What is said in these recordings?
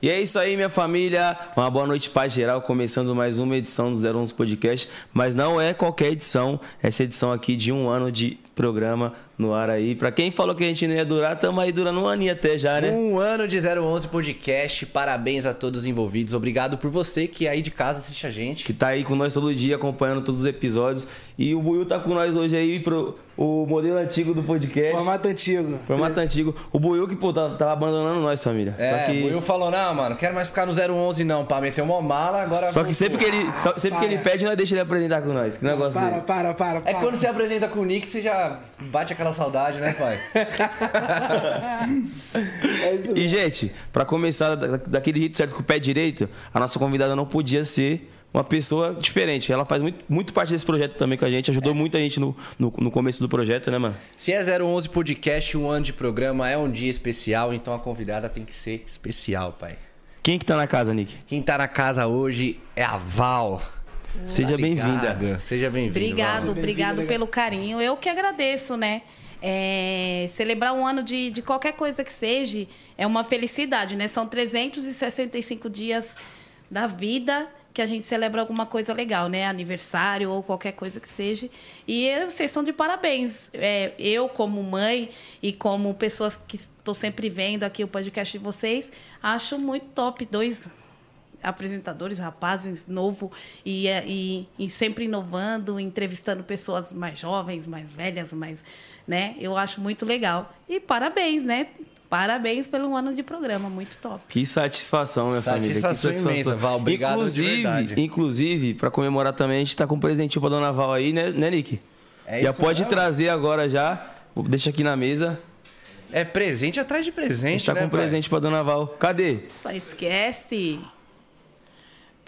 E é isso aí, minha família. Uma boa noite para geral, começando mais uma edição do 011 Podcast. Mas não é qualquer edição, essa edição aqui de um ano de programa no ar aí. Pra quem falou que a gente não ia durar, estamos aí durando um aninho até já, né? Um ano de 011 Podcast. Parabéns a todos os envolvidos. Obrigado por você que aí de casa assiste a gente. Que tá aí com nós todo dia, acompanhando todos os episódios. E o Buiu tá com nós hoje aí pro o modelo antigo do podcast. Formato antigo. Formato antigo. O Buiu que, pô, tava, tava abandonando nós, família. É, Só que... o Will falou, não, mano, quero mais ficar no 011 não, pá, meteu uma mala, agora... Só que sempre que ele, só- sempre que ele pede, nós deixa ele apresentar com nós. Que negócio Para, dele. para, para, para. É quando você apresenta com o Nick, você já bate aquela saudade, né, pai? É isso E, gente, pra começar da- daquele jeito certo com o pé direito, a nossa convidada não podia ser uma pessoa diferente. Ela faz muito, muito parte desse projeto também com a gente, ajudou muita gente no, no, no começo do projeto, né, mano? Se é 011 Podcast, um ano de programa, é um dia especial, então a convidada tem que ser especial, pai. Quem que tá na casa, Nick? Quem tá na casa hoje é a Val. Seja Tá bem-vinda. Seja bem-vinda. Obrigado, Val. obrigado pelo carinho. Eu que agradeço, né? É, celebrar um ano de, de qualquer coisa que seja é uma felicidade, né? São 365 dias da vida que a gente celebra alguma coisa legal, né? Aniversário ou qualquer coisa que seja. E eu- vocês são de parabéns. É, eu, como mãe e como pessoas que estou sempre vendo aqui o podcast de vocês, acho muito top. Dois apresentadores, rapazes, novo e, é, e, e sempre inovando, entrevistando pessoas mais jovens, mais velhas, mais, né? Eu acho muito legal. E parabéns, né? Parabéns pelo ano de programa, muito top. Que satisfação, minha Satisfação família. Que imensa, Val. Obrigado de inclusive, verdade. inclusive, pra comemorar também, a gente tá com um presentinho pra dona Val aí, né, né Nick? É já pode mesmo. trazer agora já. Deixa aqui na mesa. É presente atrás de A presente, gente tá né, com um presente pra dona Val. Cadê? Só esquece.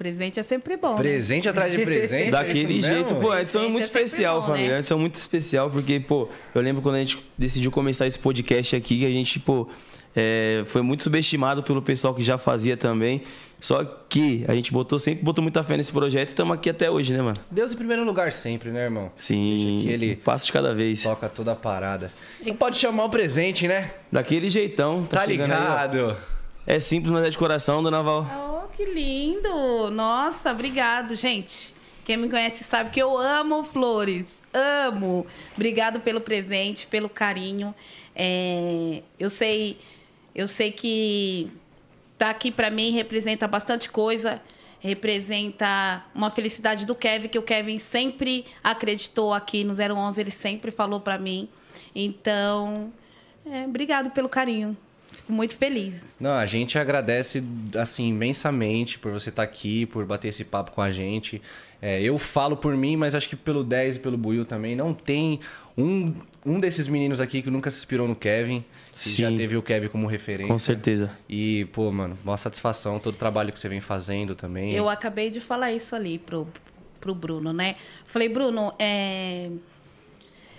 Presente é sempre bom. né? Presente atrás de presente. é Daquele isso jeito, mesmo? pô, a edição é muito é especial, bom, família. né? A edição é muito especial, porque, pô, eu lembro quando a gente decidiu começar esse podcast aqui, que a gente, pô, é, foi muito subestimado pelo pessoal que já fazia também. Só que a gente botou sempre botou muita fé nesse projeto e estamos aqui até hoje, né, mano? Deus em primeiro lugar sempre, né, irmão? Sim, que ele um passo de cada vez. toca toda a parada. Não pode chamar o presente, né? Daquele jeitão. Tá aí, ó. ligado? É simples, mas é de coração, dona Val. Oh, que lindo! Nossa, obrigado, gente. Quem me conhece sabe que eu amo flores. Amo. Obrigado pelo presente, pelo carinho. É, eu sei, eu sei que tá aqui para mim representa bastante coisa. Representa uma felicidade do Kevin, que o Kevin sempre acreditou aqui no 011, ele sempre falou para mim. Então, é, obrigado pelo carinho. Fico muito feliz. Não, a gente agradece, assim, imensamente por você estar aqui, por bater esse papo com a gente. É, eu falo por mim, mas acho que pelo 10 e pelo Buiu também. Não tem um, um desses meninos aqui que nunca se inspirou no Kevin. Que Sim. já teve o Kevin como referência. Com certeza. E, pô, mano, uma satisfação todo o trabalho que você vem fazendo também. Eu acabei de falar isso ali pro, pro Bruno, né? Falei, Bruno, é,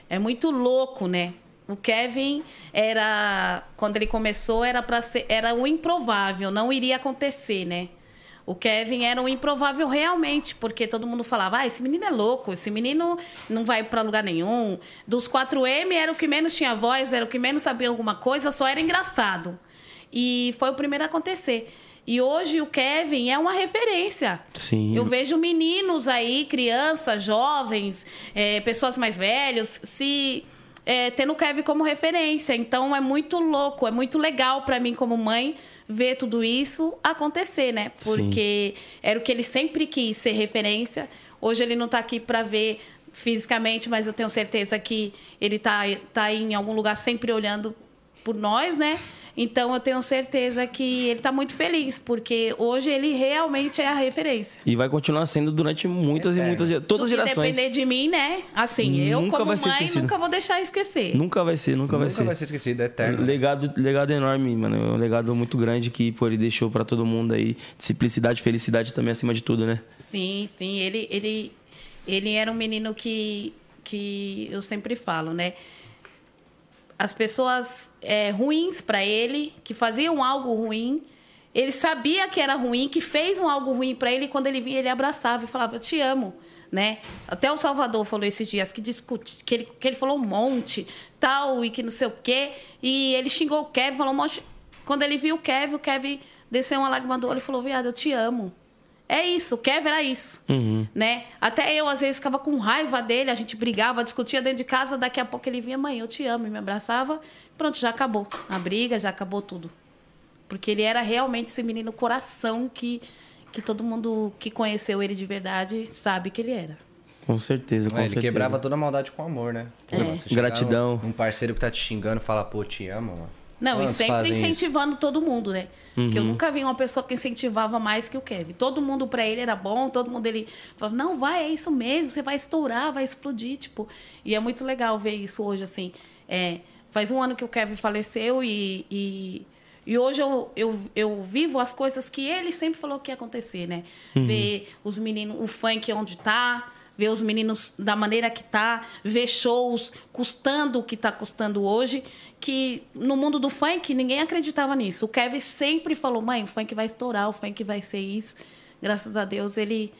é muito louco, né? O Kevin era. Quando ele começou, era para ser. Era o improvável, não iria acontecer, né? O Kevin era um improvável realmente, porque todo mundo falava: ah, esse menino é louco, esse menino não vai para lugar nenhum. Dos 4M era o que menos tinha voz, era o que menos sabia alguma coisa, só era engraçado. E foi o primeiro a acontecer. E hoje o Kevin é uma referência. Sim. Eu vejo meninos aí, crianças, jovens, eh, pessoas mais velhas, se eh, tendo o Kevin como referência. Então é muito louco, é muito legal para mim como mãe ver tudo isso acontecer, né? Porque era o que ele sempre quis ser referência. Hoje ele não tá aqui para ver fisicamente, mas eu tenho certeza que ele tá, tá em algum lugar sempre olhando por nós, né? Então eu tenho certeza que ele está muito feliz, porque hoje ele realmente é a referência. E vai continuar sendo durante muitas e muitas gerações. Todas as gerações. depender de mim, né? Assim, eu Nunca como vai ser mãe esquecido. nunca vou deixar esquecer. Nunca vai ser, nunca, vai Nunca ser. vai ser esquecido, é eterno. Legado, legado enorme, mano. É um legado muito grande que pô, ele deixou pra todo mundo aí. Simplicidade, felicidade também acima de tudo, né? Sim, sim. Ele, ele, ele era um menino que, que eu sempre falo, né? As pessoas é, ruins para ele, que faziam algo ruim, ele sabia que era ruim, que fez um algo ruim para ele, e quando ele vinha, ele abraçava e falava, eu te amo. Né? Até o Salvador falou esses dias que, discute, que, ele, que ele falou um monte, tal, e que não sei o quê. E ele xingou o Kevin, falou um monte. Quando ele viu o Kevin, o Kevin desceu uma lágrima do olho e falou: viado, eu te amo. É isso, quer ver isso. Uhum. Né? Até eu, às vezes, ficava com raiva dele, a gente brigava, discutia dentro de casa, daqui a pouco ele vinha, mãe, eu te amo, e me abraçava. Pronto, já acabou. A briga, já acabou tudo. Porque ele era realmente esse menino coração que, que todo mundo que conheceu ele de verdade sabe que ele era. Com certeza, com É, ele certeza. quebrava toda a maldade com amor, né? É. Gratidão. Um, um parceiro que tá te xingando fala, pô, te amo, mano. Não, e sempre fazem isso? incentivando todo mundo, né? Porque eu nunca vi uma pessoa que incentivava mais que o Kevin. Todo mundo pra ele era bom, todo mundo ele falava, não, vai, é isso mesmo, você vai estourar, vai explodir, tipo. E é muito legal ver isso hoje, assim. É, faz um ano que o Kevin faleceu e, e, e hoje eu, eu, eu vivo as coisas que ele sempre falou que ia acontecer, né? Ver os meninos, o funk onde tá, ver os meninos da maneira que tá, ver shows custando o que tá custando hoje, que no mundo do funk ninguém acreditava nisso. O Kevin sempre falou: "Mãe, o funk vai estourar, o funk vai ser isso". Graças a Deus ele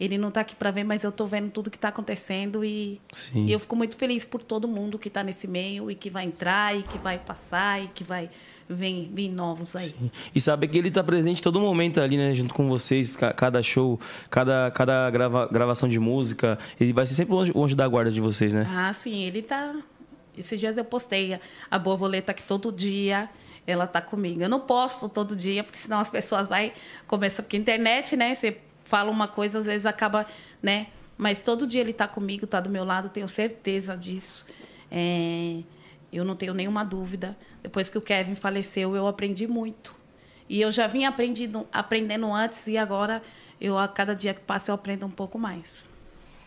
ele não tá aqui para ver, mas eu tô vendo tudo que tá acontecendo e, e eu fico muito feliz por todo mundo que tá nesse meio e que vai entrar e que vai passar e que vai vir, vir novos aí. E saber que ele tá presente todo momento ali, né? Junto com vocês, ca- cada show, cada, cada grava- gravação de música. Ele vai ser sempre longe, longe da guarda de vocês, né? Ah, sim, ele tá. Esses dias eu postei a- borboleta que todo dia ela tá comigo. Eu não posto todo dia, porque senão as pessoas aí começam. Porque internet, né? Você fala uma coisa, às vezes acaba, né? Mas todo dia ele tá comigo, tá do meu lado, tenho certeza disso. É, eu não tenho nenhuma dúvida. Depois que o Kevin faleceu, eu aprendi muito. E eu já vinha aprendido, aprendendo antes e agora eu a cada dia que passa eu aprendo um pouco mais.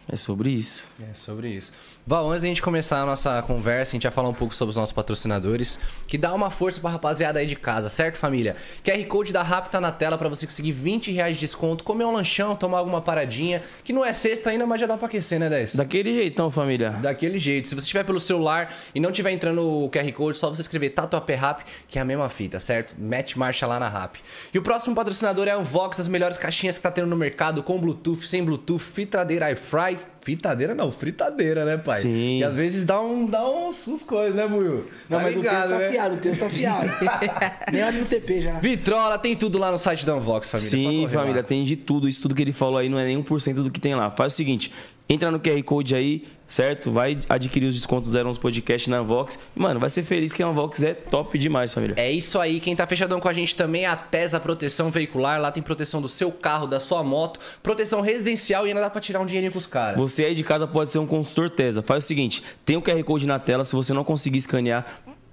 É sobre isso. É sobre isso. Val, antes da gente começar a nossa conversa, a gente vai falar um pouco sobre os nossos patrocinadores, que dá uma força pra rapaziada aí de casa, certo, família? QR Code da Rap tá na tela pra você conseguir 20 reais de desconto, comer um lanchão, tomar alguma paradinha, que não é sexta ainda, mas já dá pra aquecer, né, 10? Daquele jeitão, família. Daquele jeito. Se você estiver pelo celular e não estiver entrando o QR Code, só você escrever Tatuapé Rap, que é a mesma fita, certo? Mete marcha lá na Rap. E o próximo patrocinador é a Unvox, as melhores caixinhas que tá tendo no mercado, com Bluetooth, sem Bluetooth, fritadeira air fry. Fritadeira não, fritadeira, né, pai? Sim. E às vezes dá um, dá uns, uns coisas, né, Buiu? Não, Tá mas ligado, o texto tá né? afiado, o texto tá afiado. Nem olha no TP já. Vitrola, tem tudo lá no site da Unvox, família. Sim, correr lá. família, tem de tudo. Isso tudo que ele falou aí não é nem 1% do que tem lá. Faz o seguinte, entra no QR Code aí, certo? Vai adquirir os descontos 01 Podcast na Vox. Mano, vai ser feliz que a Vox é top demais, família. É isso aí, quem tá fechadão com a gente também é a Tesa Proteção Veicular. Lá tem proteção do seu carro, da sua moto, proteção residencial e ainda dá pra tirar um dinheirinho com os caras. Você aí de casa pode ser um consultor Tesa. Faz o seguinte, tem o QR Code na tela, se você não conseguir escanear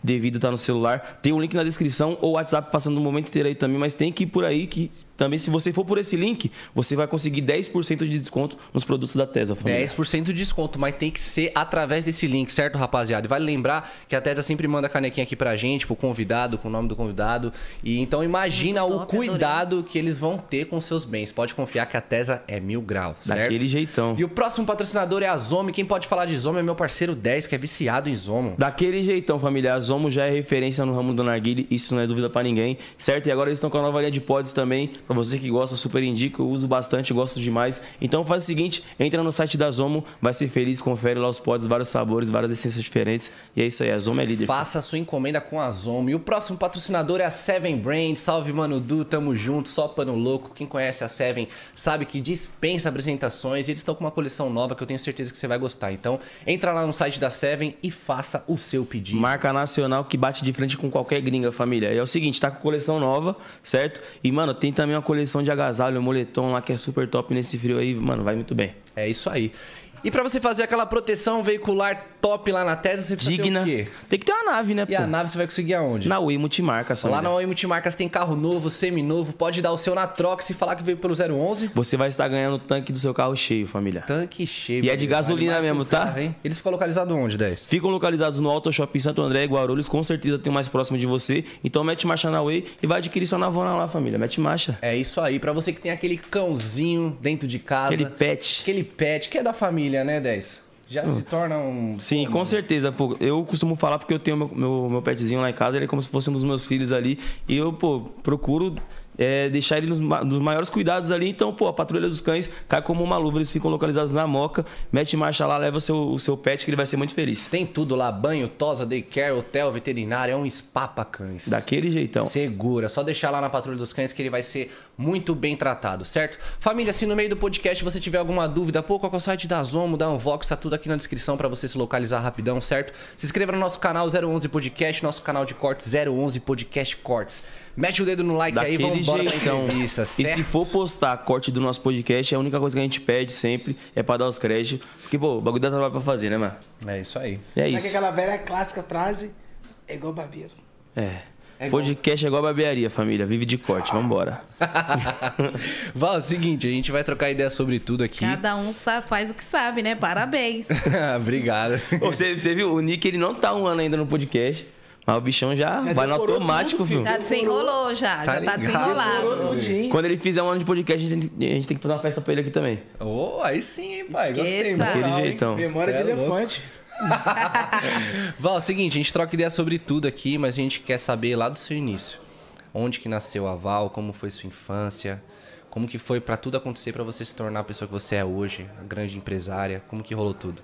devido estar no celular, tem um link na descrição ou WhatsApp passando o momento inteiro aí também, mas tem que ir por aí que também se você for por esse link, você vai conseguir 10% de desconto nos produtos da Tesa, família. 10% de desconto, mas tem que ser através desse link, certo, rapaziada? E vale lembrar que a Tesa sempre manda canequinha aqui pra gente, pro convidado, com o nome do convidado. E então imagina Muito o top, cuidado que eles vão ter com seus bens. Pode confiar que a Tesa é mil graus, certo? Daquele jeitão. E o próximo patrocinador é a Zomi. Quem pode falar de Zomi é meu parceiro 10, que é viciado em Zomo. Daquele jeitão, família. A Zomo já é referência no ramo do narguile, isso não é dúvida pra ninguém, certo? E agora eles estão com a nova linha de pods também, pra você que gosta, super indico, eu uso bastante, gosto demais. Então faz o seguinte, entra no site da Zomo, vai ser feliz, confere lá os pods, vários sabores, várias essências diferentes. E é isso aí, a Zomo é líder. Faça a sua encomenda com a Zomo. E o próximo patrocinador é a Seven Brand. Salve, Mano Du, tamo junto, só pano louco. Quem conhece a Seven sabe que dispensa apresentações e eles estão com uma coleção nova que eu tenho certeza que você vai gostar. Então, entra lá no site da Seven e faça o seu pedido. Marca nacional que bate de frente com qualquer gringa, família. E é o seguinte, tá com coleção nova, certo? E, mano, tem também uma coleção de agasalho, moletom lá que é super top nesse frio aí, mano, vai muito bem. É isso aí. E pra você fazer aquela proteção veicular top lá na Tesla, você precisa Digna. ter o quê? Tem que ter uma nave, né, E pô? a nave você vai conseguir aonde? Na Wii Multimarca, Lá na Oi Multimarcas tem carro novo, seminovo, pode dar o seu na troca se falar que veio pelo 011. Você vai estar ganhando o tanque do seu carro cheio, família. Tanque cheio. E é de gasolina que mesmo, tá? carro? Eles ficam localizados onde, 10? Ficam localizados no Auto Shopping Santo André e Guarulhos, com certeza tem o mais próximo de você. Então mete marcha na Way e vai adquirir sua navona lá, família. Mete marcha. É isso aí, pra você que tem aquele cãozinho dentro de casa. Aquele pet. Aquele pet, que é da família, né, 10? Já se torna um. Sim, com certeza. Pô, eu costumo falar porque eu tenho meu, meu, meu petzinho lá em casa, ele é como se fosse um dos meus filhos ali. E eu, pô, procuro é, deixar ele nos, nos maiores cuidados ali. Então, pô, a patrulha dos cães cai como uma luva, eles ficam localizados na moca, mete marcha lá, leva o seu, o seu pet que ele vai ser muito feliz. Tem tudo lá, banho, tosa, daycare, hotel, veterinário, é um spa pra cães. Daquele jeitão. Segura, só deixar lá na Patrulha dos Cães que ele vai ser muito bem tratado, certo? Família, se no meio do podcast você tiver alguma dúvida, pô, qual é o site da Zomo, da Unvox, tá tudo aqui na descrição pra você se localizar rapidão, certo? Se inscreva no nosso canal 011 Podcast, nosso canal de cortes 011 Podcast Cortes. Mete o dedo no like aí, Daquele vamos embora pra entrevista, E se certo? for postar corte do nosso podcast, a única coisa que a gente pede sempre é pra dar os créditos. Porque, pô, o bagulho dá trabalho pra fazer, né, mano? É isso aí. E é é isso. aquela velha clássica frase é igual barbeiro. É. Podcast é igual barbearia, família. Vive de corte, vambora. Val, é o seguinte, a gente vai trocar ideia sobre tudo aqui. Cada um sa- faz o que sabe, né? Parabéns. Obrigado. Você, você viu? O Nick ele não tá um ano ainda no podcast. Mas o bichão já, Já vai no automático, tudo, filho. Já desenrolou, já. Tá já tá ligado. desenrolado. Quando ele fizer um ano de podcast, a gente, a gente tem que fazer uma festa pra ele aqui também. Ô, aí sim, hein, pai. Gostei, moral, Daquele jeitão. Memória Cê de é elefante. Val, é o seguinte, a gente troca ideia sobre tudo aqui, mas a gente quer saber lá do seu início. Onde que nasceu a Val, como foi sua infância, como que foi pra tudo acontecer pra você se tornar a pessoa que você é hoje, a grande empresária, como que rolou tudo?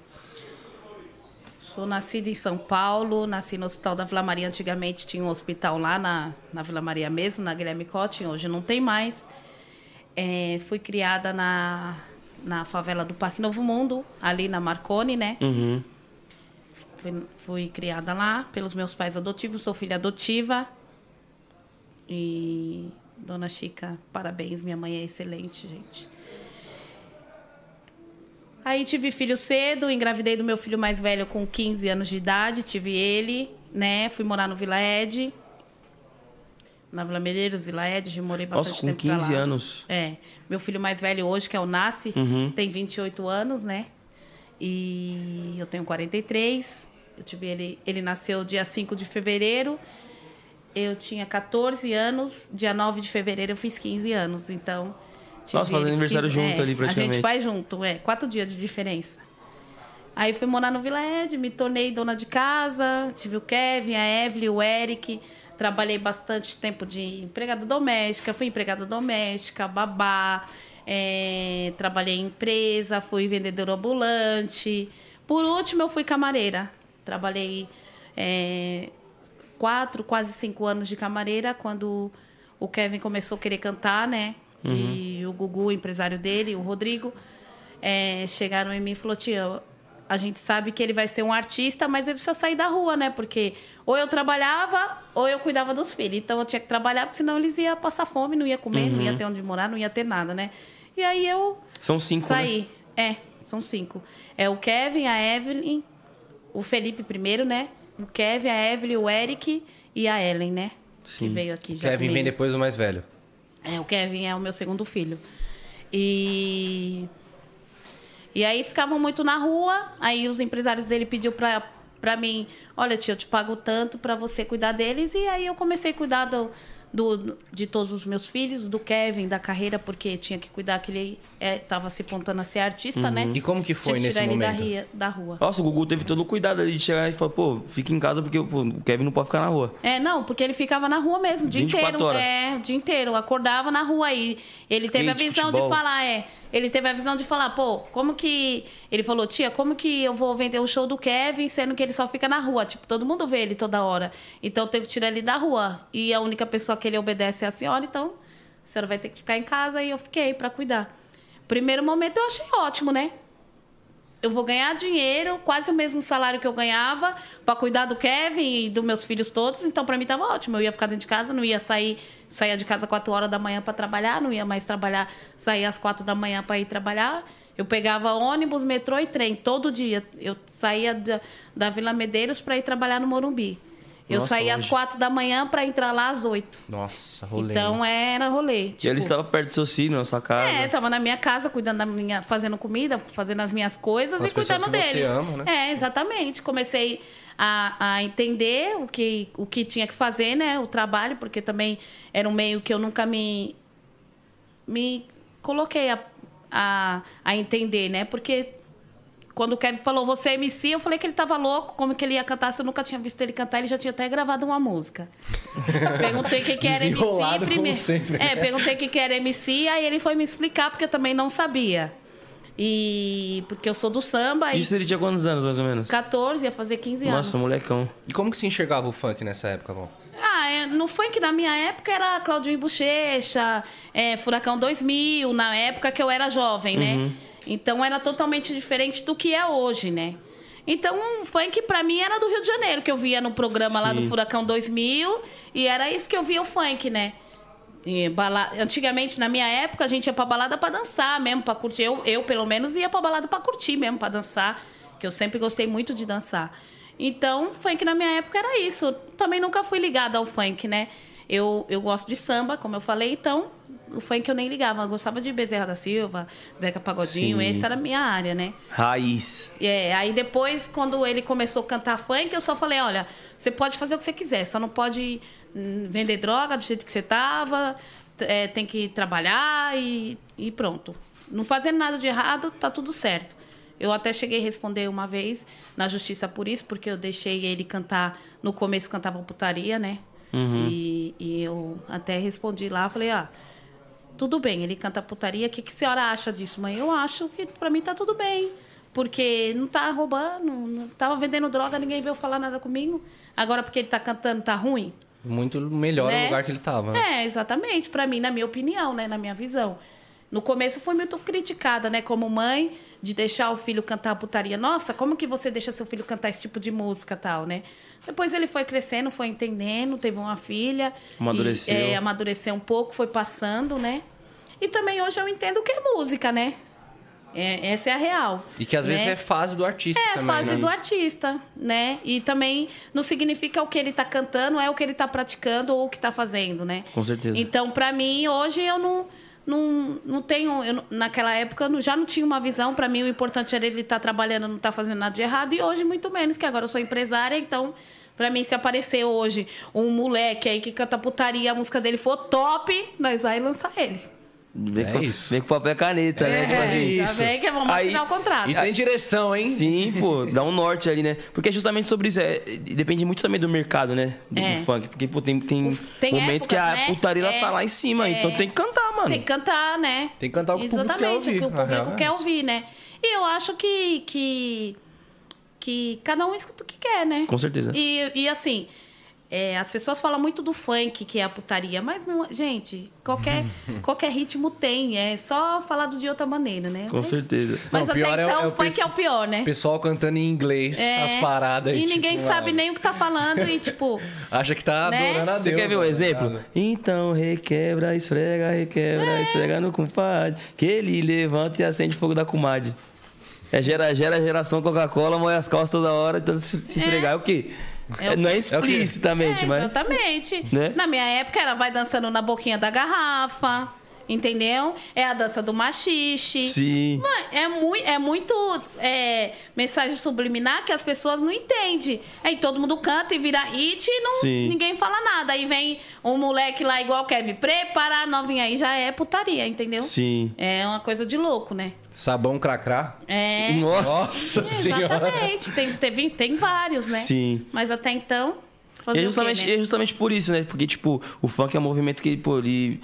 Sou nascida em São Paulo, nasci no Hospital da Vila Maria. Antigamente tinha um hospital lá na, na Vila Maria mesmo, na Guilherme Cotting, hoje não tem mais. É, fui criada na, na favela do Parque Novo Mundo, ali na Marconi, né? Uhum. Fui, fui criada lá pelos meus pais adotivos, sou filha adotiva. E Dona Chica, parabéns, minha mãe é excelente, gente. Aí tive filho cedo, engravidei do meu filho mais velho com 15 anos de idade, tive ele, né? Fui morar no Vila Ed. Na Vila Medeiros, Vila Ed, morei bastante Nossa, com tempo pra 15 lá. anos. É. Meu filho mais velho hoje, que é o Nasce, Uhum. tem 28 anos, né? E eu tenho 43. Eu tive ele, ele nasceu dia 5 de fevereiro. Eu tinha 14 anos. Dia 9 de fevereiro eu fiz 15 anos. Então. Nossa, faz ele aniversário 15 junto ali, A praticamente. gente faz junto, é. Quatro dias de diferença. Aí fui morar no Vila Ed, me tornei dona de casa, tive o Kevin, a Evelyn, o Eric. Trabalhei bastante tempo de empregada doméstica, fui empregada doméstica, babá, é, trabalhei em empresa, fui vendedora ambulante. Por último, eu fui camareira. Trabalhei é, quatro, quase cinco anos de camareira, quando o Kevin começou a querer cantar, né? E o Gugu, o empresário dele, o Rodrigo, é, chegaram em mim e falou, tia, a gente sabe que ele vai ser um artista, mas ele precisa sair da rua, né? Porque ou eu trabalhava ou eu cuidava dos filhos. Então eu tinha que trabalhar, porque senão eles iam passar fome, não ia comer, não ia ter onde morar, não ia ter nada, né? E aí eu São cinco, né? saí. É, são cinco. É o Kevin, a Evelyn, o Felipe primeiro, né? O Kevin, a Evelyn, o Eric e a Ellen, né? Sim. Que veio aqui já Kevin vem comigo. depois do mais velho. É, o Kevin é o meu segundo filho. E e aí ficavam muito na rua, aí os empresários dele pediu pra, pra mim, olha tia, eu te pago tanto pra você cuidar deles, e aí eu comecei a cuidar do, do- de todos os meus filhos, do Kevin, da carreira, porque tinha que cuidar que ele estava se pontando a ser artista, né? E como que foi Tinha que nesse tirar ele da, momento? ria- da rua. Nossa, o Gugu teve todo o cuidado ali de chegar e falar, pô, fica em casa porque pô, o Kevin não pode ficar na rua. É, não, porque ele ficava na rua mesmo, o dia 24 inteiro. horas. É, o dia inteiro. Acordava na rua aí. Ele teve a Skate, visão futebol. de falar, é. Ele teve a visão de falar, pô, como que. Ele falou, tia, como que eu vou vender o show do Kevin, sendo que ele só fica na rua? Tipo, todo mundo vê ele toda hora. Então eu tenho que tirar ele da rua. E a única pessoa que ele obedece é a senhora, então a senhora vai ter que ficar em casa e eu fiquei pra cuidar. Primeiro momento eu achei ótimo, né? Eu vou ganhar dinheiro, quase o mesmo salário que eu ganhava, para cuidar do Kevin e dos meus filhos todos. Então, para mim, tava ótimo. Eu ia ficar dentro de casa, não ia sair, saía de casa 4 horas da manhã para trabalhar, não ia mais trabalhar, saía às 4 da manhã para ir trabalhar. Eu pegava ônibus, metrô e trem todo dia. Eu saía da, da Vila Medeiros para ir trabalhar no Morumbi. Eu Nossa, saía às longe. 4 da manhã para entrar lá às 8. Nossa, rolê. Então era rolê. E tipo- ele estava perto do seu filho, na sua casa. é, tava na minha casa, cuidando da minha, fazendo comida, fazendo as minhas coisas As e cuidando que dele. você ama, né? É, exatamente. Comecei a, a entender o que, o que tinha que fazer, né? O trabalho, porque também era um meio que eu nunca me, me coloquei a, a, a entender, né? Porque quando o Kevin falou, você é MC, eu falei que ele tava louco, como que ele ia cantar, se eu nunca tinha visto ele cantar, ele já tinha até gravado uma música. perguntei o que, que era MC primeiro. sempre. É, perguntei o que, que era MC, aí ele foi me explicar, porque eu também não sabia. E porque eu sou do samba, e Isso ele tinha quantos anos, mais ou menos? 14, ia fazer 15 anos. Nossa, molecão. E como que se enxergava o funk nessa época, bom? Ah, é, no funk na minha época era Claudinho Bochecha, é, Furacão 2000, na época que eu era jovem, né? Então era totalmente diferente do que é hoje, né? Então, o funk pra mim era do Rio de Janeiro, que eu via no programa lá do Sim. Furacão 2000, e era isso que eu via o funk, né? Bala- Antigamente, na minha época, a gente ia pra balada pra dançar mesmo, pra curtir. Eu, eu, pelo menos, ia pra balada pra curtir mesmo, pra dançar, que eu sempre gostei muito de dançar. Então, funk na minha época era isso. Também nunca fui ligada ao funk, né? Eu, eu gosto de samba, como eu falei, então o funk eu nem ligava. Eu gostava de Bezerra da Silva, Zeca Pagodinho, Sim. essa era a minha área, né? Raiz. É, aí depois, quando ele começou a cantar funk, eu só falei, olha, você pode fazer o que você quiser, só não pode hum, vender droga do jeito que você tava, é, tem que trabalhar e, e pronto. Não fazendo nada de errado, tá tudo certo. Eu até cheguei a responder uma vez na justiça por isso, porque eu deixei ele cantar, no começo cantava putaria, né? E, e eu até respondi lá, falei, ah, tudo bem, ele canta putaria, o que, que a senhora acha disso, mãe? Eu acho que pra mim tá tudo bem. Porque não tá roubando, não tava vendendo droga, ninguém veio falar nada comigo. Agora porque ele tá cantando, tá ruim? Muito melhor né? o lugar que ele tava. né? É, exatamente, pra mim, na minha opinião, né, na minha visão. No começo eu fui muito criticada, né, como mãe, de deixar o filho cantar putaria. Nossa, como que você deixa seu filho cantar esse tipo de música tal, né? Depois ele foi crescendo, foi entendendo, teve uma filha. Amadureceu. E, é, amadureceu um pouco, foi passando, né? E também hoje eu entendo o que é música, né? É, essa é a real. E que às vezes né? é fase do artista É, também, fase né? do artista, né? E também não significa o que ele tá cantando, é o que ele tá praticando ou o que tá fazendo, né? Com certeza. Então, pra mim, hoje eu não, não, não tenho. eu naquela época já não tinha uma visão. Pra mim, o importante era ele estar trabalhando, não estar fazendo nada de errado. E hoje, muito menos, que agora eu sou empresária, então. Pra mim, se aparecer hoje um moleque aí que canta putaria a música dele for top, nós vai lançar ele. Vem, É com, isso. vem com papel e caneta, né? Tipo assim, já isso. vem que vamos Aí- assinar o contrato. E tem direção, hein? Sim, pô, dá um norte ali, né? Porque é justamente sobre isso. É, depende muito também do mercado, né? Do, É. do funk. Porque, pô, tem, tem, Tem momentos que a né? putaria ela É. tá lá em cima. É. Então tem que cantar, mano. Tem que cantar, né? Tem que cantar o Exatamente, que o público é quer essa. ouvir, né? E eu acho que, que, que cada um escuta o que quer, né? Com certeza. E, e assim, é, as pessoas falam muito do funk, que é a putaria, mas não. Gente, qualquer, qualquer ritmo tem, é só falado de outra maneira, né? Com Mas- certeza. Mas Não, até pior é o- então, é o o funk é o pior, né? O pessoal cantando em inglês, É, as paradas aí. E ninguém tipo, sabe mano, nem o que tá falando e, tipo. Acha que tá né? adorando a Deus. Você quer ver um tá exemplo? ligado? Então requebra, esfrega, requebra, esfrega no compadre. Que ele levanta e acende fogo da comadre. É gera, gera geração Coca-Cola, moe as calças toda hora, então se, se esfregar é o quê? É não é explicitamente, É, mas. exatamente. Né? Na minha época, ela vai dançando na boquinha da garrafa, entendeu? É a dança do machixe. Sim. Mãe, É, mui, é muito é, mensagem subliminar que as pessoas não entendem. Aí todo mundo canta e vira hit e não, Sim. ninguém fala nada. Aí vem um moleque lá igual o Kevin, prepara a novinha aí, já é putaria, entendeu? Sim. É uma coisa de louco, né? Sabão cracrá. É. Nossa. senhora. Exatamente. Tem, teve, tem vários, né? Sim. Mas até então. É justamente, quê, né? é justamente por isso, né? Porque, tipo, o funk é um movimento que, pô, ele.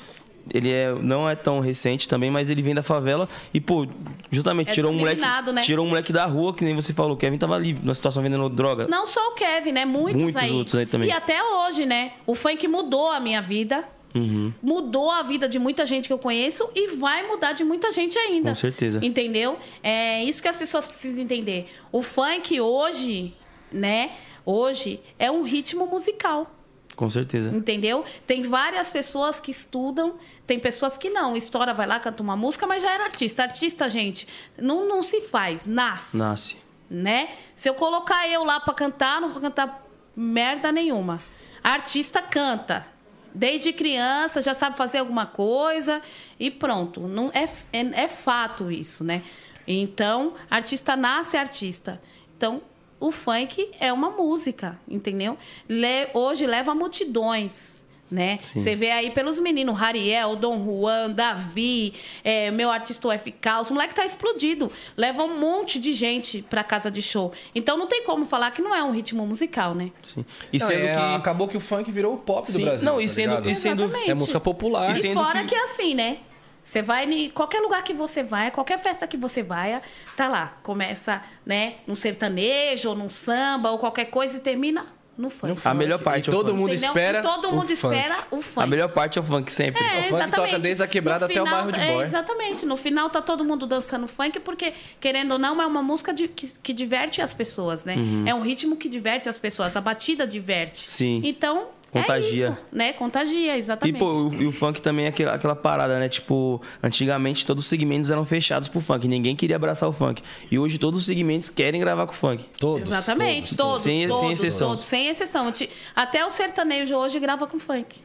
Ele é, não é tão recente também, mas ele vem da favela e, pô, justamente É tirou um moleque. né? Tirou um moleque da rua, que nem você falou. O Kevin tava ali, numa situação vendendo droga. Não só o Kevin, né? Muitos, Muitos aí. outros aí também. E até hoje, né? O funk mudou a minha vida. Uhum. Mudou a vida de muita gente que eu conheço e vai mudar de muita gente ainda. Com certeza. Entendeu? É isso que as pessoas precisam entender. O funk hoje, né? Hoje é um ritmo musical. Com certeza. Entendeu? Tem várias pessoas que estudam, tem pessoas que não. Estoura, vai lá, canta uma música, mas já era artista. Artista, gente, não, não se faz, nasce Nasce. né? Se eu colocar eu lá pra cantar, não vou cantar merda nenhuma. Artista canta. Desde criança já sabe fazer alguma coisa e pronto. Não é, é, é fato isso, né? Então, artista nasce artista. Então, o funk é uma música, entendeu? Le- hoje leva multidões. Né? Você vê aí pelos meninos, Rariel, Dom Juan, Davi, é, meu artista UFK, os moleques tá explodido. Leva um monte de gente pra casa de show. Então não tem como falar que não é um ritmo musical, né? Sim. E Não, sendo é, que. Acabou que o funk virou o pop Sim, do Brasil. não, e tá sendo- ligado? e sendo- Exatamente. É música popular. E sendo fora que- que... é assim, né? Você vai em qualquer lugar que você vai, qualquer festa que você vai, tá lá. Começa, né, num sertanejo, ou num samba, ou qualquer coisa e termina no funk. A melhor parte E é o todo funk. mundo Entendeu? espera. E todo o mundo funk. espera o funk. A melhor parte é o funk sempre. É, O funk toca exatamente. desde a quebrada No até o bairro de é, boy. exatamente. No final tá todo mundo dançando funk, porque, querendo ou não, é uma música de- que, que diverte as pessoas, né? É um ritmo que diverte as pessoas. A batida diverte. Uhum. Sim. Então, Contagia. é isso, né? Contagia, E, exatamente. pô, o, e o funk também é aquela, aquela parada, né? Tipo, antigamente todos os segmentos eram fechados pro funk. Ninguém queria abraçar o funk. E hoje todos os segmentos querem gravar com o funk. Todos. Exatamente, todos, Sem- sem todos, exceção. todos, sem exceção. Até o sertanejo hoje grava com funk.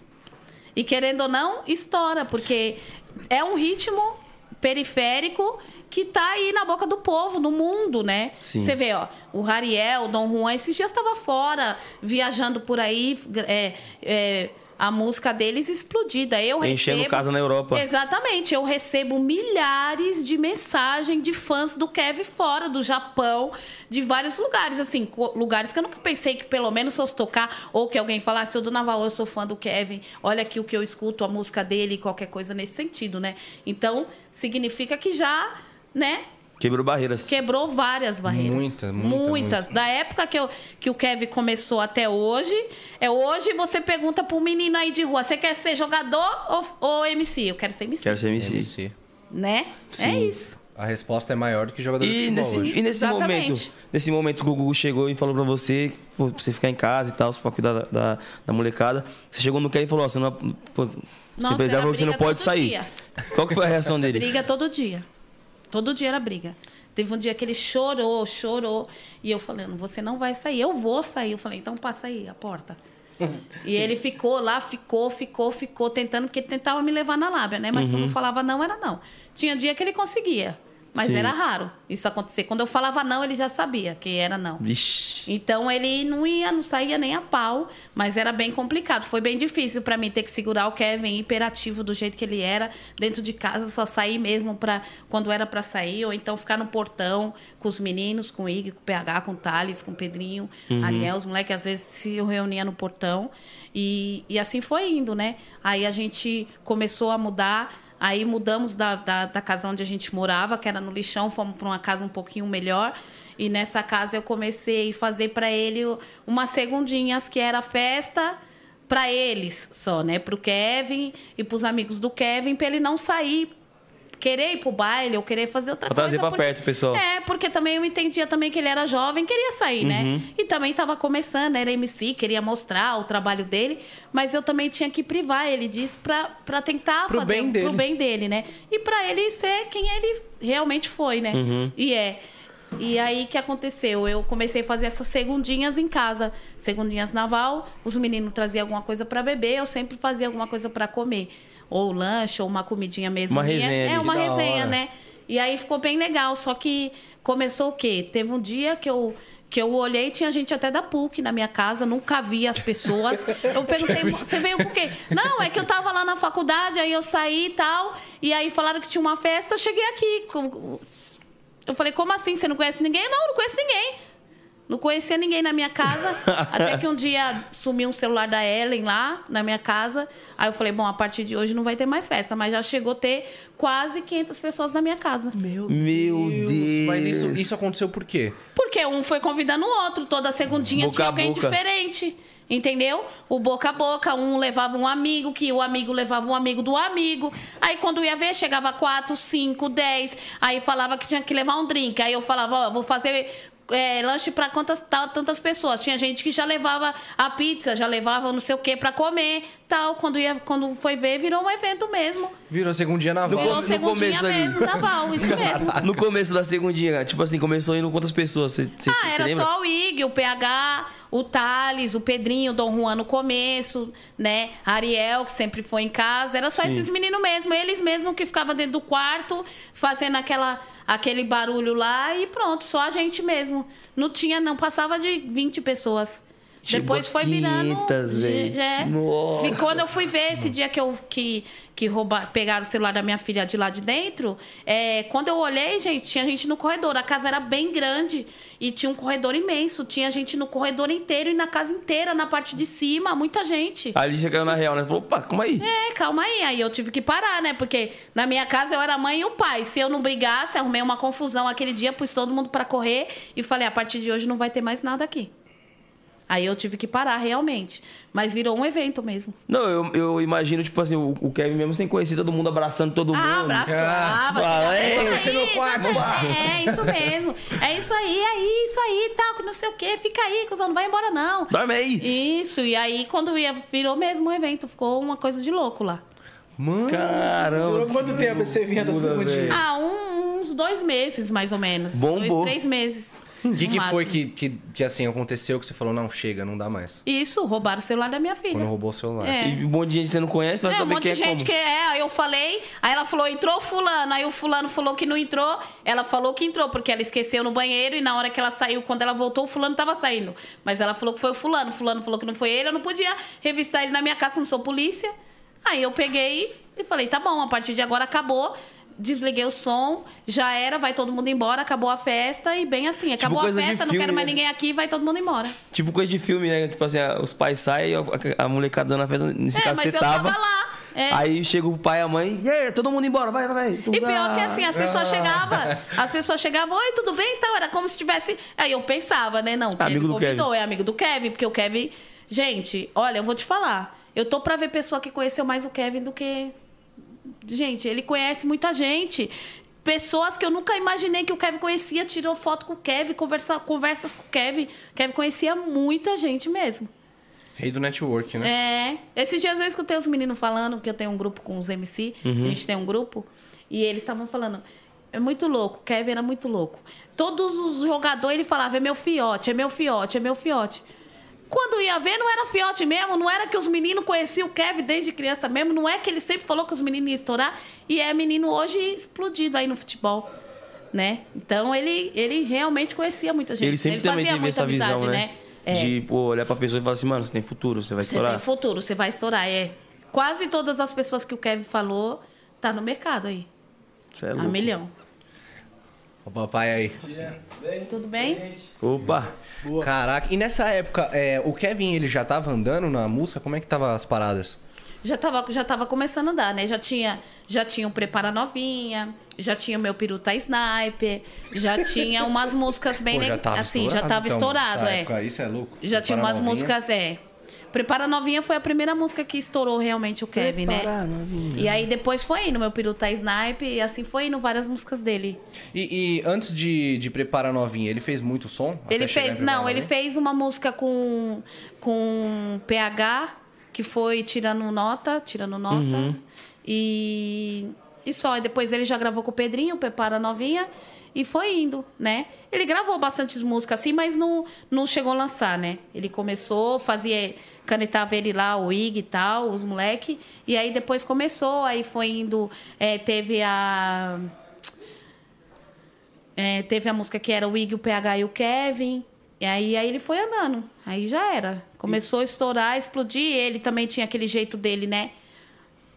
E querendo ou não, estoura, porque é um ritmo periférico que tá aí na boca do povo, no mundo, né? Sim. Você vê, ó, o Rariel, o Dom Juan, esses dias estava fora, viajando por aí, é, é, a música deles explodida. Eu Enchendo recebo... casa na Europa. Exatamente. Eu recebo milhares de mensagens de fãs do Kevin fora do Japão, de vários lugares, assim, lugares que eu nunca pensei que pelo menos fosse tocar, ou que alguém falasse, eu do Naval, eu sou fã do Kevin, olha aqui o que eu escuto, a música dele, qualquer coisa nesse sentido, né? Então, significa que já, né, Quebrou barreiras. quebrou várias barreiras. Muita, muita, Muitas. Da época que, eu, que o Kevin começou até hoje, é hoje você pergunta pro menino aí de rua, você quer ser jogador ou, ou MC? Eu quero ser MC. Quero ser MC. MC. Né? É Sim. isso. A resposta é maior do que jogador de E futebol nesse, hoje. e nesse Exatamente. momento, nesse momento que o Gugu chegou e falou pra você, pra você ficar em casa e tal, pra cuidar da, da, da molecada, você chegou no Kevin e falou, ó, você não, pô, Nossa, você falou que você não pode todo sair. dia. Qual que foi a reação dele? Briga todo dia. Todo dia era briga. Teve um dia que ele chorou, chorou. E eu falando, você não vai sair. Eu vou sair. Eu falei, então passa aí a porta. e ele ficou lá, ficou, ficou, ficou, tentando, porque ele tentava me levar na lábia, né? Mas quando eu falava não, era não. Tinha dia que ele conseguia. Mas Sim. era raro isso acontecer. Quando eu falava não, ele já sabia que era não. Vixe. Então ele não ia, não saía nem a pau, mas era bem complicado. Foi bem difícil pra mim ter que segurar o Kevin hiperativo do jeito que ele era, dentro de casa só sair mesmo para quando era pra sair, ou então ficar no portão com os meninos, com o Ig, com o PH, com o Thales, com o Pedrinho, Ariel, os moleques às vezes se reuniam no portão. E, e assim foi indo, né? Aí a gente começou a mudar. Aí mudamos da, da, da casa onde a gente morava, que era no lixão, fomos para uma casa um pouquinho melhor. E nessa casa eu comecei a fazer para ele umas segundinhas, que era festa para eles só, né? Para o Kevin e para os amigos do Kevin, para ele não sair, querer ir pro baile ou querer fazer outra Pra coisa. trazer pra porque- perto pessoal. É, porque também eu entendia também que ele era jovem, queria sair, Uhum. né? E também estava começando, era MC, queria mostrar o trabalho dele, mas eu também tinha que privar ele disso pra, pra tentar Pro fazer bem dele. pro bem dele, né? E pra ele ser quem ele realmente foi, né? Uhum. E é. E aí que aconteceu? Eu comecei a fazer essas segundinhas em casa, segundinhas naval, os meninos traziam alguma coisa pra beber, eu sempre fazia alguma coisa pra comer, ou lanche, ou uma comidinha mesmo. Uma resenha. É uma resenha, né? E aí ficou bem legal. Só que começou o quê? Teve um dia que eu, que eu olhei tinha gente até da PUC na minha casa, nunca vi as pessoas. Eu perguntei, você veio por quê? Não, é que eu tava lá na faculdade, aí eu saí e tal. E aí falaram que tinha uma festa, eu cheguei aqui. Eu falei, como assim? Você não conhece ninguém? Não, não conheço ninguém. Não conhecia ninguém na minha casa. até que um dia sumiu um celular da Ellen lá na minha casa. Aí eu falei, bom, a partir de hoje não vai ter mais festa. Mas já chegou a ter quase 500 pessoas na minha casa. Meu, Meu Deus. Mas isso, isso aconteceu por quê? Porque um foi convidando o outro. Toda segundinha Boca tinha alguém boca. diferente. Entendeu? O boca a boca, um levava um amigo, que o amigo levava um amigo do amigo. Aí quando ia ver, chegava quatro, cinco, dez. Aí falava que tinha que levar um drink. Aí eu falava, ó, vou fazer é, lanche para quantas tal, tantas pessoas. Tinha gente que já levava a pizza, já levava não sei o que para comer, tal. Quando ia, quando foi ver, virou um evento mesmo. Virou segundinha na No volta. Virou no segundinha começo ali. mesmo, naval, isso mesmo. No começo da segundinha, tipo assim, começou indo quantas pessoas? Você, você, Ah, você era só o Ig, o PH, o Thales, o Pedrinho, o Dom Juan no começo, né? Ariel, que sempre foi em casa. Era só Sim. esses meninos mesmo. Eles mesmo que ficavam dentro do quarto, fazendo aquela, aquele barulho lá e pronto. Só a gente mesmo. Não tinha, não passava de 20 pessoas. Depois foi virando. 500, velho. É. E quando eu fui ver esse dia que eu que, que roubar, pegaram o celular da minha filha de lá de dentro, é, quando eu olhei, gente, tinha gente no corredor. A casa era bem grande e tinha um corredor imenso. Tinha gente no corredor inteiro e na casa inteira, na parte de cima, muita gente. A Alicia caiu na real, né? Falou, opa, calma aí. É, calma aí. Aí eu tive que parar, né? Porque na minha casa eu era a mãe e o pai. Se eu não brigasse, arrumei uma confusão aquele dia, pus todo mundo pra correr e falei: a partir de hoje não vai ter mais nada aqui. Aí eu tive que parar realmente. Mas virou um evento mesmo. Não, eu, eu imagino, tipo assim, o, o Kevin mesmo sem conhecer todo mundo, abraçando todo mundo. Ah, abraçava. Ah, é, você no "Aí, quarto, tá, vá." É, isso mesmo. É isso aí, é isso aí, tal, que não sei o quê. Fica aí, cuzão, não vai embora não. Dorme aí. Isso, e aí quando ia, virou mesmo um evento. Ficou uma coisa de louco lá. Mano. Caramba. Durou quanto tempo esse evento assim. Ah, um- uns dois meses, mais ou menos. Bombou. Dois, três meses. O que, que foi que, que, que, assim, aconteceu que você falou, não, chega, não dá mais? Isso, roubaram o celular da minha filha. Quando roubou o celular. É. E um monte de gente que você não conhece, vai É, um saber monte quem de é gente como. que é, aí eu falei, aí ela falou, entrou fulano, aí o fulano falou que não entrou, ela falou que entrou, porque ela esqueceu no banheiro e na hora que ela saiu, quando ela voltou, o fulano tava saindo. Mas ela falou que foi o fulano, o fulano falou que não foi ele, eu não podia revistar ele na minha casa, não sou polícia. Aí eu peguei e falei, tá bom, a partir de agora acabou. Desliguei o som, já era, vai todo mundo embora, acabou a festa e bem assim, acabou a coisa de festa, não filme, quero mais né? ninguém aqui, vai todo mundo embora. Tipo coisa de filme, né? Tipo assim, os pais saem, a, a molecada dando a festa, nesse É, caso mas você eu tava. tava lá. É. Aí chega o pai e a mãe, e aí, todo mundo embora, vai, vai, vai. E pior que assim, as pessoas Ah. chegavam, as pessoas chegavam, oi, tudo bem? Então, era como se tivesse. Aí eu pensava, né? Não, Amigo do convidou Kevin. é amigo do Kevin, porque o Kevin. Gente, olha, eu vou te falar. Eu tô pra ver pessoa que conheceu mais o Kevin do que. Gente, ele conhece muita gente. Pessoas que eu nunca imaginei que o Kevin conhecia, tirou foto com o Kevin, conversa, conversas com o Kevin. O Kevin conhecia muita gente mesmo. Rei do network, né? É. Esses dias eu escutei os meninos falando que eu tenho um grupo com os MC. Uhum. A gente tem um grupo. E eles estavam falando. É muito louco. Kevin era muito louco. Todos os jogadores ele falava: é meu fiote, é meu fiote, é meu fiote. Quando ia ver, não era fiote mesmo, não era que os meninos conheciam o Kevin desde criança mesmo, não é que ele sempre falou que os meninos iam estourar, e é menino hoje explodido aí no futebol, né? Então ele, ele realmente conhecia muita gente. Ele sempre também fazia teve essa visão, amizade, né? É. De pô, olhar pra pessoa e falar assim, mano, você tem futuro, você vai Você estourar. tem futuro, você vai estourar. É. Quase todas as pessoas que o Kevin falou tá no mercado aí. Você é a louco. milhão. O papai aí. Tudo bem? Opa! Caraca, e nessa época, é, o Kevin, ele já tava andando na música? Como é que tava as paradas? Já tava, já tava começando a andar, né? Já tinha, já tinha o Prepara Novinha, já tinha o meu Piruta Sniper, já tinha umas músicas bem... Pô, já tava assim, estourado, já tava então, estourado, é. época. Isso é louco. Já tinha Prepara umas novinha. músicas, é. Prepara Novinha foi a primeira música que estourou realmente o Kevin, Prepara né? Novinha. E aí depois foi indo meu Piruta Sniper e assim foi indo várias músicas dele. E, e antes de, de Prepara Novinha, ele fez muito som? Ele fez, não, ele fez uma música com, com PH, que foi Tirando Nota, Tirando Nota. Uhum. E, e só. E depois ele já gravou com o Pedrinho, Prepara Novinha, e foi indo, né? Ele gravou bastantes músicas assim, mas não, não chegou a lançar, né? Ele começou, fazia, canetava ele lá, o Ig e tal, os moleque, e aí depois começou, aí foi indo, é, teve a... É, teve a música que era o Ig, o PH e o Kevin. E aí, aí ele foi andando. Aí já era. Começou a estourar, explodir. Ele também tinha aquele jeito dele, né?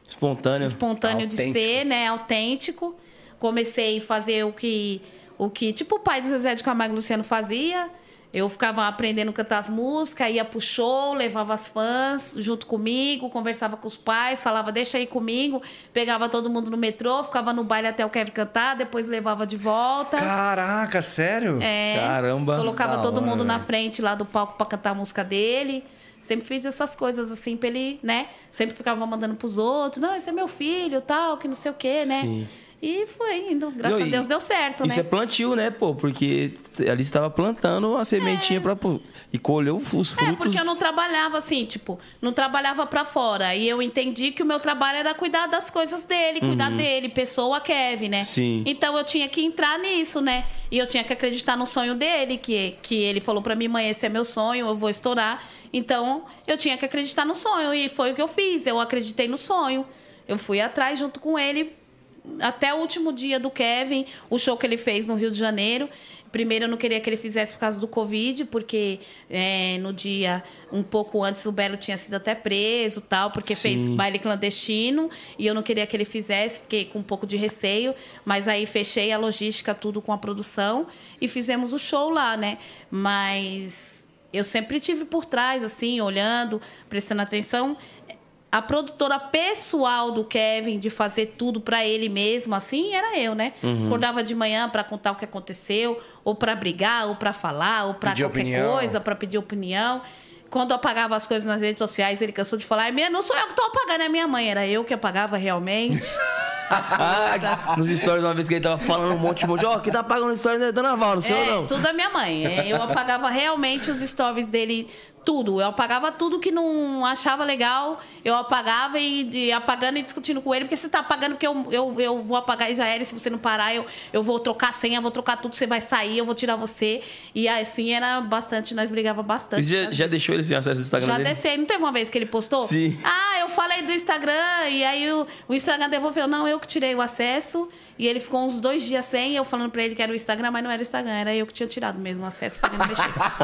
Espontâneo. Espontâneo de Autêntico. ser, né? Autêntico. Comecei a fazer o que, o que tipo o pai do Zezé de Camargo e Luciano fazia. Eu ficava aprendendo a cantar as músicas, ia pro show, levava as fãs junto comigo, conversava com os pais, falava, deixa aí comigo, pegava todo mundo no metrô, ficava no baile até o Kevin cantar, depois levava de volta. Caraca, sério? É, Caramba. Colocava Da todo hora, mundo na velho. frente lá do palco pra cantar a música dele. Sempre fiz essas coisas assim pra ele, né? Sempre ficava mandando pros outros, não, esse é meu filho, tal, que não sei o quê, né? Sim. E foi indo. Graças Não, a e Deus deu certo, Isso né? é plantio, né, pô? Porque ali você tava plantando a sementinha pra. pô, E colheu os frutos. É, porque eu não trabalhava assim, tipo, não trabalhava pra fora. E eu entendi que o meu trabalho era cuidar das coisas dele, cuidar dele, pessoa Kevin, né? Uhum. Sim. Então eu tinha que entrar nisso, né? E eu tinha que acreditar no sonho dele, que, que ele falou pra mim, mãe, esse é meu sonho, eu vou estourar. Então eu tinha que acreditar no sonho. E foi o que eu fiz. Eu acreditei no sonho. Eu fui atrás junto com ele até o último dia do Kevin, o show que ele fez no Rio de Janeiro. Primeiro, eu não queria que ele fizesse por causa do Covid, porque é, no dia, um pouco antes, o Belo tinha sido até preso tal, porque Sim. fez baile clandestino. E eu não queria que ele fizesse, fiquei com um pouco de receio. Mas aí fechei a logística, tudo com a produção. E fizemos o show lá, né? Mas eu sempre tive por trás, assim, olhando, prestando atenção a produtora pessoal do Kevin de fazer tudo pra ele mesmo, assim, era eu, né? Acordava de manhã pra contar o que aconteceu, ou pra brigar, ou pra falar, ou Pedir qualquer opinião. coisa, pra pedir opinião. Quando eu apagava as coisas nas redes sociais, ele cansou de falar: "Minha, não sou eu que tô apagando, é minha mãe, era eu que apagava realmente". Ah, nos stories uma vez que ele tava falando um monte, um monte. Ó, quem tá pagando stories é a Dona Val, não sei É, não. tudo é minha mãe. É, Eu apagava realmente os stories dele, tudo. Eu apagava tudo que não achava legal. Eu apagava e, e apagando e discutindo com ele, porque você tá apagando que eu, eu, eu vou apagar e já era. E se você não parar, eu, eu vou trocar a senha, vou trocar tudo, você vai sair, eu vou tirar você. E assim era bastante, nós brigava bastante. E já, já deixou ele sem acesso ao Instagram Já dele? descei. Não teve uma vez que ele postou? Sim. Ah, eu falei do Instagram. E aí o, o Instagram devolveu. Não, eu que tirei o acesso. E ele ficou uns dois dias sem. Eu falando pra ele que era o Instagram, mas não era o Instagram. Era eu que tinha tirado mesmo o acesso pra ele não mexer.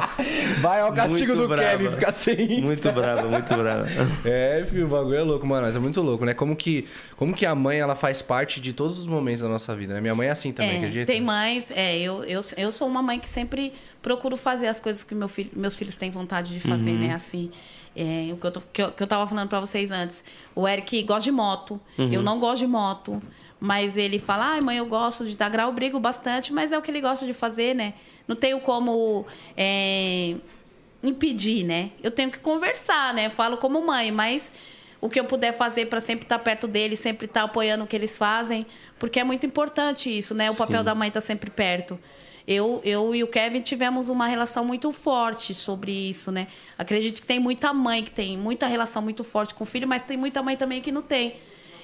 Vai ao castigo Muito do brava. Kevin ficar sem Insta. Muito brava, muito brava. É, filho, o bagulho é louco, mano. Mas é muito louco, né? Como que, como que a mãe, ela faz parte de todos os momentos da nossa vida, né? Minha mãe é assim também, É, acredita? tem mães, é, eu, eu, eu sou uma mãe que sempre procuro fazer as coisas que meu filho, meus filhos têm vontade de fazer, Uhum. né? Assim, é, o que eu, tô, que, eu, que eu tava falando pra vocês antes. O Eric gosta de moto, Uhum. eu não gosto de moto. Mas ele fala, ai mãe, eu gosto de dar grau, brigo bastante, mas é o que ele gosta de fazer, né? Não tenho como é, impedir, né? Eu tenho que conversar, né? Falo como mãe, mas o que eu puder fazer para sempre estar perto dele, sempre estar apoiando o que eles fazem, porque é muito importante isso, né? O papel Sim. da mãe estar sempre perto. Eu, eu e o Kevin tivemos uma relação muito forte sobre isso, né? Acredito que tem muita mãe que tem muita relação muito forte com o filho, mas tem muita mãe também que não tem.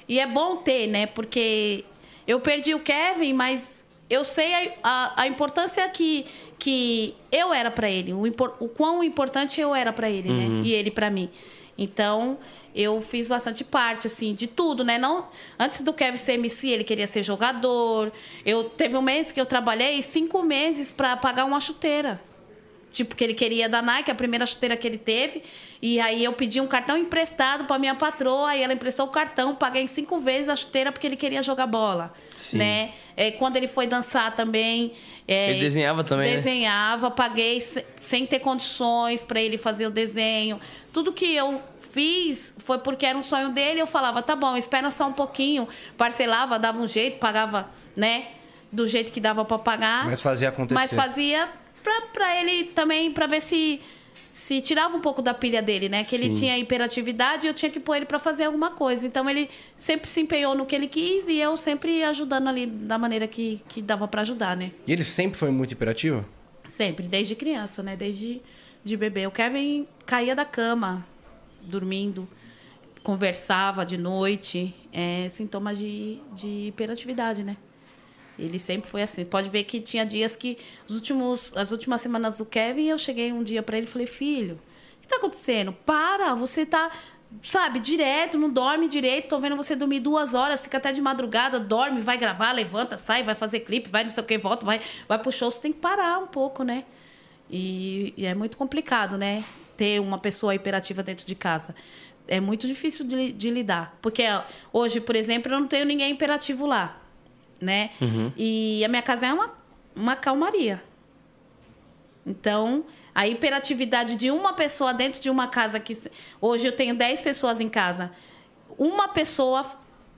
E é bom ter, né? Porque eu perdi o Kevin, mas eu sei a, a, a importância que, que eu era para ele, o, impor- o quão importante eu era para ele, né? E ele para mim. Então, eu fiz bastante parte, assim, de tudo, né? Não, antes do Kevin ser MC, ele queria ser jogador. Eu teve um mês que eu trabalhei cinco meses para pagar uma chuteira. Tipo, que ele queria da Nike, a primeira chuteira que ele teve. E aí eu pedi um cartão emprestado para minha patroa, e ela emprestou o cartão, paguei em cinco vezes a chuteira porque ele queria jogar bola. Sim. Né? É, quando ele foi dançar também. é, Ele desenhava também, né? Desenhava, paguei se- sem ter condições para ele fazer o desenho. Tudo que eu fiz foi porque era um sonho dele. Eu falava, tá bom, espera só um pouquinho. Parcelava, dava um jeito, pagava, né? Do jeito que dava para pagar. Mas fazia acontecer. Mas fazia pra, pra ele também, pra ver se se tirava um pouco da pilha dele, né? Que ele Sim. tinha hiperatividade e eu tinha que pôr ele pra fazer alguma coisa. Então ele sempre se empenhou no que ele quis e eu sempre ajudando ali da maneira que, que dava pra ajudar, né? E ele sempre foi muito hiperativo? Sempre, desde criança, né? Desde de bebê. O Kevin caía da cama, dormindo, conversava de noite. É sintoma de, de hiperatividade, né? Ele sempre foi assim. Pode ver que tinha dias que os últimos, as últimas semanas do Kevin, eu cheguei um dia pra ele e falei: "Filho, o que tá acontecendo? Para, você tá, sabe, direto, não dorme direito. Tô vendo você dormir duas horas, fica até de madrugada, dorme, vai gravar, levanta, sai, vai fazer clipe, vai não sei o que, volta, vai, vai pro show. Você tem que parar um pouco, né? E, e é muito complicado, né? Ter uma pessoa hiperativa dentro de casa. É muito difícil de, de lidar. Porque hoje, por exemplo, eu não tenho ninguém hiperativo lá, né? E a minha casa é uma, uma calmaria. Então, a hiperatividade de uma pessoa dentro de uma casa que. Hoje eu tenho 10 pessoas em casa. Uma pessoa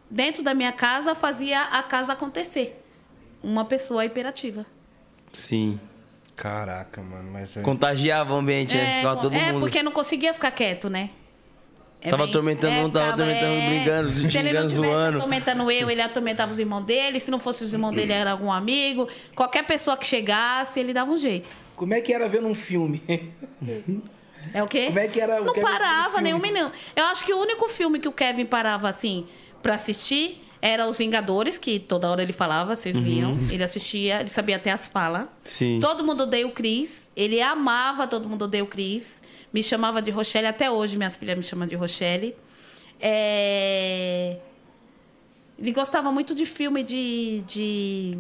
dentro da minha casa fazia a casa acontecer. Uma pessoa hiperativa. Sim. Caraca, mano, mas... é- Contagiava o ambiente, né? Ficava todo é mundo. porque não conseguia ficar quieto, né? É Tava atormentando um, tava atormentando, brigando, Se ele não zoando. atormentando eu, ele atormentava os irmãos dele. Se não fosse os irmãos dele, era algum amigo. Qualquer pessoa que chegasse, ele dava um jeito. Como é que era vendo um filme? É o quê? Como é que era o Não parava nenhum menino. Eu acho que o único filme que o Kevin parava assim pra assistir era Os Vingadores, que toda hora ele falava, vocês Uhum. viam. Ele assistia, ele sabia até as falas. Sim. Todo mundo odeia o Cris. Ele amava Todo Mundo Odeia o Cris. Me chamava de Rochelle. Até hoje, minhas filhas me chamam de Rochelle. É... Ele gostava muito de filme de, de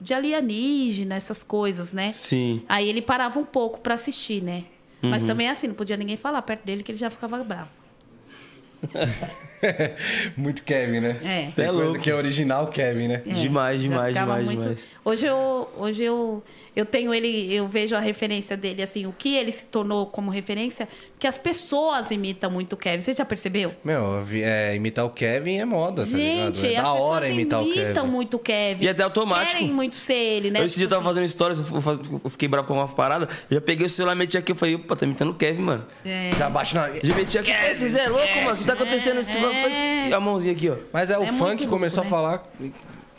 de alienígena, essas coisas, né? Sim. Aí ele parava um pouco pra assistir, né? Uhum. Mas também assim, não podia ninguém falar perto dele que ele já ficava bravo. Muito Kevin, né? É. Cê é Tem coisa louco. que é original Kevin, né? É, Demais, demais, demais, demais. Hoje eu, hoje eu, eu tenho ele, eu vejo a referência dele, assim, o que ele se tornou como referência, que as pessoas imitam muito o Kevin. Você já percebeu? Meu, é, imitar o Kevin é moda, tá Gente, ligado? É as da pessoas hora imitar o imitam Kevin. muito o Kevin. E até automático. Querem muito ser ele, né? Eu esse dia eu Tipo tava fazendo stories, eu fiquei bravo com uma parada. Eu já peguei o celular, meti aqui, eu falei, opa, tá imitando o Kevin, mano. É. Já bate na. Já meti aqui, é, vocês é louco, mano. O que tá acontecendo nesse É. A mãozinha aqui, ó. Mas é, o É muito funk começou né? a falar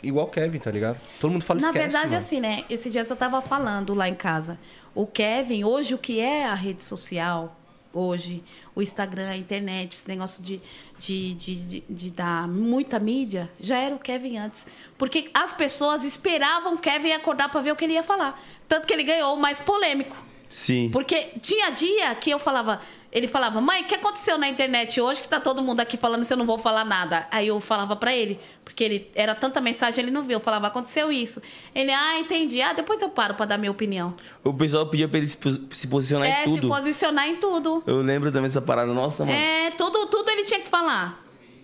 igual Kevin, tá ligado? Todo mundo fala Na esquece, verdade, mano. assim, né? Esses dias eu tava falando lá em casa. O Kevin, hoje, o que é a rede social, hoje, o Instagram, a internet, esse negócio de, de, de, de, de dar muita mídia, já era o Kevin antes. Porque as pessoas esperavam o Kevin acordar pra ver o que ele ia falar. Tanto que ele ganhou o mais polêmico. Sim. Porque tinha dia que eu falava, ele falava, mãe, o que aconteceu na internet hoje que tá todo mundo aqui falando se eu não vou falar nada? Aí eu falava pra ele, porque ele era tanta mensagem, ele não viu. Eu falava, aconteceu isso. Ele, ah, entendi. Ah, depois eu paro pra dar minha opinião. O pessoal pedia pra ele se pos- se posicionar é, em tudo. se posicionar em tudo. Eu lembro também dessa parada. Nossa, mano. É, tudo, tudo ele tinha que falar.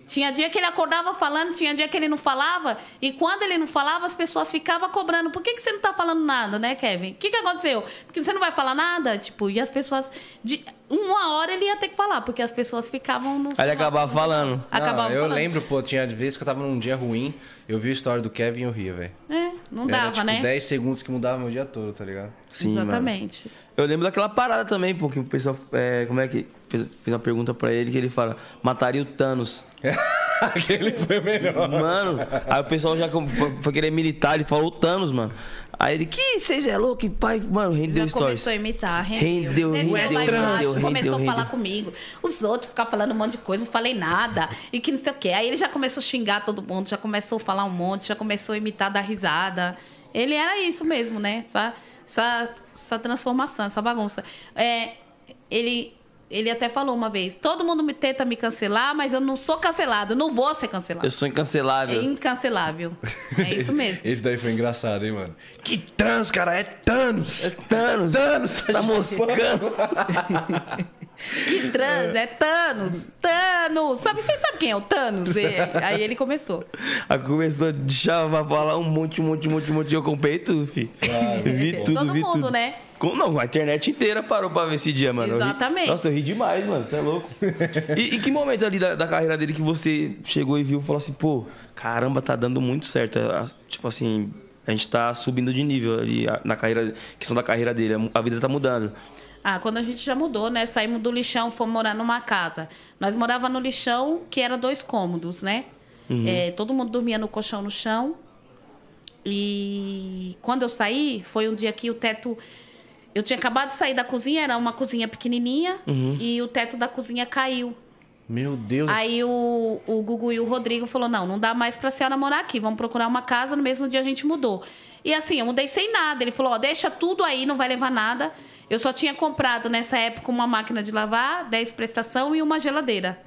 Tinha dia que ele acordava falando, tinha dia que ele não falava. E quando ele não falava, as pessoas ficavam cobrando. Por que, que você não tá falando nada, né, Kevin? O que, que aconteceu? Porque você não vai falar nada? Tipo, e as pessoas. De, uma hora ele ia ter que falar, porque as pessoas ficavam no. Aí ele acabava falando. Não, Acabava eu falando. lembro, pô, tinha vezes que eu tava num dia ruim, eu vi a história do Kevin e eu ria, velho. É, não Era dava, tipo né? 10 segundos que mudava meu dia todo, tá ligado? Sim, mano. Exatamente. Eu lembro daquela parada também, porque o pessoal. é, como é que. Fez, fez uma pergunta pra ele que ele fala: mataria o Thanos. Aquele foi o melhor. Mano, aí o pessoal já foi, foi querer militar, ele falou o Thanos, mano. Aí ele, que vocês é louco, que pai. Mano, rendeu Já stories. começou a imitar, Rendeu, rendeu. rendeu, rendeu, embaixo, rendeu, começou a rendeu. falar comigo. Os outros ficavam falando um monte de coisa, não falei nada. E que não sei o quê. Aí ele já começou a xingar todo mundo, já começou a falar um monte, já começou a imitar, dar risada. Ele era isso mesmo, né? Essa, essa, essa transformação, essa bagunça. É, ele, ele até falou uma vez: todo mundo me tenta me cancelar, mas eu não sou cancelado, não vou ser cancelado. Eu sou É incancelável. incancelável. É isso mesmo. Esse daí foi engraçado, hein, mano? Que trans, cara, é Thanos! Thanos, Thanos, tá moscando. Que trans, é Thanos. Thanos. Sabe, vocês sabem quem é o Thanos? E- aí ele começou. Aí começou a chavar, falar um monte, um monte, um monte, um monte. Eu comprei tudo, fi. vi tudo, Todo vi mundo, tudo. né? Não, a internet inteira parou pra ver esse dia, mano. Eu ri- Exatamente. Nossa, eu ri demais, mano. Você é louco. e, e que momento ali da, da carreira dele que você chegou e viu e falou assim, pô, caramba, tá dando muito certo. Tipo assim, a gente tá subindo de nível ali na carreira, questão da carreira dele. A vida tá mudando. Ah, quando a gente já mudou, né? Saímos do lixão, fomos morar numa casa. Nós morava no lixão, que era dois cômodos, né? É, todo mundo dormia no colchão no chão. E quando eu saí, foi um dia que o teto. Eu tinha acabado de sair da cozinha, era uma cozinha pequenininha, e o teto da cozinha caiu. Meu Deus. Aí o, o Gugu e o Rodrigo falou: não, não dá mais pra senhora morar aqui, vamos procurar uma casa. No mesmo dia a gente mudou. E assim, eu mudei sem nada. Ele falou: ó, deixa tudo aí, não vai levar nada. Eu só tinha comprado nessa época uma máquina de lavar, 10 prestação e uma geladeira.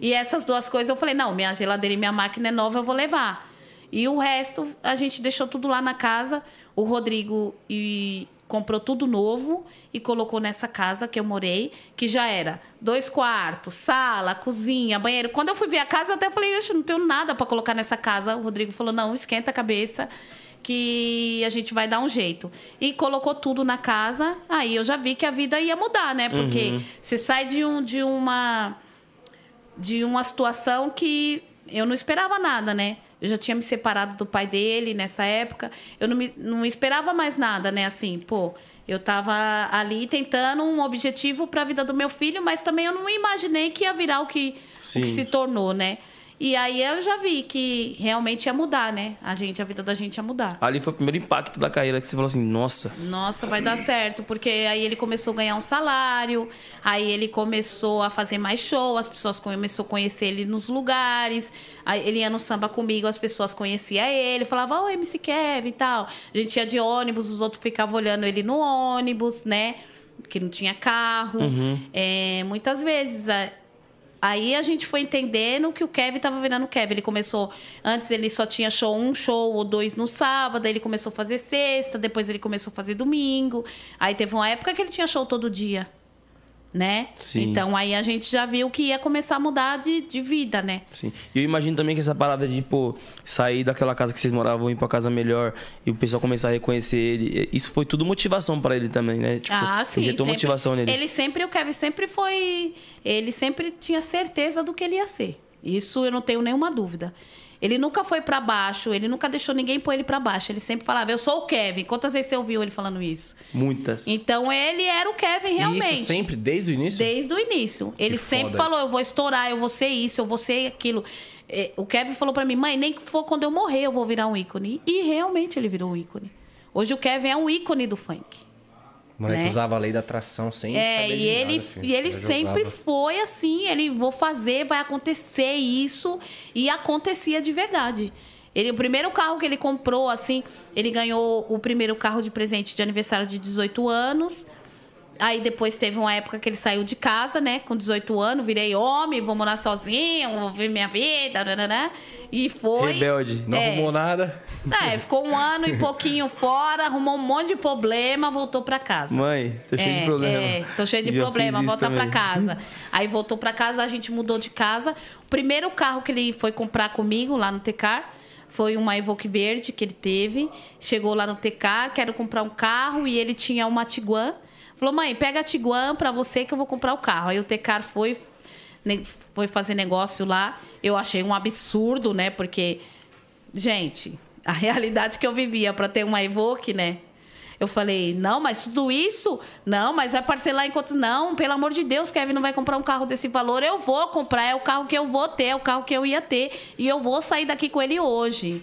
E essas duas coisas eu falei: não, minha geladeira e minha máquina é nova, eu vou levar. E o resto a gente deixou tudo lá na casa. O Rodrigo e comprou tudo novo e colocou nessa casa que eu morei, que já era dois quartos, sala, cozinha, banheiro. Quando eu fui ver a casa, eu até falei, eu não tenho nada para colocar nessa casa. O Rodrigo falou, não, esquenta a cabeça que a gente vai dar um jeito. E colocou tudo na casa, aí eu já vi que a vida ia mudar, né? Porque você sai de, um, de uma de uma situação que eu não esperava nada, né? Eu já tinha me separado do pai dele nessa época. Eu não, me, não esperava mais nada, né? Assim, pô, eu tava ali tentando um objetivo para a vida do meu filho, mas também eu não imaginei que ia virar o que, o que se tornou, né? E aí eu já vi que realmente ia mudar, né? A gente, a vida da gente ia mudar. Ali foi o primeiro impacto da carreira que você falou assim, nossa, Nossa, vai dar certo, porque aí ele começou a ganhar um salário, aí ele começou a fazer mais show, as pessoas começou a conhecer ele nos lugares, aí ele ia no samba comigo, as pessoas conheciam ele, falavam, ô, MC Kevin e tal. A gente ia de ônibus, os outros ficavam olhando ele no ônibus, né? Que não tinha carro. É, muitas vezes. Aí a gente foi entendendo que o Kevin tava virando Kevin. Ele começou. Antes ele só tinha show um show ou dois no sábado, aí ele começou a fazer sexta, depois ele começou a fazer domingo. Aí teve uma época que ele tinha show todo dia. Né? Sim. Então aí a gente já viu que ia começar a mudar de, de vida, né? Sim. E eu imagino também que essa parada de, pô, sair daquela casa que vocês moravam, ir pra casa melhor e o pessoal começar a reconhecer ele, isso foi tudo motivação pra ele também, né? Tipo, ah, sim. injetou sempre- motivação nele. Ele sempre, o Kevin sempre foi. Ele sempre tinha certeza do que ele ia ser. Isso eu não tenho nenhuma dúvida. Ele nunca foi pra baixo, ele nunca deixou ninguém pôr ele pra baixo. Ele sempre falava, eu sou o Kevin. Quantas vezes você ouviu ele falando isso? Muitas. Então ele era o Kevin realmente. E isso sempre, desde o início? Desde o início. Ele Que sempre falou: isso. eu vou estourar, eu vou ser isso, eu vou ser aquilo. É, O Kevin falou pra mim: mãe, nem que for quando eu morrer, eu vou virar um ícone. E realmente ele virou um ícone. Hoje o Kevin é um ícone do funk. O moleque né? usava a lei da atração sem É, saber e de ele, nada, filho. e ele sempre jogava. foi assim, ele vou fazer, vai acontecer isso e acontecia de verdade. Ele, o primeiro carro que ele comprou, assim, ele ganhou o primeiro carro de presente de aniversário de 18 anos. Aí depois teve uma época que ele saiu de casa, né? Com 18 anos, virei homem, vou morar sozinho, vou ver minha vida, né? E foi. Rebelde. Não É. arrumou nada. É, ficou um ano e pouquinho fora, arrumou um monte de problema, voltou pra casa. Mãe, tô cheio É, de problema. É, tô cheio de Já problema, volta pra casa. Aí voltou pra casa, a gente mudou de casa. O primeiro carro que ele foi comprar comigo lá no Tecar foi uma Evoque verde que ele teve. Chegou lá no Tecar, quero comprar um carro e ele tinha uma Tiguan. Falou: "Mãe, pega a Tiguan pra você que eu vou comprar o carro". Aí o Tecar foi foi fazer negócio lá. Eu achei um absurdo, né? Porque gente, a realidade que eu vivia pra ter uma Evoque, né? Eu falei, não, mas tudo isso? Não, mas vai parcelar em quantos? Não, pelo amor de Deus, Kevin não vai comprar um carro desse valor. Eu vou comprar, é o carro que eu vou ter, é o carro que eu ia ter. E eu vou sair daqui com ele hoje.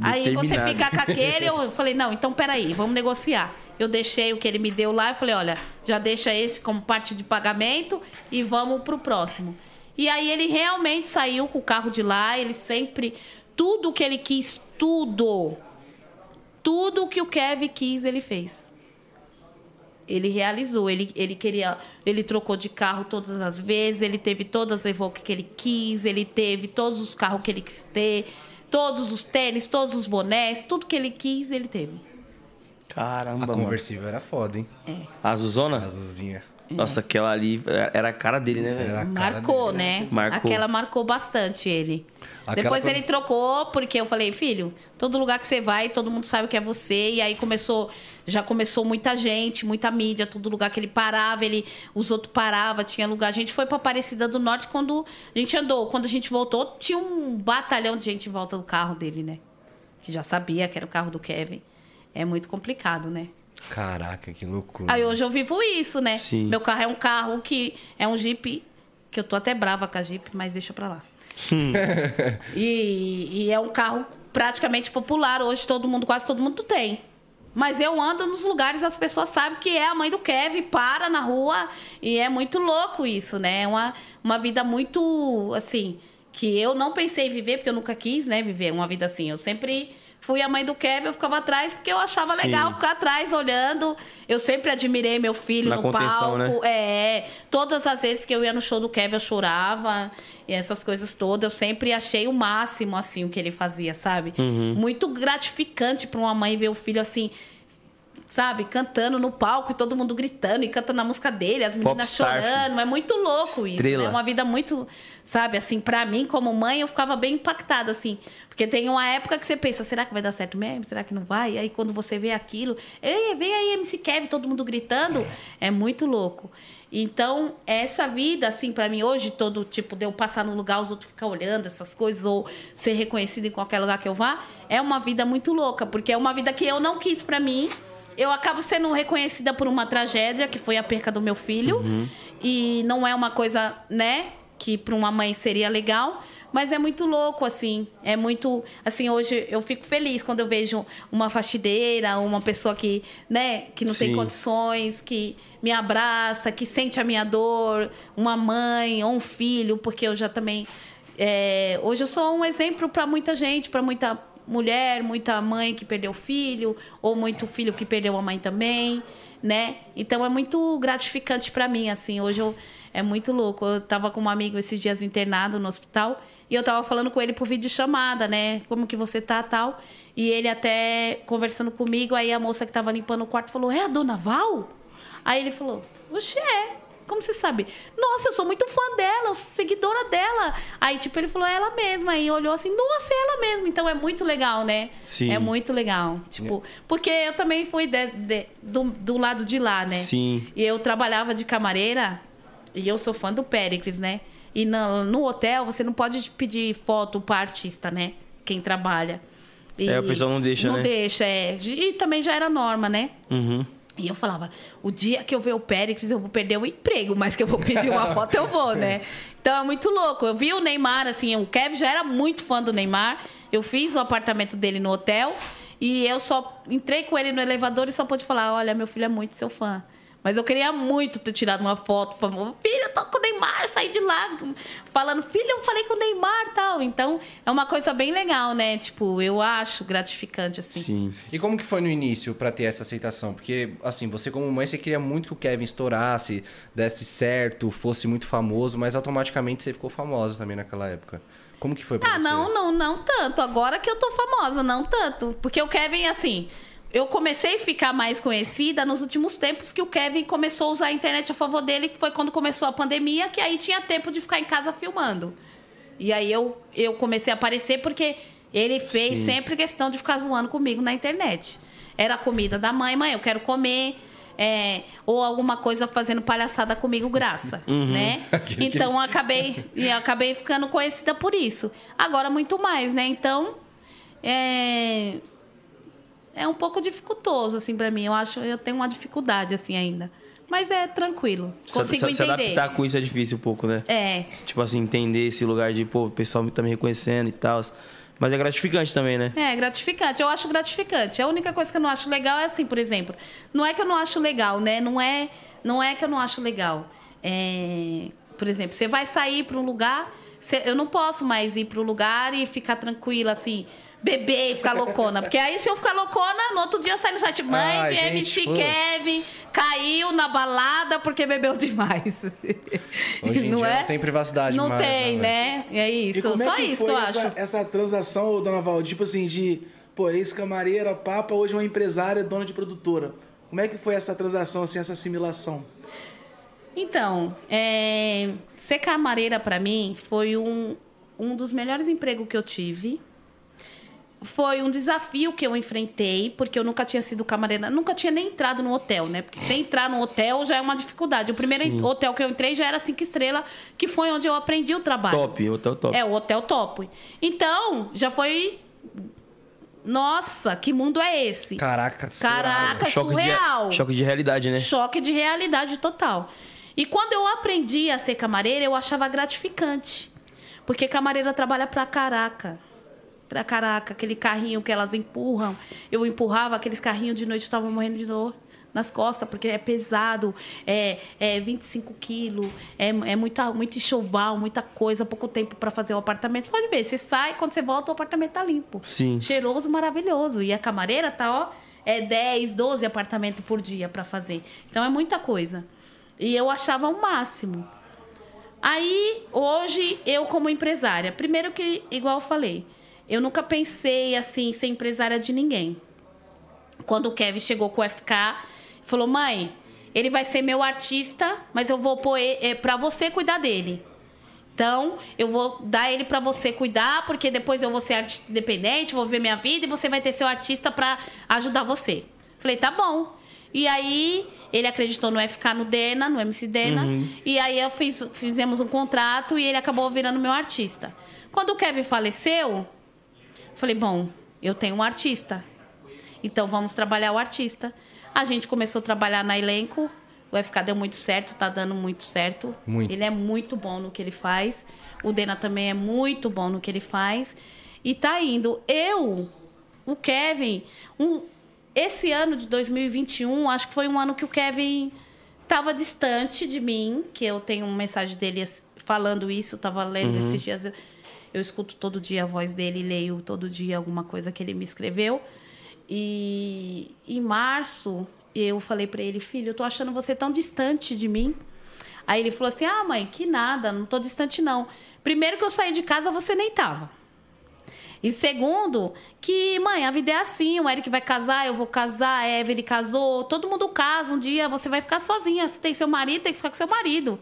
Aí você fica com aquele, eu falei, não, então peraí, vamos negociar. Eu deixei o que ele me deu lá e falei, olha, já deixa esse como parte de pagamento e vamos pro próximo. E aí ele realmente saiu com o carro de lá, ele sempre. Tudo que ele quis, tudo. Tudo que o Kevin quis, ele fez. Ele realizou, ele, ele queria, ele trocou de carro todas as vezes, ele teve todas as Evoque que ele quis, ele teve todos os carros que ele quis ter, todos os tênis, todos os bonés, tudo que ele quis, ele teve. Caramba, A mano. conversível era foda, hein? A Azuzona? Azulzinha. Nossa, aquela ali era a cara dele, né, velho? Era a cara Marcou, dele. né? Marcou. Aquela marcou bastante ele. Aquela Depois foi- ele trocou, porque eu falei, filho, todo lugar que você vai, todo mundo sabe que é você. E aí começou, já começou muita gente, muita mídia, todo lugar que ele parava, ele, os outros paravam, tinha lugar. A gente foi pra Aparecida do Norte quando a gente andou. Quando a gente voltou, tinha um batalhão de gente em volta do carro dele, né? Que já sabia que era o carro do Kevin. É muito complicado, né? Caraca, que loucura. Aí hoje eu vivo isso, né? Sim. Meu carro é um carro que é um Jeep, que eu tô até brava com a Jeep, mas deixa pra lá. e, e é um carro praticamente popular. Hoje todo mundo, quase todo mundo tem. Mas eu ando nos lugares, as pessoas sabem que é a mãe do Kevin, para na rua. E é muito louco isso, né? É uma, uma vida muito, assim, que eu não pensei em viver, porque eu nunca quis, né, viver uma vida assim. Eu sempre fui a mãe do Kevin, eu ficava atrás porque eu achava Sim. legal ficar atrás olhando. Eu sempre admirei meu filho Na no contenção, palco. né? É, todas as vezes que eu ia no show do Kevin, eu chorava. E essas coisas todas. Eu sempre achei o máximo, assim, o que ele fazia, sabe? Uhum. Muito gratificante para uma mãe ver o filho, assim, sabe? Cantando no palco e todo mundo gritando e cantando a música dele, as meninas Popstar, chorando. É muito louco isso, Estrela. né? Uma vida muito, sabe? Assim, para mim, como mãe, eu ficava bem impactada, assim. Porque tem uma época que você pensa, será que vai dar certo mesmo? Será que não vai? E aí, quando você vê aquilo, ei, vem aí, MC Kevin, todo mundo gritando, é muito louco. Então, essa vida, assim, para mim, hoje, todo tipo de eu passar no lugar, os outros ficar olhando essas coisas, ou ser reconhecido em qualquer lugar que eu vá, é uma vida muito louca, porque é uma vida que eu não quis para mim. Eu acabo sendo reconhecida por uma tragédia, que foi a perca do meu filho. E não é uma coisa, né, que para uma mãe seria legal, mas é muito louco, assim. É muito. Assim, hoje eu fico feliz quando eu vejo uma faxineira, uma pessoa que, né, que não tem Sim. condições, que me abraça, que sente a minha dor, uma mãe ou um filho, porque eu já também. é, hoje eu sou um exemplo para muita gente, para muita mulher, muita mãe que perdeu filho, ou muito filho que perdeu a mãe também, né? Então é muito gratificante para mim, assim. Hoje eu, é muito louco. Eu tava com um amigo esses dias internado no hospital e eu tava falando com ele por vídeo chamada, né? Como que você tá, tal. E ele até conversando comigo, aí a moça que tava limpando o quarto falou: "É a dona Val?" Aí ele falou: "Oxe, é." Como você sabe? Nossa, eu sou muito fã dela, eu sou seguidora dela. Aí, tipo, ele falou, é ela mesma. Aí olhou assim, nossa, é ela mesma. Então é muito legal, né? Sim. É muito legal. Tipo, porque eu também fui de- de- do, do lado de lá, né? Sim. E eu trabalhava de camareira e eu sou fã do Péricles, né? E no, no hotel você não pode pedir foto para artista, né? Quem trabalha. E É, o pessoal não deixa, não né? deixa, é. E também já era norma, né? Uhum. E eu falava, o dia que eu ver o Péricles, eu vou perder o emprego, mas que eu vou pedir uma foto, eu vou, né? Então é muito louco. Eu vi o Neymar, assim, o Kevin já era muito fã do Neymar. Eu fiz o apartamento dele no hotel e eu só entrei com ele no elevador e só pude falar: olha, meu filho é muito seu fã. Mas eu queria muito ter tirado uma foto para filho, eu tô com o Neymar, saí de lá falando, filho, eu falei com o Neymar tal. Então, é uma coisa bem legal, né? Tipo, eu acho gratificante, assim. Sim. E como que foi no início pra ter essa aceitação? Porque, assim, você como mãe, você queria muito que o Kevin estourasse, desse certo, fosse muito famoso, mas automaticamente você ficou famosa também naquela época. Como que foi pra Ah, você? não, não, não tanto. Agora que eu tô famosa, não tanto. Porque o Kevin, assim, eu comecei a ficar mais conhecida nos últimos tempos que o Kevin começou a usar a internet a favor dele, que foi quando começou a pandemia, que aí tinha tempo de ficar em casa filmando. E aí eu, eu comecei a aparecer porque ele fez Sim. sempre questão de ficar zoando comigo na internet. Era a comida da mãe, mãe, eu quero comer. é, ou alguma coisa fazendo palhaçada comigo, graça, né? Então eu acabei, eu acabei ficando conhecida por isso. Agora muito mais, né? Então é, é um pouco dificultoso assim para mim. Eu acho, eu tenho uma dificuldade assim ainda, mas é tranquilo. Se, Consigo se, se entender. adaptar com isso é difícil um pouco, né? É, Tipo assim, entender esse lugar de, pô, o pessoal tá me reconhecendo e tal. Mas é gratificante também, né? É, gratificante. Eu acho gratificante. A única coisa que eu não acho legal é assim, por exemplo. Não é que eu não acho legal, né? Não é, não é que eu não acho legal. É, por exemplo, você vai sair para um lugar, você- eu não posso mais ir para o lugar e ficar tranquila assim. Beber e ficar loucona. Porque aí, se eu ficar loucona, no outro dia sai no site Mãe Ai, de gente, MC putz. Kevin caiu na balada porque bebeu demais. Hoje em não dia é? não tem privacidade Não mais, tem, né, né? É isso. E como Só é que isso foi que eu essa, acho. essa transação, dona Val? Tipo assim, de, pô, ex-camareira, papa, hoje é uma empresária, dona de produtora. Como é que foi essa transação, assim, essa assimilação? Então, é, ser camareira para mim foi um, um dos melhores empregos que eu tive. Foi um desafio que eu enfrentei, porque eu nunca tinha sido camareira, nunca tinha nem entrado no hotel, né? Porque sem entrar no hotel já é uma dificuldade. O primeiro Sim. hotel que eu entrei já era cinco estrelas, que foi onde eu aprendi o trabalho. Top, hotel top. É, o hotel top. Então, já foi. Nossa, que mundo é esse? Caraca, Caraca, choque, surreal. de, choque de realidade, né? Choque de realidade total. E quando eu aprendi a ser camareira, eu achava gratificante. Porque camareira trabalha pra caraca. Pra caraca, aquele carrinho que elas empurram. Eu empurrava aqueles carrinhos de noite, eu tava morrendo de dor nas costas, porque é pesado, é, é 25 quilos, é, é muita, muito enxoval, muita coisa, pouco tempo para fazer o apartamento. Você pode ver, você sai, quando você volta, o apartamento tá limpo. Sim. Cheiroso, maravilhoso. E a camareira tá, ó, é 10, 12 apartamentos por dia para fazer. Então é muita coisa. E eu achava o máximo. Aí, hoje, eu como empresária, primeiro que, igual eu falei, eu nunca pensei assim, ser empresária de ninguém. Quando o Kevin chegou com o FK, falou: mãe, ele vai ser meu artista, mas eu vou pôr é, para você cuidar dele. Então, eu vou dar ele para você cuidar, porque depois eu vou ser artista independente, vou ver minha vida e você vai ter seu artista para ajudar você. Falei, tá bom. E aí, ele acreditou no FK no Dena, no MC Dena. E aí, eu fiz, fizemos um contrato e ele acabou virando meu artista. Quando o Kevin faleceu, falei, bom, eu tenho um artista. Então, vamos trabalhar o artista. A gente começou a trabalhar na elenco. O FK deu muito certo, tá dando muito certo. Muito. Ele é muito bom no que ele faz. O Dena também é muito bom no que ele faz. E tá indo. Eu, o Kevin, um, esse ano de 2021, acho que foi um ano que o Kevin tava distante de mim, que eu tenho uma mensagem dele falando isso, tava lendo esses dias. Eu escuto todo dia a voz dele, leio todo dia alguma coisa que ele me escreveu. E em março, eu falei para ele, filho, eu tô achando você tão distante de mim. Aí ele falou assim: Ah, mãe, que nada, não tô distante, não. Primeiro que eu saí de casa, você nem tava. E segundo, que, mãe, a vida é assim, o Eric vai casar, eu vou casar, a Evelyn casou, todo mundo casa, um dia você vai ficar sozinha. Se tem seu marido, tem que ficar com seu marido.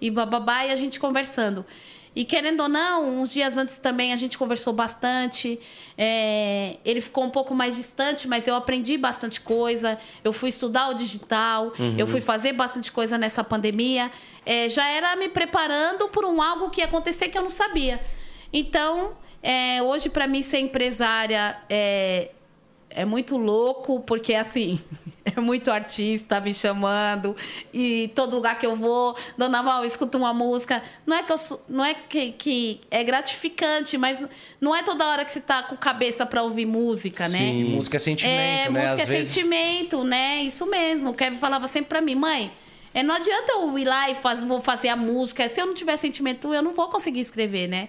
E bababá, e a gente conversando. E querendo ou não, uns dias antes também a gente conversou bastante. É, ele ficou um pouco mais distante, mas eu aprendi bastante coisa. Eu fui estudar o digital, uhum. eu fui fazer bastante coisa nessa pandemia. É, já era me preparando por um algo que ia acontecer que eu não sabia. Então, é, hoje, para mim, ser empresária é, é muito louco, porque assim, é muito artista me chamando, e todo lugar que eu vou, Dona Val, escuto uma música. Não é que, eu, não é que, que é gratificante, mas não é toda hora que você tá com cabeça para ouvir música, né? Sim, música é sentimento, é, né? Música Às é vezes... sentimento, né? Isso mesmo. O Kevin falava sempre pra mim, mãe. É, não adianta eu ir lá e faz, vou fazer a música. Se eu não tiver sentimento, eu não vou conseguir escrever, né?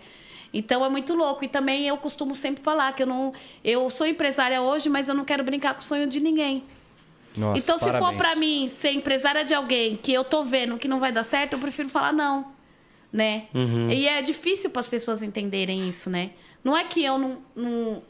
Então é muito louco. E também eu costumo sempre falar que eu não. Eu sou empresária hoje, mas eu não quero brincar com o sonho de ninguém. Nossa, então, se parabéns. for para mim ser empresária de alguém que eu tô vendo que não vai dar certo, eu prefiro falar não. Né? Uhum. E é difícil para as pessoas entenderem isso, né? Não é que eu não. não...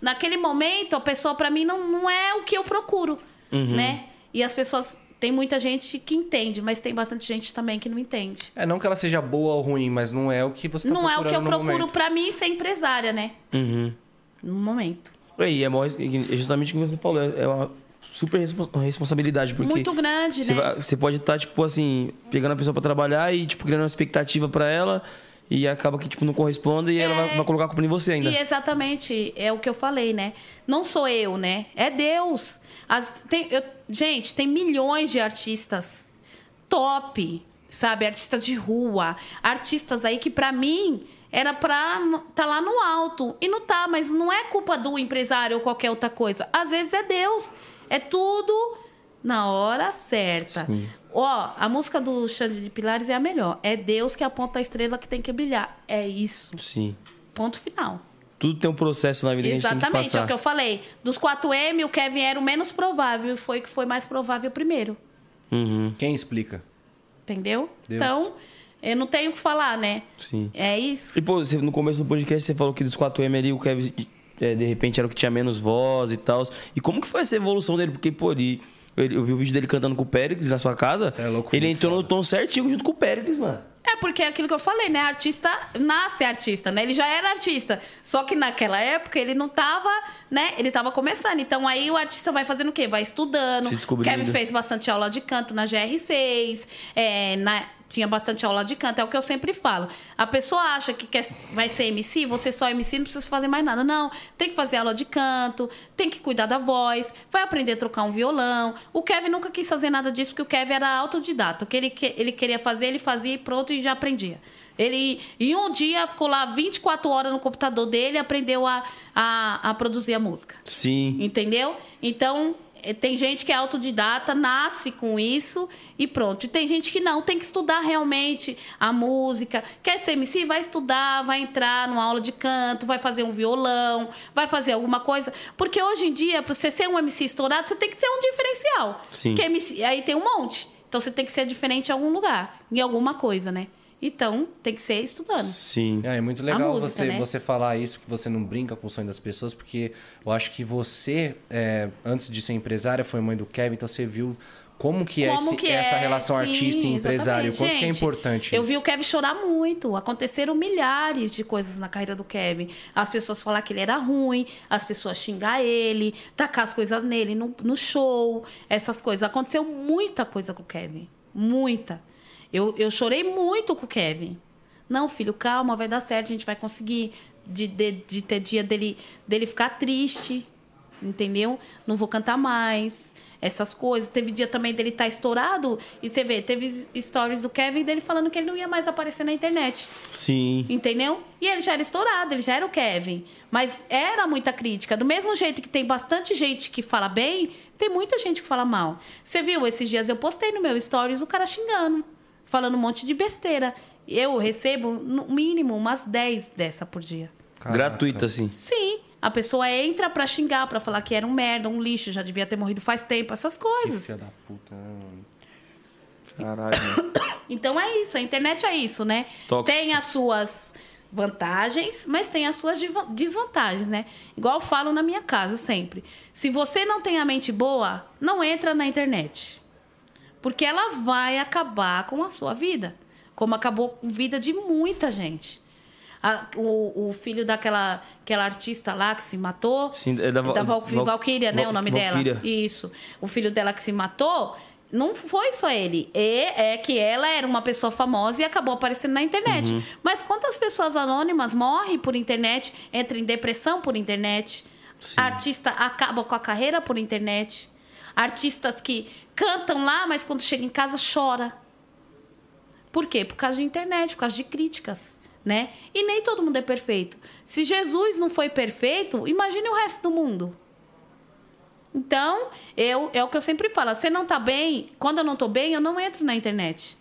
Naquele momento, a pessoa para mim não, não é o que eu procuro, Uhum. né? E as pessoas tem muita gente que entende, mas tem bastante gente também que não entende. É, não que ela seja boa ou ruim, mas não é o que você tá não é o que eu procuro momento. pra mim ser empresária, né? Uhum. No momento. E é mó- é justamente o que você falou, é uma super respo- responsabilidade, porque Muito grande, você, né? vai- você pode estar, tipo assim, pegando a pessoa pra trabalhar e, tipo, criando uma expectativa pra ela e acaba que, tipo, não corresponde e ela vai, vai colocar a culpa em você ainda. E exatamente, é o que eu falei, né? Não sou eu, né? É Deus. As- tem- eu- gente, tem milhões de artistas top, sabe? Artista de rua, artistas aí que pra mim era pra tá lá no alto. E não tá, mas não é culpa do empresário ou qualquer outra coisa. Às vezes é Deus. É tudo na hora certa. Sim. Ó, a música do Xande de Pilares é a melhor. É Deus que aponta a estrela que tem que brilhar. É isso. Sim. Ponto final. Tudo tem um processo na vida que a gente tem que Exatamente, passar. é o que eu falei. Dos 4M, o Kevin era o menos provável e foi o que foi mais provável primeiro. Uhum. Quem explica? Entendeu? Deus. Então, eu não tenho o que falar, né? Sim. É isso. E, pô, você- no começo do podcast você falou que dos 4M ali o Kevin, é, de repente, era o que tinha menos voz e tal. E como que foi essa evolução dele? Porque, pô, ele, eu, vi o vídeo dele cantando com o Péricles na sua casa. É louco, ele entrou no foda. tom certinho junto com o Péricles, mano. É porque é aquilo que eu falei, né? Artista nasce artista, né? Ele já era artista. Só que naquela época ele não tava, né? Ele tava começando. Então aí o artista vai fazendo o quê? Vai estudando. Se descobrindo. Kevin fez bastante aula de canto na GR6. É, na- tinha bastante aula de canto. É o que eu sempre falo. A pessoa acha que quer, vai ser MC, você só é MC, não precisa fazer mais nada. Não. Tem que fazer aula de canto, tem que cuidar da voz, vai aprender a trocar um violão. O Kevin nunca quis fazer nada disso, porque o Kevin era autodidata. O que ele, ele queria fazer, ele fazia e pronto, e já aprendia. Ele, em um dia, ficou lá 24 horas no computador dele e aprendeu a, a, a produzir a música. Sim. Entendeu? Então, tem gente que é autodidata, nasce com isso e pronto. E tem gente que não, tem que estudar realmente a música. Quer ser MC? Vai estudar, vai entrar numa aula de canto, vai fazer um violão, vai fazer alguma coisa. Porque hoje em dia, para você ser um MC estourado, você tem que ter um diferencial. Sim. Porque MC, aí tem um monte. Então você tem que ser diferente em algum lugar, em alguma coisa, né? Então, tem que ser estudando. Sim. É, é muito legal música, você, né? você falar isso, que você não brinca com o sonho das pessoas, porque eu acho que você, é, antes de ser empresária, foi mãe do Kevin, então você viu como que é Como esse- que essa é, relação sim, artista e empresário, exatamente. quanto que é Gente, importante Eu isso. vi o Kevin chorar muito. Aconteceram milhares de coisas na carreira do Kevin. As pessoas falar que ele era ruim, as pessoas xingar ele, tacar as coisas nele no, no show, essas coisas. Aconteceu muita coisa com o Kevin. Muita. Eu, eu chorei muito com o Kevin. Não, filho, calma, vai dar certo, a gente vai conseguir. De, de, de ter dia dele, dele ficar triste, entendeu? Não vou cantar mais. Essas coisas. Teve dia também dele estar estourado. E você vê, teve stories do Kevin dele falando que ele não ia mais aparecer na internet. Sim. Entendeu? E ele já era estourado, ele já era o Kevin. Mas era muita crítica. Do mesmo jeito que tem bastante gente que fala bem, tem muita gente que fala mal. Você viu, esses dias eu postei no meu stories o cara xingando, falando um monte de besteira. Eu recebo, no mínimo, umas 10 dessa por dia. Caraca. Gratuito, assim. Sim. A pessoa entra pra xingar, pra falar que era um merda, um lixo, já devia ter morrido faz tempo, essas Que coisas. filha da puta, né? Caralho. Então é isso, a internet é isso, né? Tóxico. Tem as suas vantagens, mas tem as suas desvantagens, né? Igual eu falo na minha casa sempre. Se você não tem a mente boa, não entra na internet. Porque ela vai acabar com a sua vida. Como acabou com a vida de muita gente. A- o, o filho daquela aquela artista lá que se matou. Sim, é da Val- Val, Val- Valkyria, né? Val- o nome Valkyria. dela. Isso. O filho dela que se matou. Não foi só ele. E é que ela era uma pessoa famosa e acabou aparecendo na internet. Uhum. Mas quantas pessoas anônimas morrem por internet, entram em depressão por internet? Sim. Artista acaba com a carreira por internet. Artistas que cantam lá, mas quando chega em casa chora. Por quê? Por causa de internet, por causa de críticas, né? E nem todo mundo é perfeito. Se Jesus não foi perfeito, imagine o resto do mundo. Então, eu, é o que eu sempre falo. Você não tá bem, quando eu não tô bem, eu não entro na internet,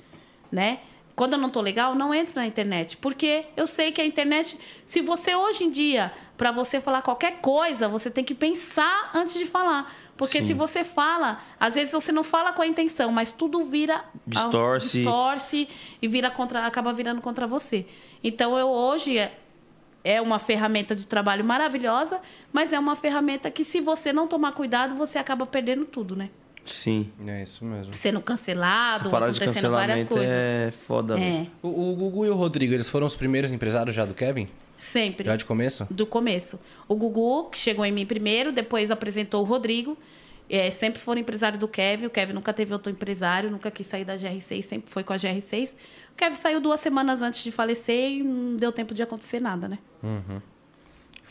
né? Quando eu não tô legal, eu não entro na internet, porque eu sei que a internet, se você hoje em dia, para você falar qualquer coisa, você tem que pensar antes de falar. Porque Sim. se você fala, às vezes você não fala com a intenção, mas tudo vira Distorce. distorce e vira contra, acaba virando contra você. Então eu hoje é- é uma ferramenta de trabalho maravilhosa, mas é uma ferramenta que se você não tomar cuidado, você acaba perdendo tudo, né? Sim. É isso mesmo. Sendo cancelado, acontecendo várias cancelamento coisas. é foda, velho. É, O, o Gugu e o Rodrigo, eles foram os primeiros empresários já do Kevin? Sempre. Já de começo? Do começo. O Gugu, que chegou em mim primeiro, depois apresentou o Rodrigo. É, sempre foram empresário do Kevin. O Kevin nunca teve outro empresário, nunca quis sair da GR6, sempre foi com a GR6. O Kevin saiu duas semanas antes de falecer e não deu tempo de acontecer nada, né?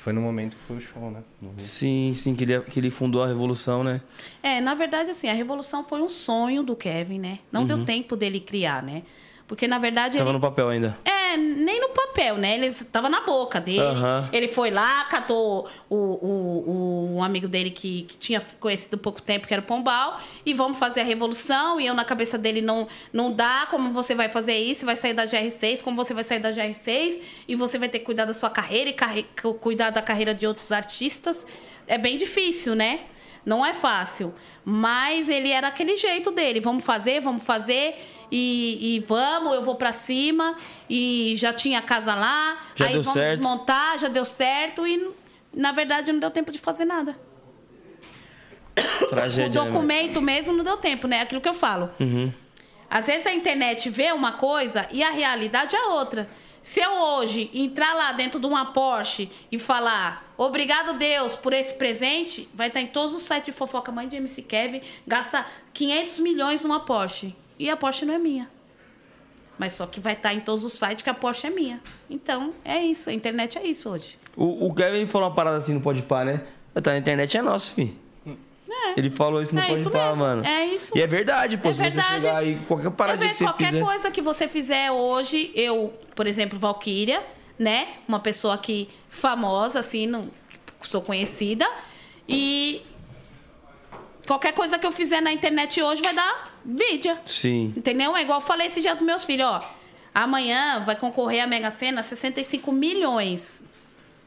Foi no momento que foi o show, né? Sim, sim, que ele, que ele fundou a revolução, né? É, na verdade, assim, a revolução foi um sonho do Kevin, né? Não deu tempo dele criar, né? Porque, na verdade, Tava ele... no papel ainda. É, nem no papel, né? Ele estava na boca dele. Aham. Ele foi lá, catou o, o, o- um amigo dele que, que tinha conhecido pouco tempo, que era o Pombal, e vamos fazer a revolução. E eu, na cabeça dele, não, não dá como você vai fazer isso, vai sair da GR6, como você vai sair da GR6, e você vai ter que cuidar da sua carreira e carre- cu- cuidar da carreira de outros artistas. É bem difícil, né? Não é fácil. Mas ele era aquele jeito dele. Vamos fazer, vamos fazer. E, e vamos, eu vou pra cima. E já tinha a casa lá. Já aí deu vamos certo. desmontar, já deu certo. E na verdade não deu tempo de fazer nada. O Tragédia, né, mano? documento mesmo não deu tempo, né? Aquilo que eu falo. Uhum. Às vezes a internet vê uma coisa e a realidade é outra. Se eu hoje entrar lá dentro de uma Porsche e falar obrigado Deus por esse presente, vai estar em todos os sites de fofoca. Mãe de MC Kevin gasta 500 milhões numa Porsche. E a Porsche não é minha. Mas só que vai estar em todos os sites que a Porsche é minha. Então, é isso. A internet é isso hoje. O, o Kevin falou uma parada assim no Pode Pá, né? Tá na internet é nosso, filho. É. Ele falou isso no É Pode mano. É isso. E é verdade, pô. É se verdade. você chegar aí, qualquer É paradinha ver, que você qualquer fizer. coisa que você fizer hoje, eu, por exemplo, Valkyria, né? Uma pessoa que famosa, assim, não, sou conhecida. E qualquer coisa que eu fizer na internet hoje vai dar mídia. Sim. Entendeu? É igual eu falei esse dia dos meus filhos, ó. Amanhã vai concorrer a Mega Sena 65 milhões.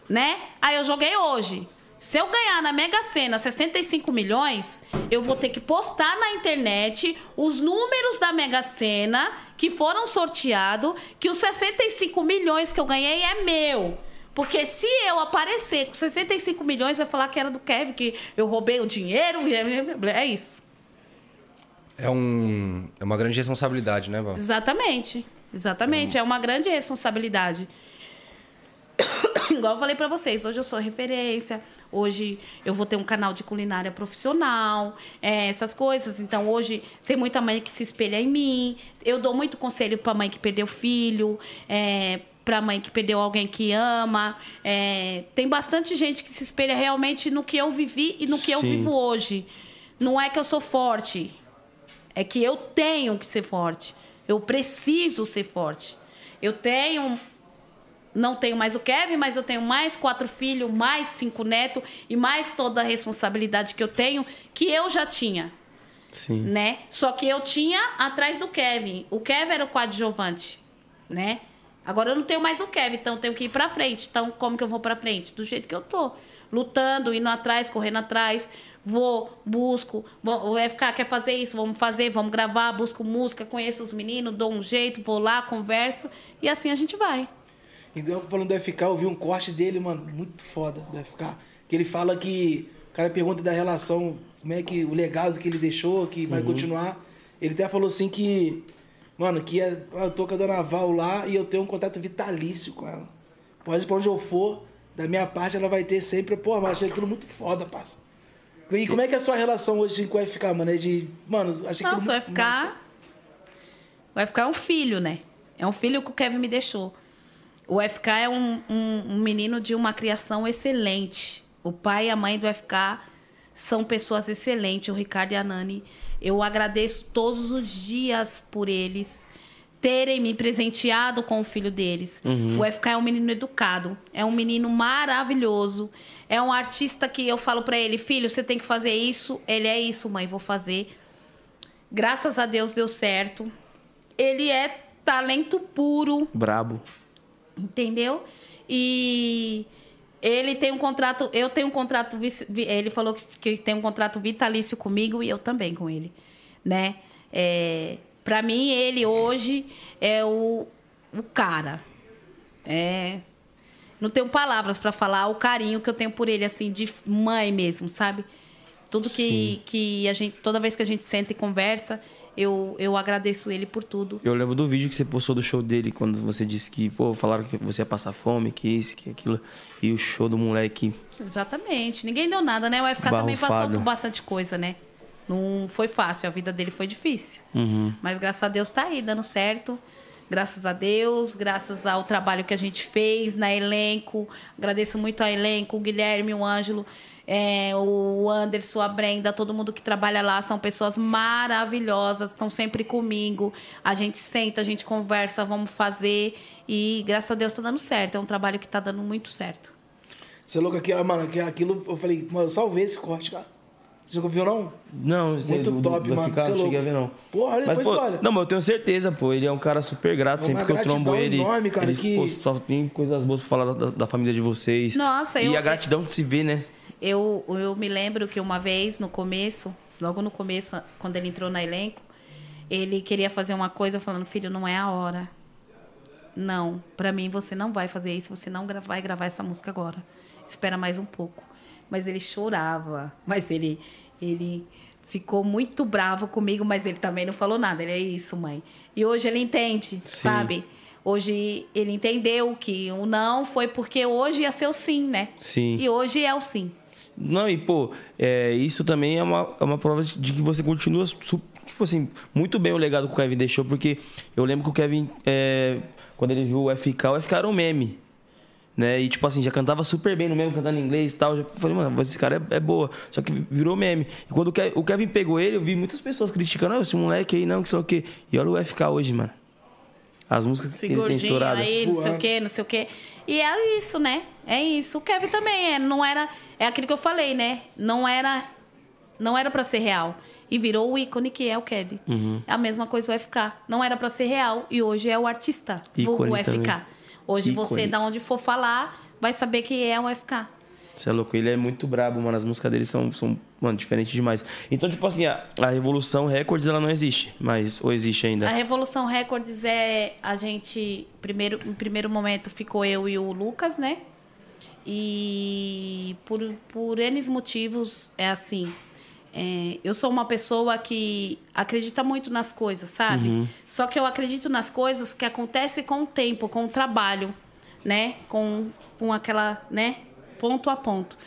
Né? Aí eu joguei hoje. Se eu ganhar na Mega Sena 65 milhões, eu vou ter que postar na internet os números da Mega Sena que foram sorteados, que os 65 milhões que eu ganhei é meu. Porque se eu aparecer com 65 milhões, vai falar que era do Kevin, que eu roubei o dinheiro. É isso. É, um, é uma grande responsabilidade, né, Val? Exatamente. Exatamente. É uma grande responsabilidade. Igual eu falei pra vocês, hoje eu sou referência, hoje eu vou ter um canal de culinária profissional, é, essas coisas. Então, hoje tem muita mãe que se espelha em mim. Eu dou muito conselho pra mãe que perdeu filho, é, pra mãe que perdeu alguém que ama. É, tem bastante gente que se espelha realmente no que eu vivi e no que eu Sim. vivo hoje. Não é que eu sou forte, é que eu tenho que ser forte. Eu preciso ser forte. Eu tenho. Não tenho mais o Kevin, mas eu tenho mais quatro filhos, mais cinco netos e mais toda a responsabilidade que eu tenho, que eu já tinha, Sim. né? Só que eu tinha atrás do Kevin. O Kevin era o coadjuvante. né? Agora eu não tenho mais o Kevin, então eu tenho que ir pra frente. Então, como que eu vou pra frente? Do jeito que eu tô. Lutando, indo atrás, correndo atrás. Vou, busco. Vou, o FK quer fazer isso, vamos fazer, vamos gravar, busco música, conheço os meninos, dou um jeito, vou lá, converso. E assim a gente vai. Então, falando do FK, eu vi um corte dele, mano, muito foda do FK. Que ele fala que. O cara pergunta da relação, como é que o legado que ele deixou, que vai continuar. Ele até falou assim que. Mano, que é, ah, eu tô com a dona Val lá e eu tenho um contato vitalício com ela. Pode ir pra onde eu for, da minha parte ela vai ter sempre. Pô, mas achei aquilo muito foda, parça. E como é que é a sua relação hoje com o FK, mano? É de. Mano, achei aquilo Nossa, o FK. massa. O FK é um filho, né? É um filho que o Kevin me deixou. O FK é um, um- um menino de uma criação excelente. O pai e a mãe do FK são pessoas excelentes, o Ricardo e a Nani. Eu agradeço todos os dias por eles terem me presenteado com o filho deles. O FK é um menino educado, é um menino maravilhoso, é um artista que eu falo pra ele, filho, você tem que fazer isso. Ele é isso, mãe, vou fazer. Graças a Deus deu certo. Ele é talento puro, Brabo. Entendeu? E ele tem um contrato, eu tenho um contrato, ele falou que, que tem um contrato vitalício comigo e eu também com ele, né? É, para mim ele hoje é o, o cara. É, não tenho palavras para falar o carinho que eu tenho por ele assim de mãe mesmo, sabe? Tudo que, que a gente, toda vez que a gente senta e conversa, eu, eu agradeço ele por tudo. Eu lembro do vídeo que você postou do show dele, quando você disse que, pô, falaram que você ia passar fome, que isso, que aquilo. E o show do moleque. Exatamente. Ninguém deu nada, né? O FK também passou Barrufado. por bastante coisa, né? Não foi fácil, a vida dele foi difícil. Uhum. Mas graças a Deus tá aí, dando certo. Graças a Deus, graças ao trabalho que a gente fez na elenco. Agradeço muito ao elenco, o Guilherme, o Ângelo, é, o Anderson, a Brenda, todo mundo que trabalha lá. São pessoas maravilhosas, estão sempre comigo. A gente senta, a gente conversa, vamos fazer. E graças a Deus tá dando certo. É um trabalho que tá dando muito certo. Você é louco aqui, mano, que aquilo. Eu falei, mano, eu salvei esse corte, cara. Você nunca viu, não? Não, Muito do- top, do mano, cê é não cheguei a ver, não. Porra, olha, Mas, depois pô, olha. Não, mas eu tenho certeza, pô. Ele é um cara super grato. É Sempre que eu trombo ele. enorme, cara, ele que- pô, só tem coisas boas pra falar da, da família de vocês. Nossa, E eu- a gratidão de se ver, né? Eu, eu me lembro que uma vez, no começo, logo no começo, quando ele entrou na elenco, ele queria fazer uma coisa falando, filho, não é a hora. Não, pra mim você não vai fazer isso, você não vai gravar essa música agora. Espera mais um pouco. Mas ele chorava, mas ele ele ficou muito bravo comigo, mas ele também não falou nada. Ele é isso, mãe. E hoje ele entende, sabe? Hoje ele entendeu que o não foi porque hoje ia ser o sim, né? Sim. E hoje é o sim. Não, e pô, é, isso também é uma, é uma prova de que você continua, tipo assim, muito bem o legado que o Kevin deixou, porque eu lembro que o Kevin, é, quando ele viu o FK, o FK era um meme. Né? E tipo assim, já cantava super bem no meme, cantando em inglês e tal. Já falei, mano, esse cara é, é boa. Só que virou meme. E quando o Ke- o Kevin pegou ele, eu vi muitas pessoas criticando, ah, esse moleque aí não, que sei o quê. E olha o FK hoje, mano. As músicas que tem gordinho estourado. aí, não sei o quê, não sei o quê. E é isso, né? É isso. O Kevin também é, não era, é aquilo que eu falei, né? Não era não era para ser real e virou o ícone que é o Kevin. Uhum. É a mesma coisa o FK. Não era para ser real e hoje é o artista, Ícone vulgo FK. também. Hoje Ícone. você da onde for falar vai saber que é o FK. Você é louco, ele é muito brabo, mano. As músicas dele são, são mano, diferentes demais. Então, tipo assim, a, a Revolução Records, ela não existe, mas ou existe ainda? A Revolução Records é a gente primeiro em primeiro momento ficou eu e o Lucas, né? E por por N motivos é assim. é, eu sou uma pessoa que acredita muito nas coisas, sabe? Só que eu acredito nas coisas que acontecem com o tempo, com o trabalho, né? Com, com aquela, né? Ponto a ponto.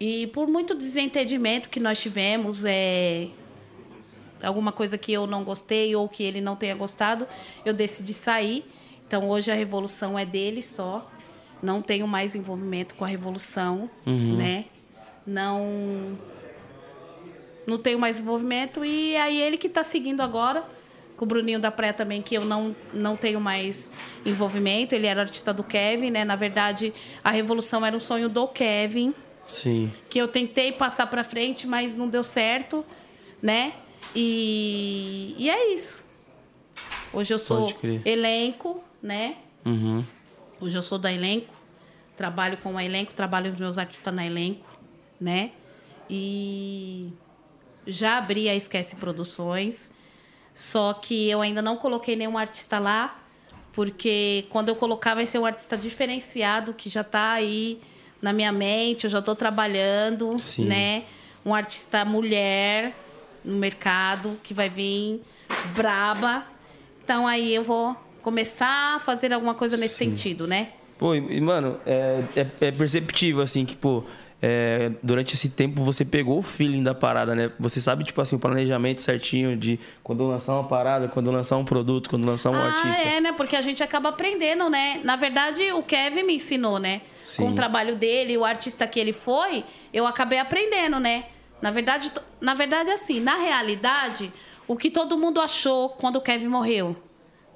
E por muito desentendimento que nós tivemos, é, alguma coisa que eu não gostei ou que ele não tenha gostado, eu decidi sair. Então hoje a revolução é dele só. Não tenho mais envolvimento com a revolução, né? Não não tenho mais envolvimento e aí ele que está seguindo agora com o Bruninho da Praia também que eu não não tenho mais envolvimento. Ele era artista do Kevin, né? Na verdade, a revolução era um sonho do Kevin Sim. que eu tentei passar para frente, mas não deu certo, né? E, e é isso. Hoje eu sou elenco, né? Uhum. Hoje eu sou da elenco, trabalho com a elenco, trabalho os meus artistas na elenco, né? E já abri a Esquece Produções, só que eu ainda não coloquei nenhum artista lá, porque quando eu colocar vai ser um artista diferenciado que já está aí na minha mente, eu já estou trabalhando, Sim. né? Um artista mulher no mercado que vai vir braba. Então aí eu vou começar a fazer alguma coisa nesse sentido, né? Pô, e, e, mano, é, é, é perceptível, assim, que, pô, é, durante esse tempo você pegou o feeling da parada, né? Você sabe, tipo assim, o planejamento certinho de quando lançar uma parada, quando lançar um produto, quando lançar um ah, artista. é, né? Porque a gente acaba aprendendo, né? Na verdade, o Kevin me ensinou, né? Sim. Com o trabalho dele, o artista que ele foi, eu acabei aprendendo, né? Na verdade, na verdade, assim, na realidade, o que todo mundo achou quando o Kevin morreu.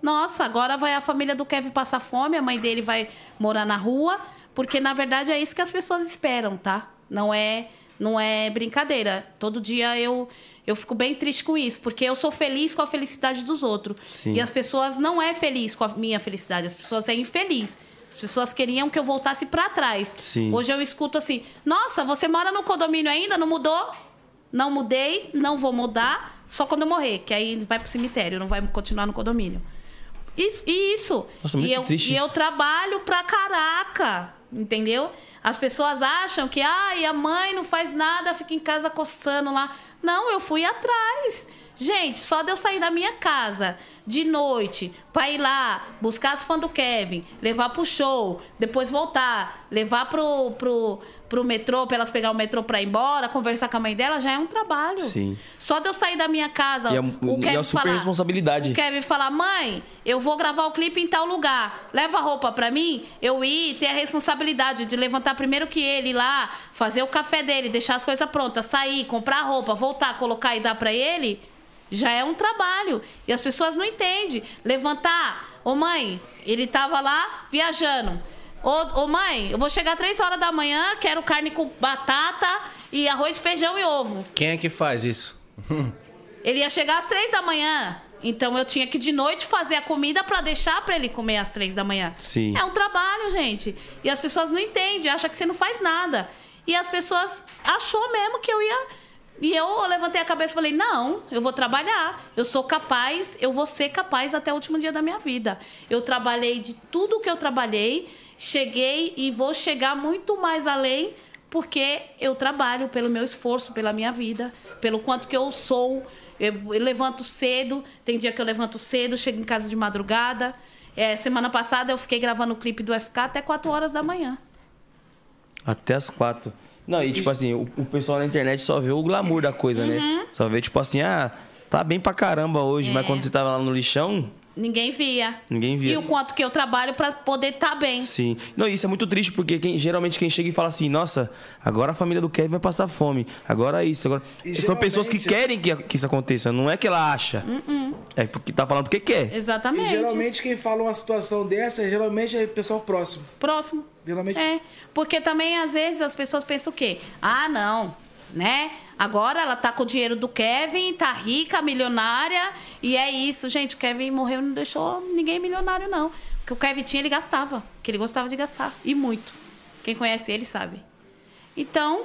Nossa, agora vai a família do Kevin passar fome, a mãe dele vai morar na rua, porque na verdade é isso que as pessoas esperam, tá? Não é, não é brincadeira. Todo dia eu eu fico bem triste com isso, porque eu sou feliz com a felicidade dos outros. Sim. E as pessoas não é feliz com a minha felicidade, as pessoas é infeliz. As pessoas queriam que eu voltasse para trás. Sim. Hoje eu escuto assim: "Nossa, você mora no condomínio ainda? Não mudou?" Não mudei, não vou mudar, só quando eu morrer, que aí vai pro cemitério, não vai continuar no condomínio. Isso, e isso. Nossa, muito e eu, e eu trabalho pra caraca, entendeu? As pessoas acham que ai, a mãe não faz nada, fica em casa coçando lá. Não, eu fui atrás. Gente, só de eu sair da minha casa de noite pra ir lá buscar as fãs do Kevin, levar pro show, depois voltar, levar pro, pro, pro metrô, pra elas pegar o metrô pra ir embora, conversar com a mãe dela, já é um trabalho. Sim. Só de eu sair da minha casa, E é- o e é Kevin uma super falar, responsabilidade. O Kevin falar, mãe, eu vou gravar o clipe em tal lugar. Leva a roupa pra mim, eu ir, ter a responsabilidade de levantar primeiro que ele ir lá, fazer o café dele, deixar as coisas prontas, sair, comprar roupa, voltar, colocar e dar pra ele, já é um trabalho. E as pessoas não entendem. Levantar, ô mãe, ele tava lá viajando. Ô, ô mãe, eu vou chegar três horas da manhã, quero carne com batata e arroz, feijão e ovo. Quem é que faz isso? Ele ia chegar às três da manhã. Então eu tinha que de noite fazer a comida pra deixar pra ele comer às três da manhã. Sim. É um trabalho, gente. E as pessoas não entendem, acham que você não faz nada. E as pessoas achou mesmo que eu ia. E eu levantei a cabeça e falei: não, eu vou trabalhar. Eu sou capaz, eu vou ser capaz até o último dia da minha vida. Eu trabalhei de tudo que eu trabalhei, cheguei e vou chegar muito mais além, porque eu trabalho pelo meu esforço, pela minha vida, pelo quanto que eu sou. Eu, eu levanto cedo, tem dia que eu levanto cedo, chego em casa de madrugada. É, semana passada eu fiquei gravando o clipe do FK até 4 horas da manhã. Até as quatro. Não, e tipo assim, o, o pessoal na internet só vê o glamour da coisa, Uhum. né? Só vê, tipo assim, ah, tá bem pra caramba hoje, mas É. quando você tava lá no lixão, Ninguém via. Ninguém via. E o quanto que eu trabalho pra poder estar bem. Sim. Não, isso é muito triste, porque quem- geralmente quem chega e fala assim, nossa, agora a família do Kevin vai passar fome. Agora isso, agora. E São pessoas que querem que, que isso aconteça, não é que ela acha. É porque tá falando porque quer. E Exatamente. geralmente quem fala uma situação dessa, geralmente é pessoal próximo. Próximo. Geralmente. É, porque também às vezes as pessoas pensam o quê? Ah, não, né? Agora ela tá com o dinheiro do Kevin, tá rica, milionária, e é isso. Gente, o Kevin morreu e não deixou ninguém milionário, não. Porque o Kevin tinha, ele gastava, que ele gostava de gastar, e muito. Quem conhece ele sabe. Então,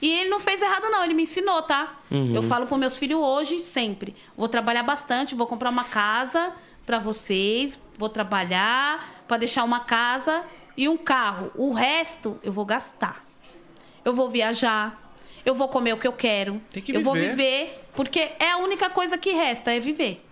e ele não fez errado, não. Ele me ensinou, tá? Eu falo para meus filhos hoje, sempre. Vou trabalhar bastante, vou comprar uma casa para vocês, vou trabalhar para deixar uma casa e um carro. O resto eu vou gastar. Eu vou viajar, eu vou comer o que eu quero. Tem que eu vou viver. viver, porque é a única coisa que resta, é viver.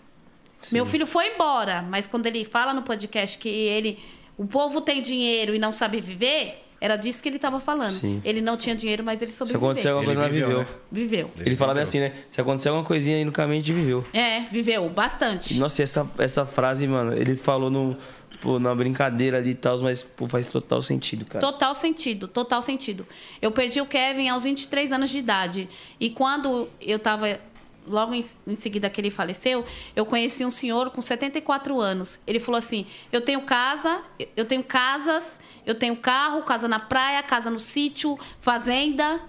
Meu filho foi embora, mas quando ele fala no podcast que ele, o povo tem dinheiro e não sabe viver, era disso que ele estava falando. Sim. Ele não tinha dinheiro, mas ele Se sobreviveu. acontecer alguma coisa, ela viveu, viveu. né? Viveu. Ele, falava assim, né? Se acontecer alguma coisinha aí no caminho, a gente viveu. É, viveu bastante. Nossa, e essa, essa frase, mano, ele falou no, pô, na brincadeira ali e tal, mas pô, faz total sentido, cara. Total sentido, total sentido. Eu perdi o Kevin aos 23 anos de idade. E quando eu tava. Logo em, em seguida que ele faleceu, eu conheci um senhor com 74 anos. Ele falou assim: Eu tenho casa, eu tenho casas, eu tenho carro, casa na praia, casa no sítio, fazenda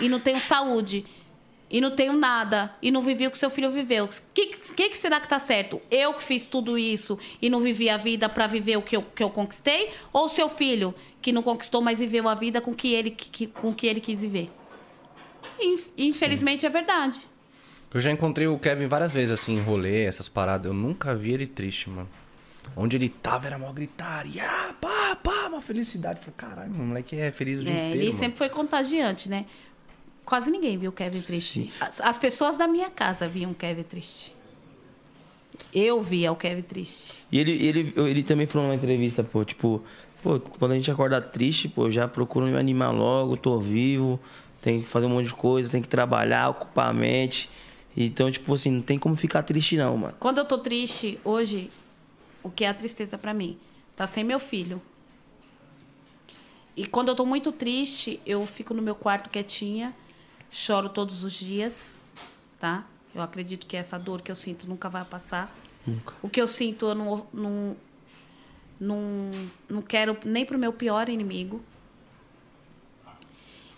e não tenho saúde. E não tenho nada e não vivi o que seu filho viveu. O que, que, que, será que tá certo? Eu que fiz tudo isso e não vivi a vida para viver o que eu, que eu conquistei? Ou seu filho que não conquistou, mas viveu a vida com que ele, que, com que ele quis viver? Infelizmente Sim. é verdade. Eu já encontrei o Kevin várias vezes assim, em rolê, essas paradas. Eu nunca vi ele triste, mano. Onde ele tava era mó gritaria, pá, pá, uma felicidade. Falei, caralho, o moleque é feliz o dia é, inteiro. Ele mano. sempre foi contagiante, né? Quase ninguém viu o Kevin triste. As, as, pessoas da minha casa viam o Kevin triste. Eu via o Kevin triste. E ele, ele, ele também falou numa entrevista, pô, tipo, pô, quando a gente acorda triste, pô, já procuro me animar logo, tô vivo, tem que fazer um monte de coisa, tem que trabalhar, ocupar a mente. Então, tipo assim, não tem como ficar triste não, mano. Quando eu tô triste, hoje, o que é a tristeza para mim? Tá sem meu filho. E quando eu tô muito triste, eu fico no meu quarto quietinha Choro todos os dias, tá? Eu acredito que essa dor que eu sinto nunca vai passar. Nunca. O que eu sinto, eu não, não, não, não quero nem pro meu pior inimigo.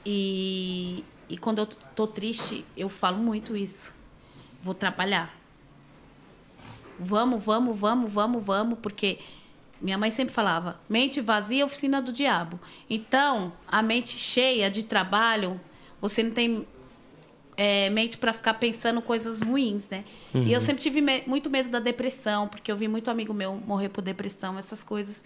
E, e quando eu tô triste, eu falo muito isso. Vou trabalhar. Vamos, vamos, vamos, vamos, vamos, porque minha mãe sempre falava: mente vazia, oficina do diabo. Então, a mente cheia de trabalho você não tem é, mente para ficar pensando coisas ruins, né? Uhum. E eu uhum. sempre tive me muito medo da depressão, porque eu vi muito amigo meu morrer por depressão, essas coisas.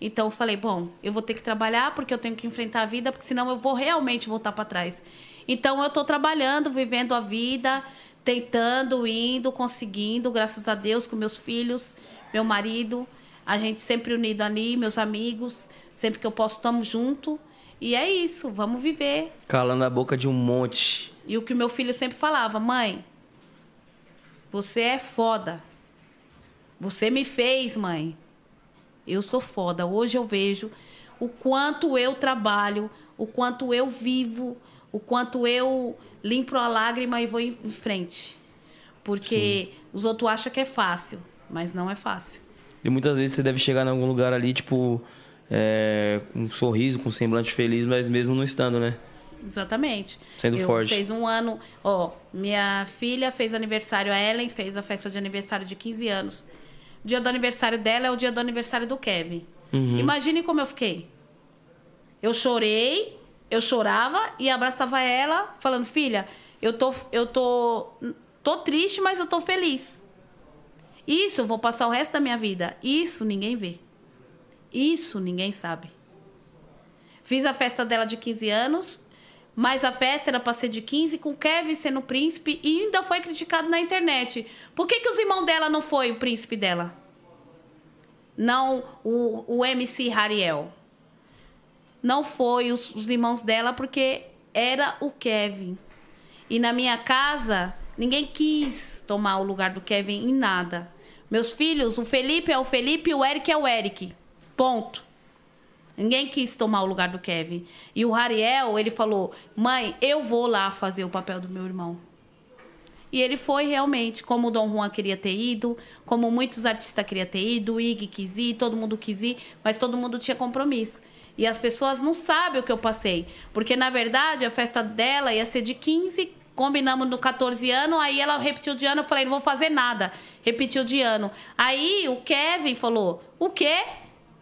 Então eu falei, bom, eu vou ter que trabalhar porque eu tenho que enfrentar a vida, porque senão eu vou realmente voltar para trás. Então eu estou trabalhando, vivendo a vida, tentando, indo, conseguindo, graças a Deus, com meus filhos, meu marido, a gente sempre unido ali, meus amigos, sempre que eu posso estamos junto. E é isso, vamos viver. Calando a boca de um monte. E o que meu filho sempre falava, mãe, você é foda. Você me fez, mãe. Eu sou foda. Hoje eu vejo o quanto eu trabalho, o quanto eu vivo, o quanto eu limpo a lágrima e vou em frente. Porque Sim. os outros acham que é fácil, mas não é fácil. E muitas vezes você deve chegar em algum lugar ali, tipo, é, com um sorriso, com um semblante feliz, mas mesmo não estando, né? Exatamente. Sendo eu forte. Fez um ano, ó, minha filha fez aniversário, a Ellen fez a festa de aniversário de 15 anos. O dia do aniversário dela é o dia do aniversário do Kevin. Uhum. Imagine como eu fiquei. Eu chorei, eu chorava e abraçava ela, falando: "Filha, eu tô eu tô tô triste, mas eu tô feliz. Isso eu vou passar o resto da minha vida. Isso ninguém vê. Isso ninguém sabe. Fiz a festa dela de 15 anos, mas a festa era para ser de 15 com Kevin sendo príncipe e ainda foi criticado na internet. Por que, que os irmãos dela não foi o príncipe dela? Não o, o MC Rariel. Não foi os, os irmãos dela porque era o Kevin. E na minha casa, ninguém quis tomar o lugar do Kevin em nada. Meus filhos, o Felipe é o Felipe e o Eric é o Eric. Ponto. Ninguém quis tomar o lugar do Kevin. E o Rariel, ele falou: mãe, eu vou lá fazer o papel do meu irmão. E ele foi realmente, como o Dom Juan queria ter ido, como muitos artistas queriam ter ido, o Ig quis ir, todo mundo quis ir, mas todo mundo tinha compromisso. E as pessoas não sabem o que eu passei. Porque, na verdade, a festa dela ia ser de 15, combinamos no 14 ano, aí ela repetiu de ano, eu falei, não vou fazer nada. Repetiu de ano. Aí o Kevin falou, o quê?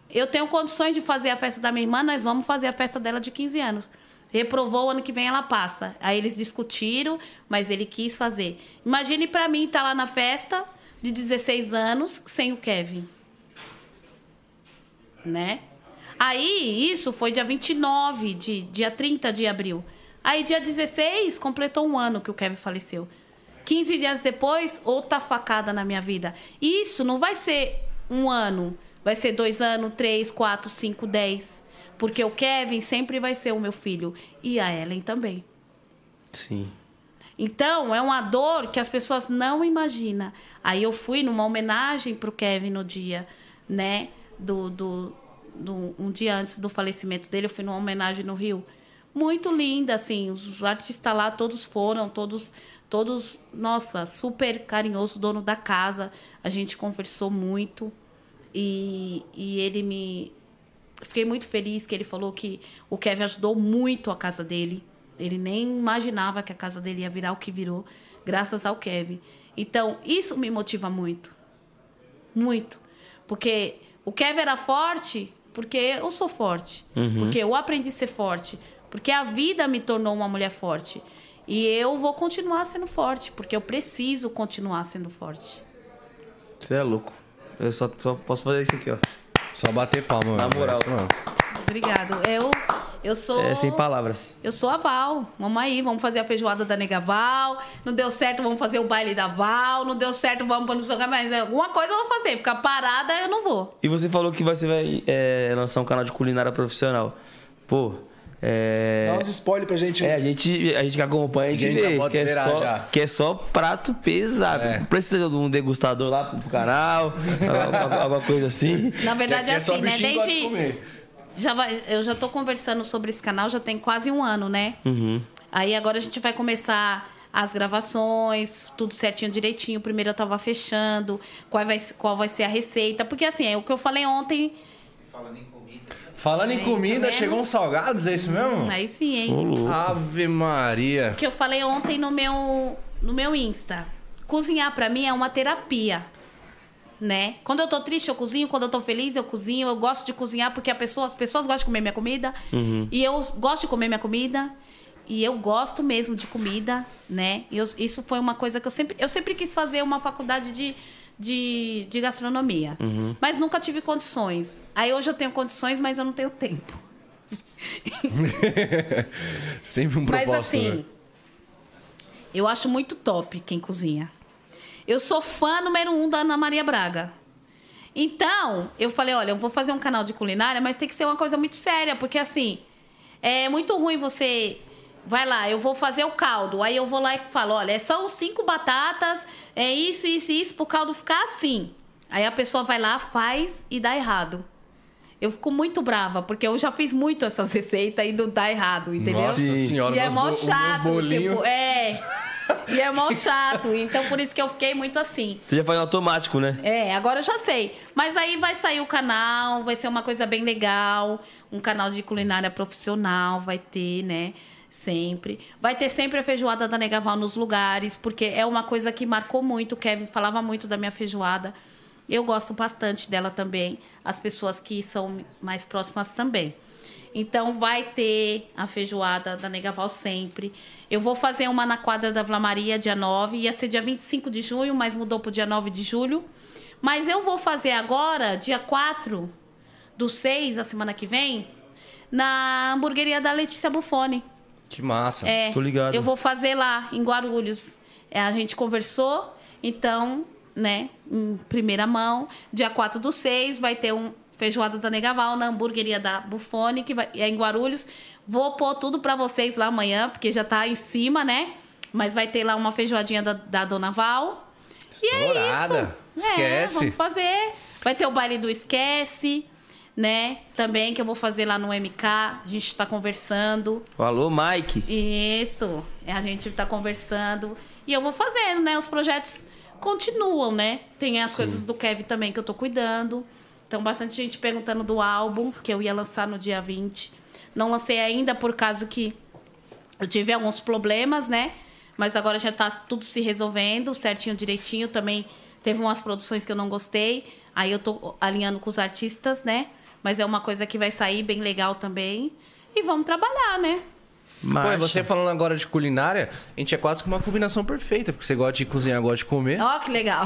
Eu tenho condições de fazer a festa da minha irmã, nós vamos fazer a festa dela de 15 anos. Reprovou, ano que vem ela passa. Aí eles discutiram, mas ele quis fazer. Imagine para mim estar tá lá na festa de 16 anos sem o Kevin. Né? Aí, isso foi dia 29, de, dia 30 de abril. Aí, dia 16, completou um ano que o Kevin faleceu. 15 dias depois, outra facada na minha vida. Isso não vai ser um ano Vai ser dois anos, três, quatro, cinco, dez. Porque o Kevin sempre vai ser o meu filho. E a Ellen também. Sim. Então, é uma dor que as pessoas não imaginam. Aí eu fui numa homenagem para o Kevin no dia, né? Do, do, do, um dia antes do falecimento dele, eu fui numa homenagem no Rio. Muito linda, assim. Os artistas lá todos foram, todos, todos, nossa, super carinhoso, dono da casa. A gente conversou muito. E, e ele me. Fiquei muito feliz que ele falou que o Kevin ajudou muito a casa dele. Ele nem imaginava que a casa dele ia virar o que virou, graças ao Kevin. Então, isso me motiva muito. Muito. Porque o Kevin era forte porque eu sou forte. Porque eu aprendi a ser forte. Porque a vida me tornou uma mulher forte. E eu vou continuar sendo forte, porque eu preciso continuar sendo forte. Você é louco. Eu só, só posso fazer isso aqui, ó. Só bater palma. Na mano. moral. É. Obrigado. Eu, eu sou. É sem palavras. Eu sou a Val. Vamos aí, vamos fazer a feijoada da Nega Val. Não deu certo, vamos fazer o baile da Val. Não deu certo, vamos para no jogar mais. Alguma coisa eu vou fazer. Ficar parada, eu não vou. E você falou que você vai é, lançar um canal de culinária profissional. Pô, é. Dá uns spoilers pra gente. É, a gente, a gente que acompanha, a gente, A gente já vê pode que é, esperar só, já. que é só prato pesado. É. Não precisa de um degustador lá pro canal, alguma, coisa assim. Na verdade, é assim, né? Desde. Já vai, eu já tô conversando sobre esse canal já tem quase um ano, né? Aí agora a gente vai começar as gravações, tudo certinho, direitinho. Primeiro eu tava fechando, qual vai, qual vai ser a receita. Porque assim, é o que eu falei ontem. Falando em comida, tá vendo? chegou uns salgados, é isso mesmo? Aí sim, hein? Ô, louco. Ave Maria. que eu falei ontem no meu, no meu Insta. Cozinhar pra mim é uma terapia. Né? Quando eu tô triste, eu cozinho. Quando eu tô feliz, eu cozinho. Eu gosto de cozinhar porque a pessoa, as pessoas gostam de comer minha comida. E eu gosto de comer minha comida. E eu gosto mesmo de comida, né? E eu- isso foi uma coisa que eu sempre... Eu sempre quis fazer uma faculdade de, de, de gastronomia. Mas nunca tive condições. Aí hoje eu tenho condições, mas eu não tenho tempo. Sempre um Mas propósito, assim, né? eu acho muito top quem cozinha. Eu sou fã número um da Ana Maria Braga. Então, eu falei, olha, eu vou fazer um canal de culinária, mas tem que ser uma coisa muito séria, porque assim, é muito ruim você. Vai lá, eu vou fazer o caldo. Aí eu vou lá e falo, olha, são cinco batatas, é isso, isso e isso, pro caldo ficar assim. Aí a pessoa vai lá, faz e dá errado. Eu fico muito brava, porque eu já fiz muito essas receitas e não dá errado, entendeu? Nossa senhora, E é mó chato, tipo, é. E é mó chato. Então, por isso que eu fiquei muito assim. Você já faz automático, né? É, agora eu já sei. Mas aí vai sair o canal, vai ser uma coisa bem legal. Um canal de culinária profissional vai ter, né? Sempre. Vai ter sempre a feijoada da Negaval nos lugares, porque é uma coisa que marcou muito. O Kevin falava muito da minha feijoada. Eu gosto bastante dela também. As pessoas que são mais próximas também. Então vai ter a feijoada da Negaval sempre. Eu vou fazer uma na quadra da Vlamaria dia 9. Ia ser dia 25 de junho, mas mudou pro dia 9 de julho. Mas eu vou fazer agora, dia 4 do 6, a semana que vem, na hamburgueria da Letícia Buffoni. Que massa. É, Tô ligado. Eu vou fazer lá, em Guarulhos. É, a gente conversou, então, né, em primeira mão, dia 4 do 6, vai ter um feijoada da Negaval na hamburgueria da Buffoni, que vai, é em Guarulhos. Vou pôr tudo pra vocês lá amanhã, porque já tá em cima, né? Mas vai ter lá uma feijoadinha da, da Dona Val. E é Estourada. isso. É, Esquece. vamos fazer. Vai ter o baile do Esquece, né? Também que eu vou fazer lá no MK. A gente tá conversando. Alô, Mike. Isso. A gente tá conversando. E eu vou fazendo, né? Os projetos continuam, né? Tem as coisas do Kevin também que eu tô cuidando. Então, bastante gente perguntando do álbum, que eu ia lançar no dia 20. Não lancei ainda por causa que eu tive alguns problemas, né? Mas agora já tá tudo se resolvendo, certinho, direitinho. Também teve umas produções que eu não gostei. Aí eu tô alinhando com os artistas, né? Mas é uma coisa que vai sair bem legal também. E vamos trabalhar, né? Pô, e Marcha. você falando agora de culinária, a gente é quase que uma combinação perfeita, porque você gosta de cozinhar, gosta de comer. Ó, que legal.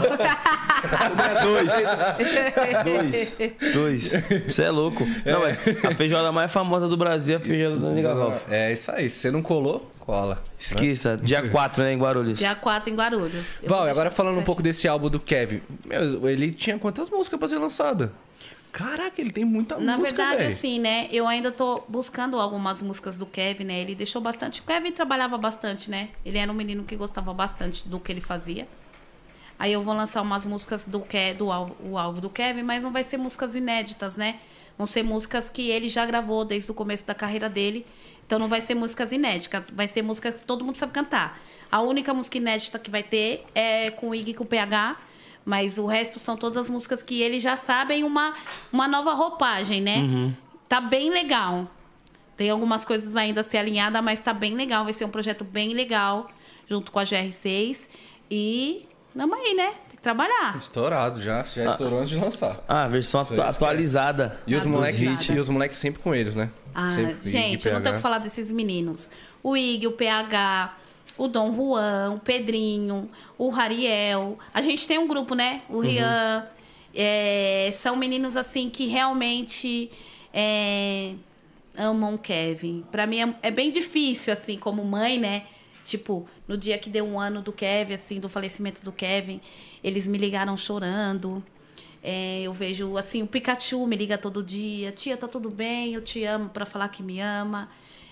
Dois. Dois. Você é louco. Não, mas a feijoada mais famosa do Brasil é a feijoada da Negaval. É isso aí. Se você não colou, cola. Esqueça. Dia 4, né, em Guarulhos. Dia 4 em Guarulhos. Eu Val, e agora falando um pouco desse álbum do Kevin. Meu, ele tinha quantas músicas pra ser lançado? Caraca, ele tem muita Na música, verdade, velho. assim, né? Eu ainda tô buscando algumas músicas do Kevin, né? Ele deixou bastante. O Kevin trabalhava bastante, né? Ele era um menino que gostava bastante do que ele fazia. Aí eu vou lançar umas músicas do, Ke do o álbum do Kevin, mas não vai ser músicas inéditas, né? Vão ser músicas que ele já gravou desde o começo da carreira dele. Então não vai ser músicas inéditas, vai ser músicas que todo mundo sabe cantar. A única música inédita que vai ter é com o Ig e com o PH, mas o resto são todas músicas que ele já sabem uma, uma nova roupagem, né? Tá bem legal. Tem algumas coisas ainda a ser alinhada, mas tá bem legal. Vai ser um projeto bem legal, junto com a GR6. E vamos aí, né? Tem que trabalhar. Estourado já, já estourou antes de lançar. Ah, a versão atu- atualizada. E os Tá moleques e os moleques sempre com eles, né? Ah, Sempre, gente, eu não tenho o que falar desses meninos. O Ig, o PH, o Dom Juan, o Pedrinho, o Rariel. A gente tem um grupo, né? O Rian. É, são meninos, assim, que realmente é, amam o Kevin. Pra mim é, é bem difícil, assim, como mãe, né? Tipo, no dia que deu um ano do Kevin, assim, do falecimento do Kevin, eles me ligaram chorando. É, eu vejo, assim, o Pikachu me liga todo dia. Tia, tá tudo bem? Eu te amo pra falar que me ama.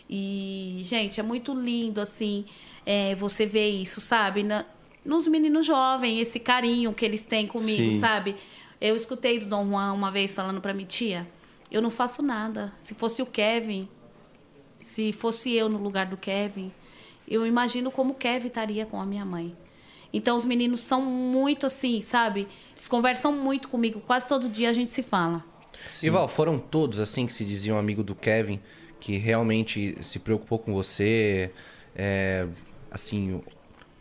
E, gente, é muito lindo, assim, é, você ver isso, sabe? Na- nos meninos jovens, esse carinho que eles têm comigo, Sim. sabe? Eu escutei do Dom Juan uma vez falando pra mim, tia, eu não faço nada. Se fosse o Kevin, se fosse eu no lugar do Kevin, eu imagino como o Kevin estaria com a minha mãe. Então os meninos são muito assim, sabe? Eles conversam muito comigo, quase todo dia a gente se fala. E Val, foram todos assim que se diziam amigo do Kevin, que realmente se preocupou com você, é, assim,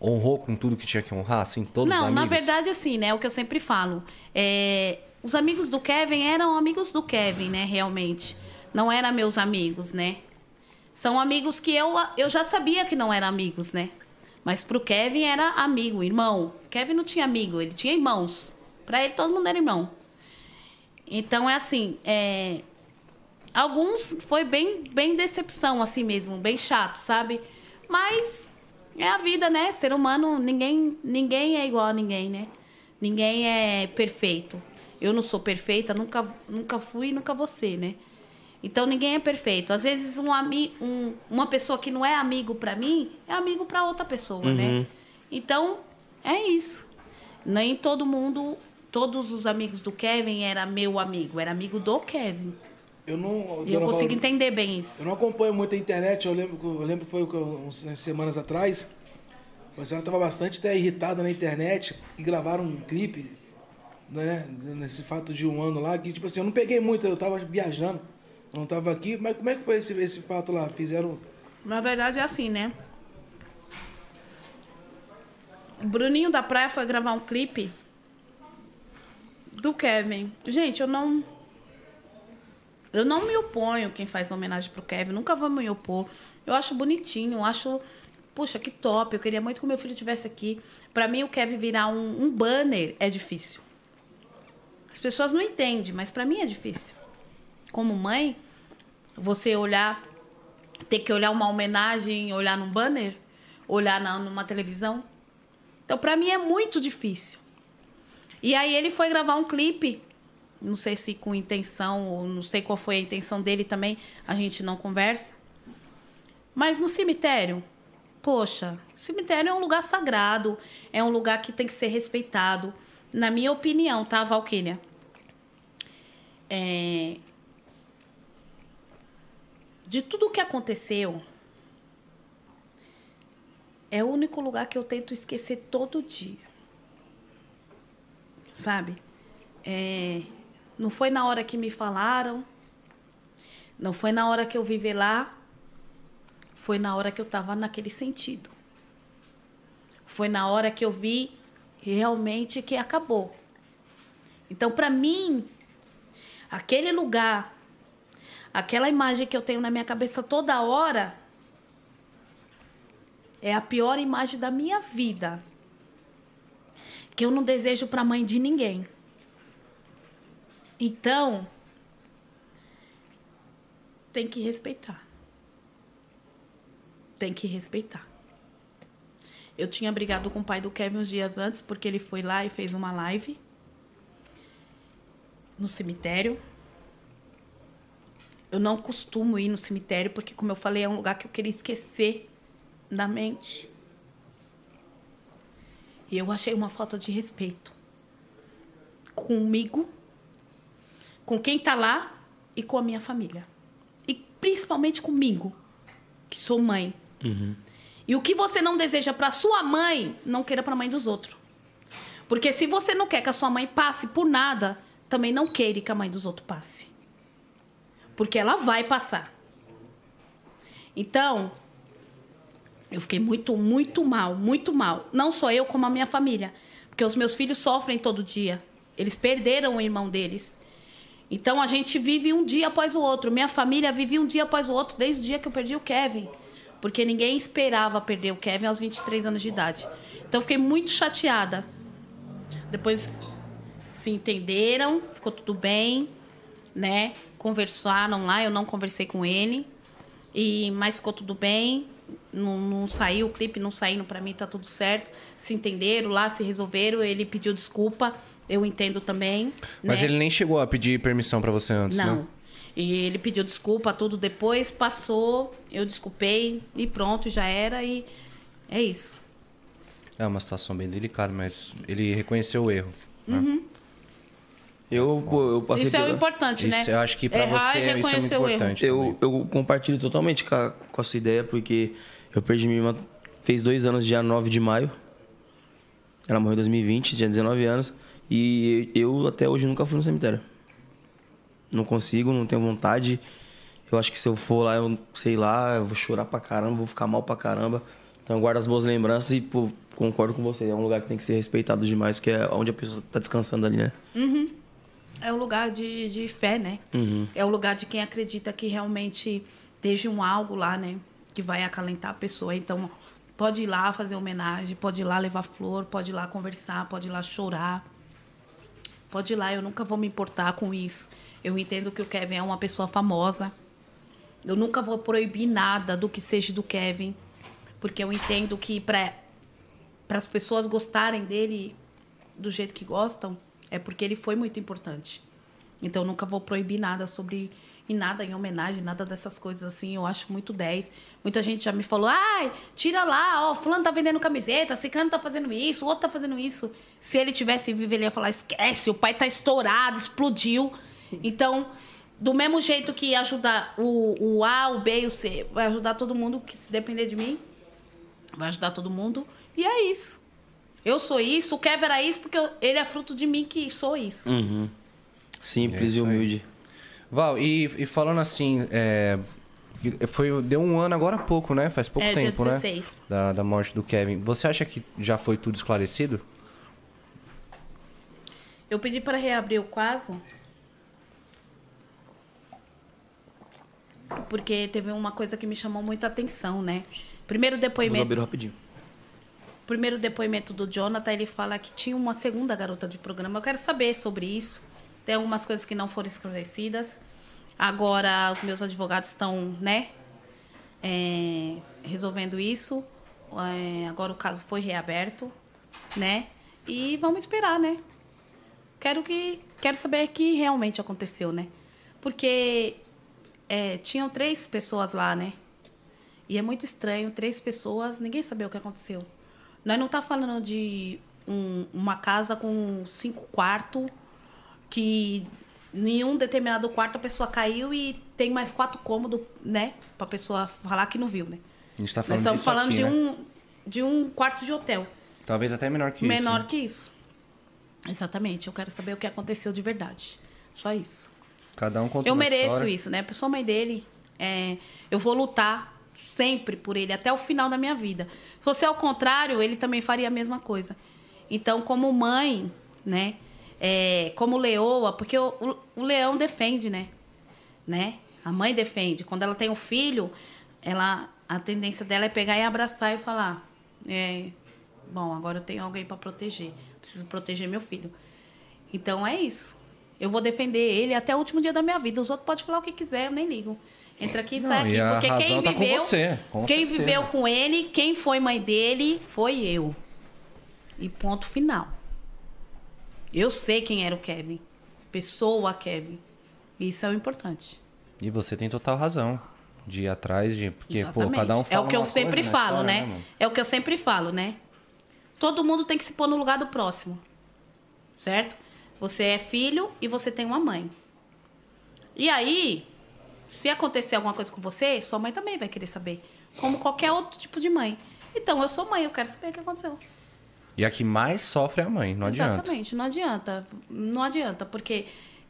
honrou com tudo que tinha que honrar, assim, todos os Não, amigos? na verdade, assim, né? O que eu sempre falo. É, os amigos do Kevin eram amigos do Kevin, né? Realmente. Não eram meus amigos, né? São amigos que eu, eu já sabia que não eram amigos, né? Mas pro Kevin era amigo, irmão. Kevin não tinha amigo, ele tinha irmãos. Pra ele todo mundo era irmão. Então é assim, é, alguns foi bem, bem decepção assim mesmo, bem chato, sabe? Mas é a vida, né? Ser humano, ninguém, ninguém é igual a ninguém, né? Ninguém é perfeito. Eu não sou perfeita, nunca, nunca fui e nunca vou ser, né? Então ninguém é perfeito. Às vezes um, ami, um, uma pessoa que não é amigo pra mim é amigo pra outra pessoa, né? Então é isso. Nem todo mundo, todos os amigos do Kevin era meu amigo, era amigo do Kevin. Eu não. E eu consigo Val- entender bem isso. Eu não acompanho muito a internet, eu lembro, que- eu lembro que foi umas semanas atrás. A senhora estava bastante até irritada na internet e gravaram um clipe, né? Nesse fato de um ano lá, que tipo assim, eu não peguei muito, eu tava viajando, eu não tava aqui, mas como é que foi esse, esse fato lá? Fizeram. Na verdade é assim, né? O Bruninho da Praia foi gravar um clipe do Kevin. Gente, eu não. Eu não me oponho quem faz homenagem pro Kevin, nunca vou me opor. Eu acho bonitinho, acho. Puxa, que top. Eu queria muito que meu filho estivesse aqui. Pra mim, o Kevin virar um, um banner é difícil. As pessoas não entendem, mas pra mim é difícil. Como mãe, você olhar ter que olhar uma homenagem, olhar num banner, olhar na, numa televisão. Então, pra mim é muito difícil. E aí ele foi gravar um clipe, não sei se com intenção ou não sei qual foi a intenção dele também, a gente não conversa. Mas no cemitério, poxa, cemitério é um lugar sagrado, é um lugar que tem que ser respeitado. Na minha opinião, tá, Valquíria? É, de tudo o que aconteceu, é o único lugar que eu tento esquecer todo dia. Sabe? É, não foi na hora que me falaram, não foi na hora que eu vivi lá, foi na hora que eu estava naquele sentido. Foi na hora que eu vi realmente que acabou. Então, para mim, aquele lugar aquela imagem que eu tenho na minha cabeça toda hora é a pior imagem da minha vida. Que eu não desejo para mãe de ninguém. Então, tem que respeitar. Tem que respeitar. Eu tinha brigado com o pai do Kevin uns dias antes, porque ele foi lá e fez uma live no cemitério. Eu não costumo ir no cemitério, porque, como eu falei, é um lugar que eu queria esquecer da mente. E eu achei uma falta de respeito. Comigo, com quem tá lá e com a minha família. E principalmente comigo, que sou mãe. E o que você não deseja para sua mãe, não queira para a mãe dos outros. Porque se você não quer que a sua mãe passe por nada, também não queira que a mãe dos outros passe. Porque ela vai passar. Então, eu fiquei muito, muito mal, muito mal. Não só eu, como a minha família. Porque os meus filhos sofrem todo dia. Eles perderam o irmão deles. Então a gente vive um dia após o outro. Minha família vive um dia após o outro desde o dia que eu perdi o Kevin. Porque ninguém esperava perder o Kevin aos 23 anos de idade. Então eu fiquei muito chateada. Depois se entenderam, ficou tudo bem, né? Conversaram lá, eu não conversei com ele. E mas ficou tudo bem. Não, não saiu o clipe, não saindo para mim, tá tudo certo. Se entenderam lá, se resolveram. Ele pediu desculpa, eu entendo também. Mas né? ele nem chegou a pedir permissão para você antes, Não. né? E ele pediu desculpa, tudo depois, passou, eu desculpei e pronto, já era e é isso. É uma situação bem delicada, mas ele reconheceu o erro. né? Uhum. Eu, eu passei isso é o pela- importante, né? Isso eu acho que pra Errar você isso é muito reconhecer o erro. importante. Eu, eu compartilho totalmente com a, com a sua ideia, porque eu perdi minha irmã, fez dois anos, dia 9 de maio. Ela morreu em 2020, tinha 19 anos. E eu até hoje nunca fui no cemitério. Não consigo, não tenho vontade. Eu acho que se eu for lá, eu sei lá, eu vou chorar pra caramba, vou ficar mal pra caramba. Então eu guardo as boas lembranças e pô, concordo com você. É um lugar que tem que ser respeitado demais, porque é onde a pessoa tá descansando ali, né? É o lugar de, de fé, né? É o lugar de quem acredita que realmente esteja um algo lá, né? Que vai acalentar a pessoa. Então, pode ir lá fazer homenagem, pode ir lá levar flor, pode ir lá conversar, pode ir lá chorar. Pode ir lá, eu nunca vou me importar com isso. Eu entendo que o Kevin é uma pessoa famosa. Eu nunca vou proibir nada do que seja do Kevin. Porque eu entendo que para as pessoas gostarem dele do jeito que gostam, é porque ele foi muito importante. Então, eu nunca vou proibir nada sobre. E nada em homenagem, nada dessas coisas assim. Eu acho muito 10. Muita gente já me falou: ai, tira lá, ó, Fulano tá vendendo camiseta, Ciclano tá fazendo isso, o outro tá fazendo isso. Se ele tivesse vivo, ele ia falar: esquece, o pai tá estourado, explodiu. Então, do mesmo jeito que ajudar o, o A, o B e o C, vai ajudar todo mundo que se depender de mim, vai ajudar todo mundo. E é isso. Eu sou isso, o Kevin era isso, porque eu- ele é fruto de mim que sou isso. Simples É e isso aí. humilde. Val, e, e falando assim, é, foi, deu um ano agora há pouco, né? Faz pouco É, dia tempo, 16. né? Da, da morte do Kevin. Você acha que já foi tudo esclarecido? Eu pedi para reabrir o caso porque teve uma coisa que me chamou muita atenção, né? Primeiro Vou depoimento, abrir rapidinho. primeiro depoimento do Jonathan, ele fala que tinha uma segunda garota de programa. Eu quero saber sobre isso. Tem algumas coisas que não foram esclarecidas. Agora os meus advogados estão, né, é, resolvendo isso. É, agora o caso foi reaberto, né? E vamos esperar, né? Quero que quero saber o que realmente aconteceu, né? Porque é, tinham três pessoas lá, né? E é muito estranho, três pessoas, ninguém sabia o que aconteceu. Nós não tá falando de um- uma casa com cinco quartos, que em um determinado quarto a pessoa caiu e tem mais quatro cômodos, né? Pra pessoa falar que não viu, né? A gente tá Nós falando estamos disso falando aqui, de, né? um, de um quarto de hotel. Talvez até menor que menor isso. né? que isso. Exatamente. Eu quero saber o que aconteceu de verdade. Só isso. Cada um conta Eu mereço história. isso, né? Eu sou mãe dele. é, eu vou lutar sempre por ele, até o final da minha vida. Se fosse ao contrário, ele também faria a mesma coisa. Então, como mãe, né? É, como leoa, porque o, o- o leão defende, né? né? A mãe defende. Quando ela tem um filho, ela, a tendência dela é pegar e abraçar e falar: é, Bom, agora eu tenho alguém para proteger. Preciso proteger meu filho. Então é isso. Eu vou defender ele até o último dia da minha vida. Os outros podem falar o que quiser, eu nem ligo. Entra aqui e sai aqui. Porque quem tá com viveu. você, com quem certeza. viveu com ele, quem foi mãe dele, foi eu. E ponto final. Eu sei quem era o Kevin. Pessoa Kevin. Isso é o importante. E você tem total razão de ir atrás de. Porque, Exatamente. pô, cada um é fala o que eu uma coisa sempre na falo, né? mano? é o que eu sempre falo, né? Todo mundo tem que se pôr no lugar do próximo. Certo? Você é filho e você tem uma mãe. E aí, se acontecer alguma coisa com você, sua mãe também vai querer saber. Como qualquer outro tipo de mãe. Então, eu sou mãe, eu quero saber o que aconteceu. E a que mais sofre é a mãe, não adianta. Exatamente, não adianta. Não adianta, porque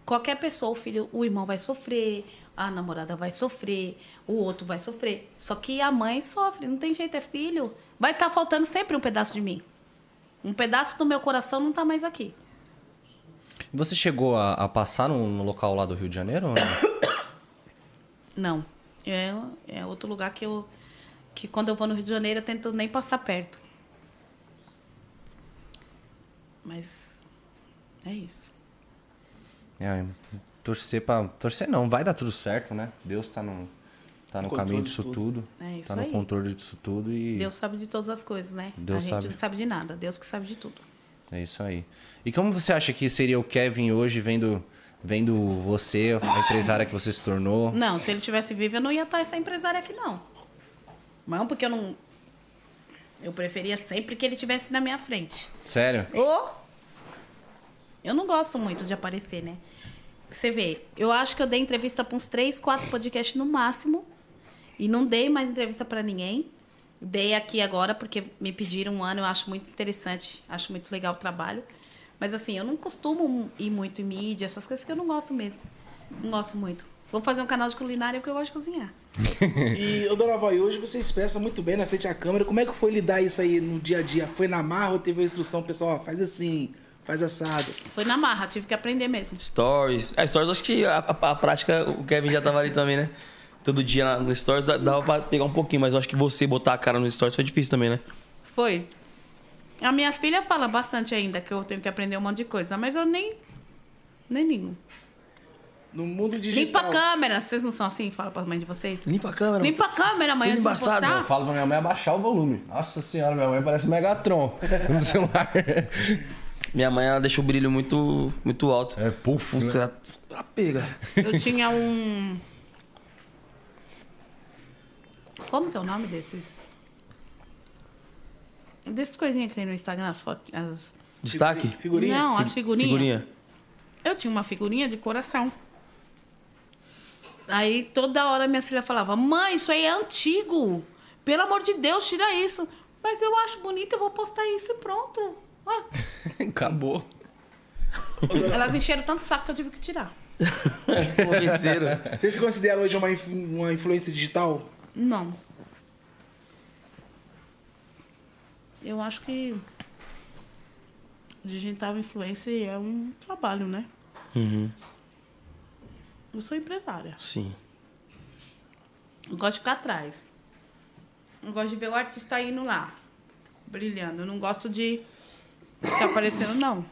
qualquer pessoa, o filho, o irmão vai sofrer, a namorada vai sofrer, o outro vai sofrer. Só que a mãe sofre, não tem jeito, é filho. Vai estar faltando sempre um pedaço de mim. Um pedaço do meu coração não tá mais aqui. Você chegou a, a passar no, no local lá do Rio de Janeiro? ou não? Não. É, é outro lugar que eu. Que quando eu vou no Rio de Janeiro eu tento nem passar perto. Mas. É isso. É, torcer pra. Torcer não, vai dar tudo certo, né? Deus tá no, tá no No caminho disso de tudo. É isso tá no aí. controle disso tudo e. Deus sabe de todas as coisas, né? Deus a gente sabe. não sabe de nada. Deus que sabe de tudo. É isso aí. E como você acha que seria o Kevin hoje vendo, vendo você, a empresária que você se tornou? Não, se ele tivesse vivo, eu não ia estar essa empresária aqui, não. Não, porque eu não. Eu preferia sempre que ele tivesse na minha frente. Sério? Ô! Eu não gosto muito de aparecer, né? Você vê, eu acho que eu dei entrevista para uns três, quatro podcasts no máximo. E não dei mais entrevista para ninguém. Dei aqui agora porque me pediram um ano, eu acho muito interessante, acho muito legal o trabalho. Mas assim, eu não costumo ir muito em mídia, essas coisas, porque eu não gosto mesmo. Não gosto muito. Vou fazer um canal de culinária porque eu gosto de cozinhar. E, ô, Dona Vai, hoje você expressa muito bem na frente da câmera. Como é que foi lidar isso aí no dia a dia? Foi na marra ou teve a instrução, pessoal, faz assim, faz assado? Foi na marra, tive que aprender mesmo. Stories. A Stories, acho que a, a- a prática, o Kevin já tava ali também, né? Todo dia na- no Stories dava pra pegar um pouquinho, mas eu acho que você botar a cara no Stories foi difícil também, né? Foi. As minhas filhas falam bastante ainda que eu tenho que aprender um monte de coisa, mas eu nem. Nem ligo. No mundo Limpa digital. a câmera. Vocês não são assim? Fala pra mãe de vocês. Limpa a câmera. Limpa a câmera amanhã Tudo embaçado. Eu falo pra minha mãe abaixar o volume. Nossa senhora, minha mãe parece Megatron no celular. Minha mãe, ela deixa o brilho muito, muito alto. É puff, né? Você ela, ela pega. Eu tinha um. Como que é o nome desses? Desses coisinhas que tem no Instagram, as fotos. As... Destaque? Figurinha? Não, as figurinhas. Figurinha. Eu tinha uma figurinha de coração. Aí toda hora minha filha falava: Mãe, isso aí é antigo. Pelo amor de Deus, tira isso. Mas eu acho bonito, eu vou postar isso e pronto. Ah, Acabou. elas encheram tanto saco que eu tive que tirar. Convenceram. Você se considera hoje uma, inf- uma influência digital? Não. Eu acho que digital influencer é um trabalho, né? Uhum. Eu sou empresária. Sim. Eu gosto de ficar atrás. Eu gosto de ver o artista indo lá, brilhando. Eu não gosto de ficar aparecendo, não.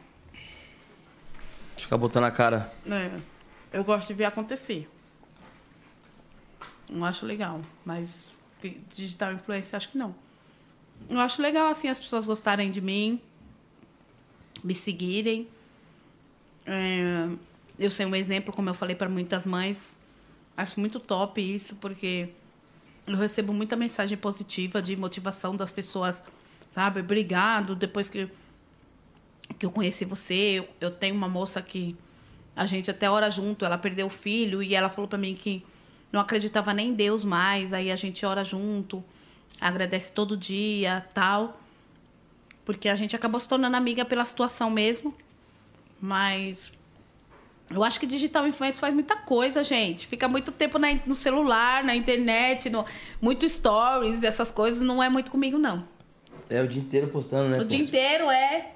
Ficar botando a cara. É, eu gosto de ver acontecer. Não acho legal, mas digital influencer acho que não. Eu acho legal assim as pessoas gostarem de mim, me seguirem. É, eu sei um exemplo, como eu falei para muitas mães. Acho muito top isso, porque eu recebo muita mensagem positiva de motivação das pessoas, sabe? Obrigado, depois que que eu conheci você, eu, eu tenho uma moça que a gente até ora junto, ela perdeu o filho e ela falou para mim que não acreditava nem em Deus mais, aí a gente ora junto, agradece todo dia, tal. Porque a gente acabou se tornando amiga pela situação mesmo. Mas eu acho que digital influencer faz muita coisa, gente. Fica muito tempo na- no celular, na internet, no, muito stories, essas coisas não é muito comigo, não. É o dia inteiro postando, né? O dia inteiro é.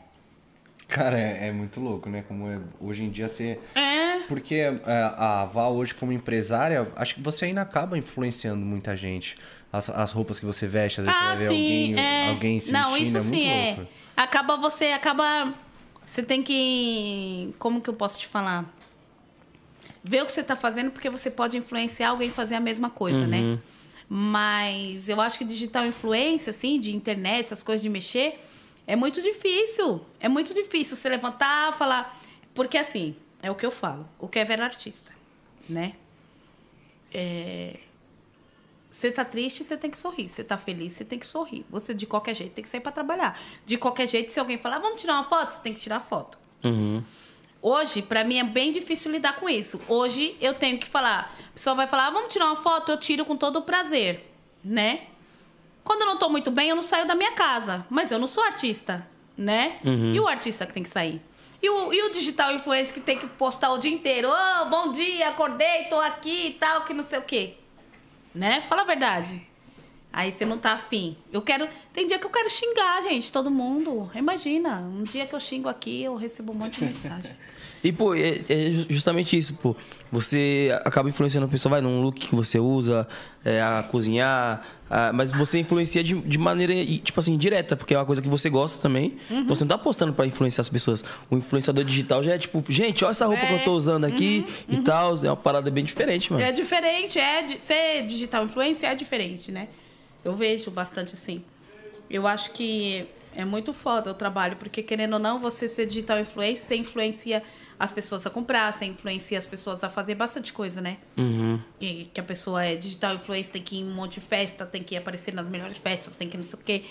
Cara, é, é muito louco, né? Como é- hoje em dia você. É. Porque é, a Val hoje como empresária, acho que você ainda acaba influenciando muita gente. As, as roupas que você veste, às vezes Ah, você vai ver sim, alguém, é. alguém se Não, isso é sim muito é. louco. Acaba você, acaba. Você tem que. Como que eu posso te falar? Ver o que você tá fazendo, porque você pode influenciar alguém a fazer a mesma coisa, né? Mas eu acho que digital influência, assim, de internet, essas coisas de mexer, é muito difícil. É muito difícil você levantar, falar. Porque assim, é o que eu falo. O Kevin era artista, né? É, você tá triste, você tem que sorrir. Você tá feliz, você tem que sorrir. Você, de qualquer jeito, tem que sair pra trabalhar. De qualquer jeito, se alguém falar, vamos tirar uma foto, você tem que tirar foto. Uhum. Hoje, pra mim, é bem difícil lidar com isso. Hoje, eu tenho que falar. A pessoa vai falar, ah, vamos tirar uma foto, eu tiro com todo o prazer, né? Quando eu não tô muito bem, eu não saio da minha casa. Mas eu não sou artista, né? E o artista que tem que sair? E o, e o digital influencer que tem que postar o dia inteiro? Ô, bom dia, acordei, tô aqui e tal, que não sei o quê. Né? Fala a verdade. Aí você não tá afim. Eu quero. Tem dia que eu quero xingar, gente, todo mundo. Imagina, um dia que eu xingo aqui, eu recebo um monte de mensagem. E, pô, é, é justamente isso, pô. Você acaba influenciando a pessoa, vai num look que você usa, é, a cozinhar, a- mas você influencia de, de maneira, tipo assim, direta, porque é uma coisa que você gosta também. Uhum. Então você não tá postando pra influenciar as pessoas. O influenciador digital já é tipo, gente, olha essa roupa É. que eu tô usando aqui e tal. É uma parada bem diferente, mano. É diferente, é. Ser digital influencer é diferente, né? Eu vejo bastante assim. Eu acho que é muito foda o trabalho, porque querendo ou não, você ser digital influencer, você influencia as pessoas a comprar, você influencia as pessoas a fazer bastante coisa, né? Uhum. Que, que a pessoa é digital influencer, tem que ir em um monte de festa, tem que aparecer nas melhores festas, tem que não sei o quê.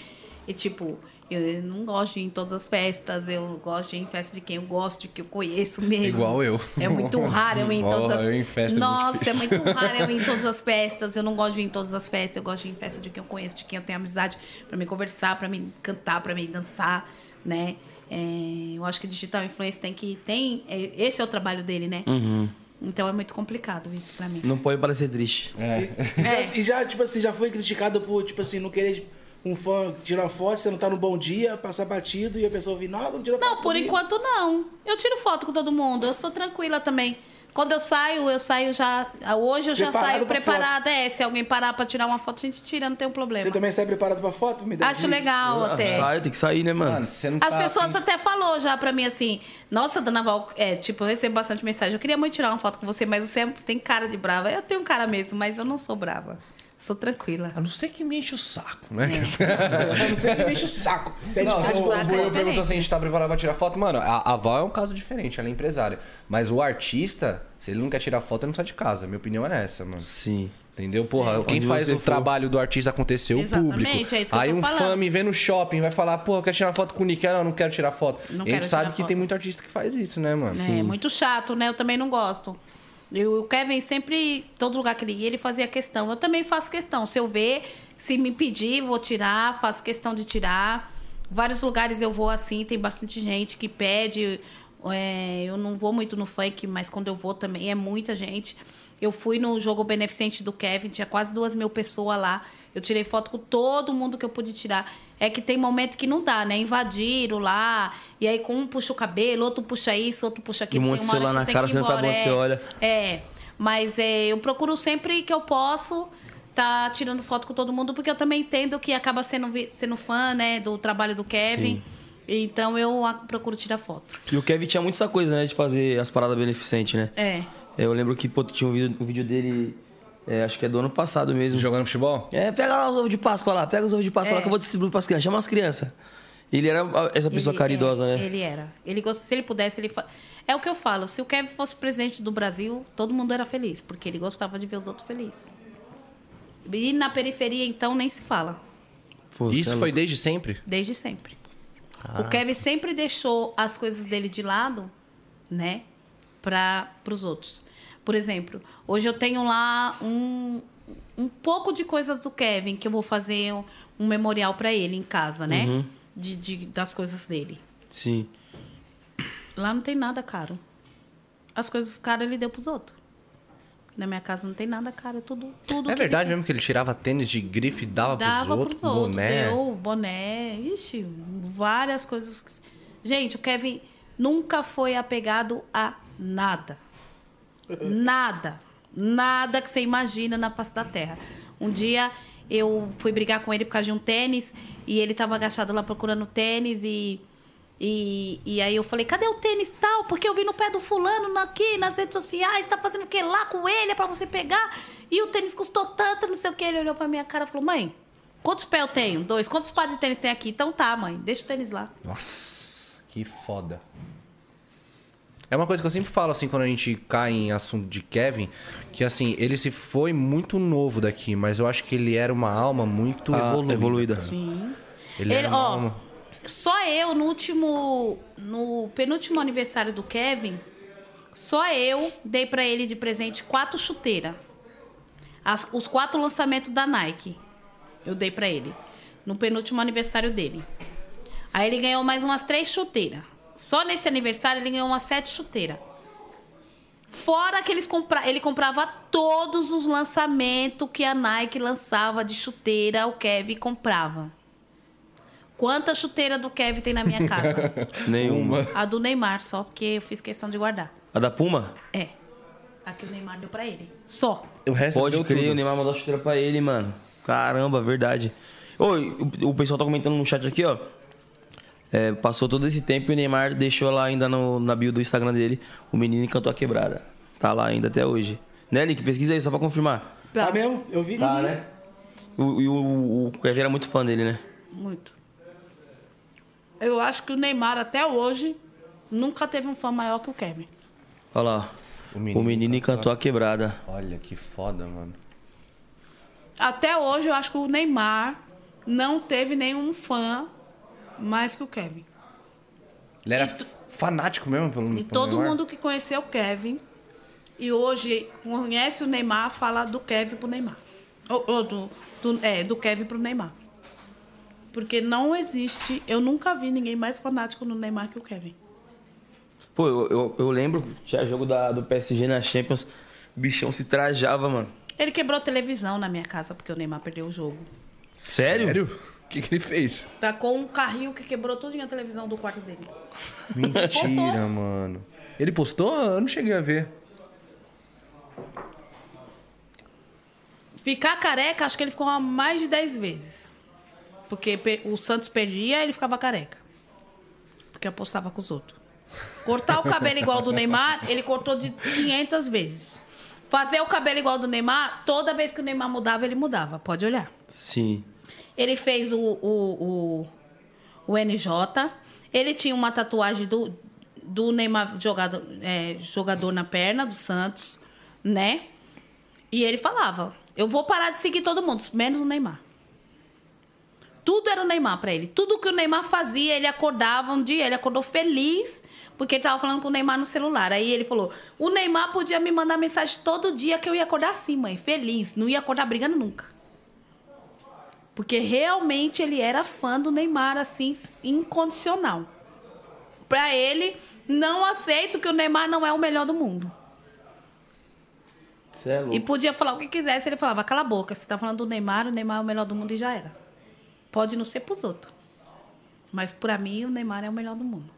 E tipo, eu não gosto de ir em todas as festas, eu gosto de ir em festa de quem eu gosto, de que eu conheço mesmo. Igual eu. É muito raro eu ir em todas as eu em festa é muito Nossa, é difícil. muito raro eu ir em todas as festas. Eu não gosto de ir em todas as festas, eu gosto de ir em festa de quem eu conheço, de quem eu tenho amizade, pra me conversar, pra me cantar, pra me dançar, né? É, eu acho que digital influencer tem que. Tem, é, esse é o trabalho dele, né? Uhum. Então é muito complicado isso pra mim. Não pode parecer triste. É. E já, e já, tipo assim, já foi criticado por, tipo assim, não querer um fã tirar foto, você não tá no bom dia, passar batido e a pessoa vir, nossa, não tirou foto Não, por comigo." enquanto não. Eu tiro foto com todo mundo, eu sou tranquila também. Quando eu saio, eu saio já. Hoje eu já Preparado saio preparada. É, se alguém parar pra tirar uma foto, a gente tira, não tem um problema. Você também sai preparado pra foto? Me dá Acho dica. legal Ah, até. Sai, tem que sair, né, mano? Mano, se você não As tá pessoas afim- até falou já pra mim assim, nossa, Dona Val, é, tipo, eu recebo bastante mensagem. Eu queria muito tirar uma foto com você, mas você tem cara de brava. Eu tenho cara mesmo, mas eu não sou brava. Sou tranquila. A não ser que me enche o saco, né? Eu não sei que me enche o saco. Pede Não, o, o é Buiu diferente. perguntou se a gente tá preparado pra tirar foto. Mano, a, a Val é um caso diferente, ela é empresária. Mas o artista, se ele não quer tirar foto, ele não sai de casa. Minha opinião é essa, mano. Sim. Entendeu? Porra, quem Onde faz o for. trabalho do artista acontecer, o Exatamente, público. é isso que eu Aí tô um fã falando. me vê no shopping, vai falar, porra, eu quero tirar foto com o Nick. Ah, Não, não quero tirar foto. Não e a gente sabe que foto. tem muito artista que faz isso, né, mano? É muito chato, né? Eu também não gosto. E o Kevin sempre, todo lugar que ele ia, ele fazia questão. Eu também faço questão. Se eu ver, se me pedir, vou tirar, faço questão de tirar. Vários lugares eu vou assim, tem bastante gente que pede. É, eu não vou muito no funk, mas quando eu vou também é muita gente. Eu fui no jogo beneficente do Kevin, tinha quase duas mil pessoas lá. Eu tirei foto com todo mundo que eu pude tirar. É que tem momento que não dá, né? Invadiram lá, e aí com um puxa o cabelo, outro puxa isso, outro puxa aquilo. E um monte de celular na cara, você não sabe onde você é. olha. É, mas é, eu procuro sempre que eu posso tá tirando foto com todo mundo, porque eu também entendo que acaba sendo, sendo fã, né, do trabalho do Kevin. Sim. Então eu procuro tirar foto. E o Kevin tinha muito essa coisa, né, de fazer as paradas beneficentes, né? É. Eu lembro que, pô, tinha um vídeo, um vídeo dele, é, acho que é do ano passado mesmo. Jogando futebol? É, pega lá os ovos de Páscoa lá, pega os ovos de Páscoa É. lá que eu vou distribuir pras crianças. Chama as crianças. Ele era essa pessoa Ele- caridosa, é, né? Ele era. Ele gost... Se ele pudesse, ele fa... É o que eu falo. Se o Kevin fosse presidente do Brasil, todo mundo era feliz, porque ele gostava de ver os outros felizes. E na periferia, então, nem se fala. Pô, Isso é foi desde sempre? Desde sempre. O Kevin sempre deixou as coisas dele de lado, né? Para os outros. Por exemplo, hoje eu tenho lá um, um pouco de coisas do Kevin que eu vou fazer um, um memorial para ele em casa, né? Uhum. De, de- das coisas dele. Sim. Lá não tem nada caro. As coisas caras ele deu pros outros. Na minha casa não tem nada caro, tudo, tudo É verdade ele mesmo que ele tirava tênis de grife e dava, dava pros outros? pros outros. boné? Deu boné, ixi, várias coisas. Gente, o Kevin nunca foi apegado a nada. Nada. Nada que você imagina na face da terra. Um dia eu fui brigar com ele por causa de um tênis e ele tava agachado lá procurando tênis e. E, e aí eu falei, cadê o tênis tal? Porque eu vi no pé do fulano aqui nas redes sociais, tá fazendo o que lá com ele? É pra você pegar? E o tênis custou tanto, não sei o que. Ele olhou pra minha cara e falou, mãe, quantos pés eu tenho? Dois. Quantos pares de tênis tem aqui? Então tá, mãe, deixa o tênis lá. Nossa, que foda. É uma coisa que eu sempre falo, assim, quando a gente cai em assunto de Kevin, que, assim, ele se foi muito novo daqui, mas eu acho que ele era uma alma muito Ah, evoluída. evoluída. Sim. Ele, era uma ó, alma... Só eu, no último. No penúltimo aniversário do Kevin, só eu dei pra ele de presente quatro chuteiras. As- os quatro lançamentos da Nike. Eu dei pra ele. No penúltimo aniversário dele. Aí ele ganhou mais umas três chuteiras. Só nesse aniversário ele ganhou umas sete chuteiras. Fora que eles compra... ele comprava todos os lançamentos que a Nike lançava de chuteira, o Kevin comprava. Quanta chuteira do Kevin tem na minha casa? Nenhuma. a do Neymar, só porque eu fiz questão de guardar. A da Puma? É. A que o Neymar deu pra ele. Só. O resto Pode deu crer, o tudo. Neymar mandou a chuteira pra ele, mano. Caramba, verdade. Oi, o, o pessoal tá comentando no chat aqui, ó. É, passou todo esse tempo e o Neymar deixou lá ainda no, na bio do Instagram dele o menino cantou a quebrada. Tá lá ainda até hoje. Né, Nick? Pesquisa aí, só pra confirmar. Tá mesmo? Eu vi. Tá, né? O- E o, o, o Kevin era muito fã dele, né? Muito. Eu acho que o Neymar, até hoje, nunca teve um fã maior que o Kevin. Olha lá. O O menino menino, cantou cantou a quebrada. Olha que foda, mano. Até hoje, eu acho que o Neymar não teve nenhum fã mais que o Kevin. Ele era tu- fanático mesmo pelo E todo Neymar? mundo que conheceu o Kevin e hoje conhece o Neymar fala do Kevin pro Neymar. Ou, ou do, do, é, do Kevin pro Neymar. Porque não existe, eu nunca vi ninguém mais fanático no Neymar que o Kevin. Pô, eu, eu, eu lembro, tinha jogo da, do PSG na Champions, o bichão se trajava, mano. Ele quebrou televisão na minha casa porque o Neymar perdeu o jogo. Sério? Sério? O que, que ele fez? Tacou um carrinho que quebrou tudo a televisão do quarto dele. Mentira, mano. Ele postou? Eu não cheguei a ver. Ficar careca, acho que ele ficou há mais de 10 vezes. Porque o Santos perdia, ele ficava careca. Porque apostava com os outros. Cortar o cabelo igual do Neymar, ele cortou de 500 vezes. Fazer o cabelo igual do Neymar, toda vez que o Neymar mudava, ele mudava. Pode olhar. Sim. Ele fez o, o, o, o NJ. Ele tinha uma tatuagem do, do Neymar jogador, é, jogador na perna, do Santos, né? E ele falava: Eu vou parar de seguir todo mundo, menos o Neymar. Tudo era o Neymar pra ele. Tudo que o Neymar fazia, ele acordava um dia, ele acordou feliz, porque ele tava falando com o Neymar no celular. Aí ele falou: O Neymar podia me mandar mensagem todo dia que eu ia acordar assim, mãe, feliz. Não ia acordar brigando nunca. Porque realmente ele era fã do Neymar, assim, incondicional. Pra ele, não aceito que o Neymar não é o melhor do mundo. É louco. E podia falar o que quisesse, ele falava, cala a boca, você tá falando do Neymar, o Neymar é o melhor do mundo e já era. Pode não ser pros outros. Mas pra mim, o Neymar é o melhor do mundo.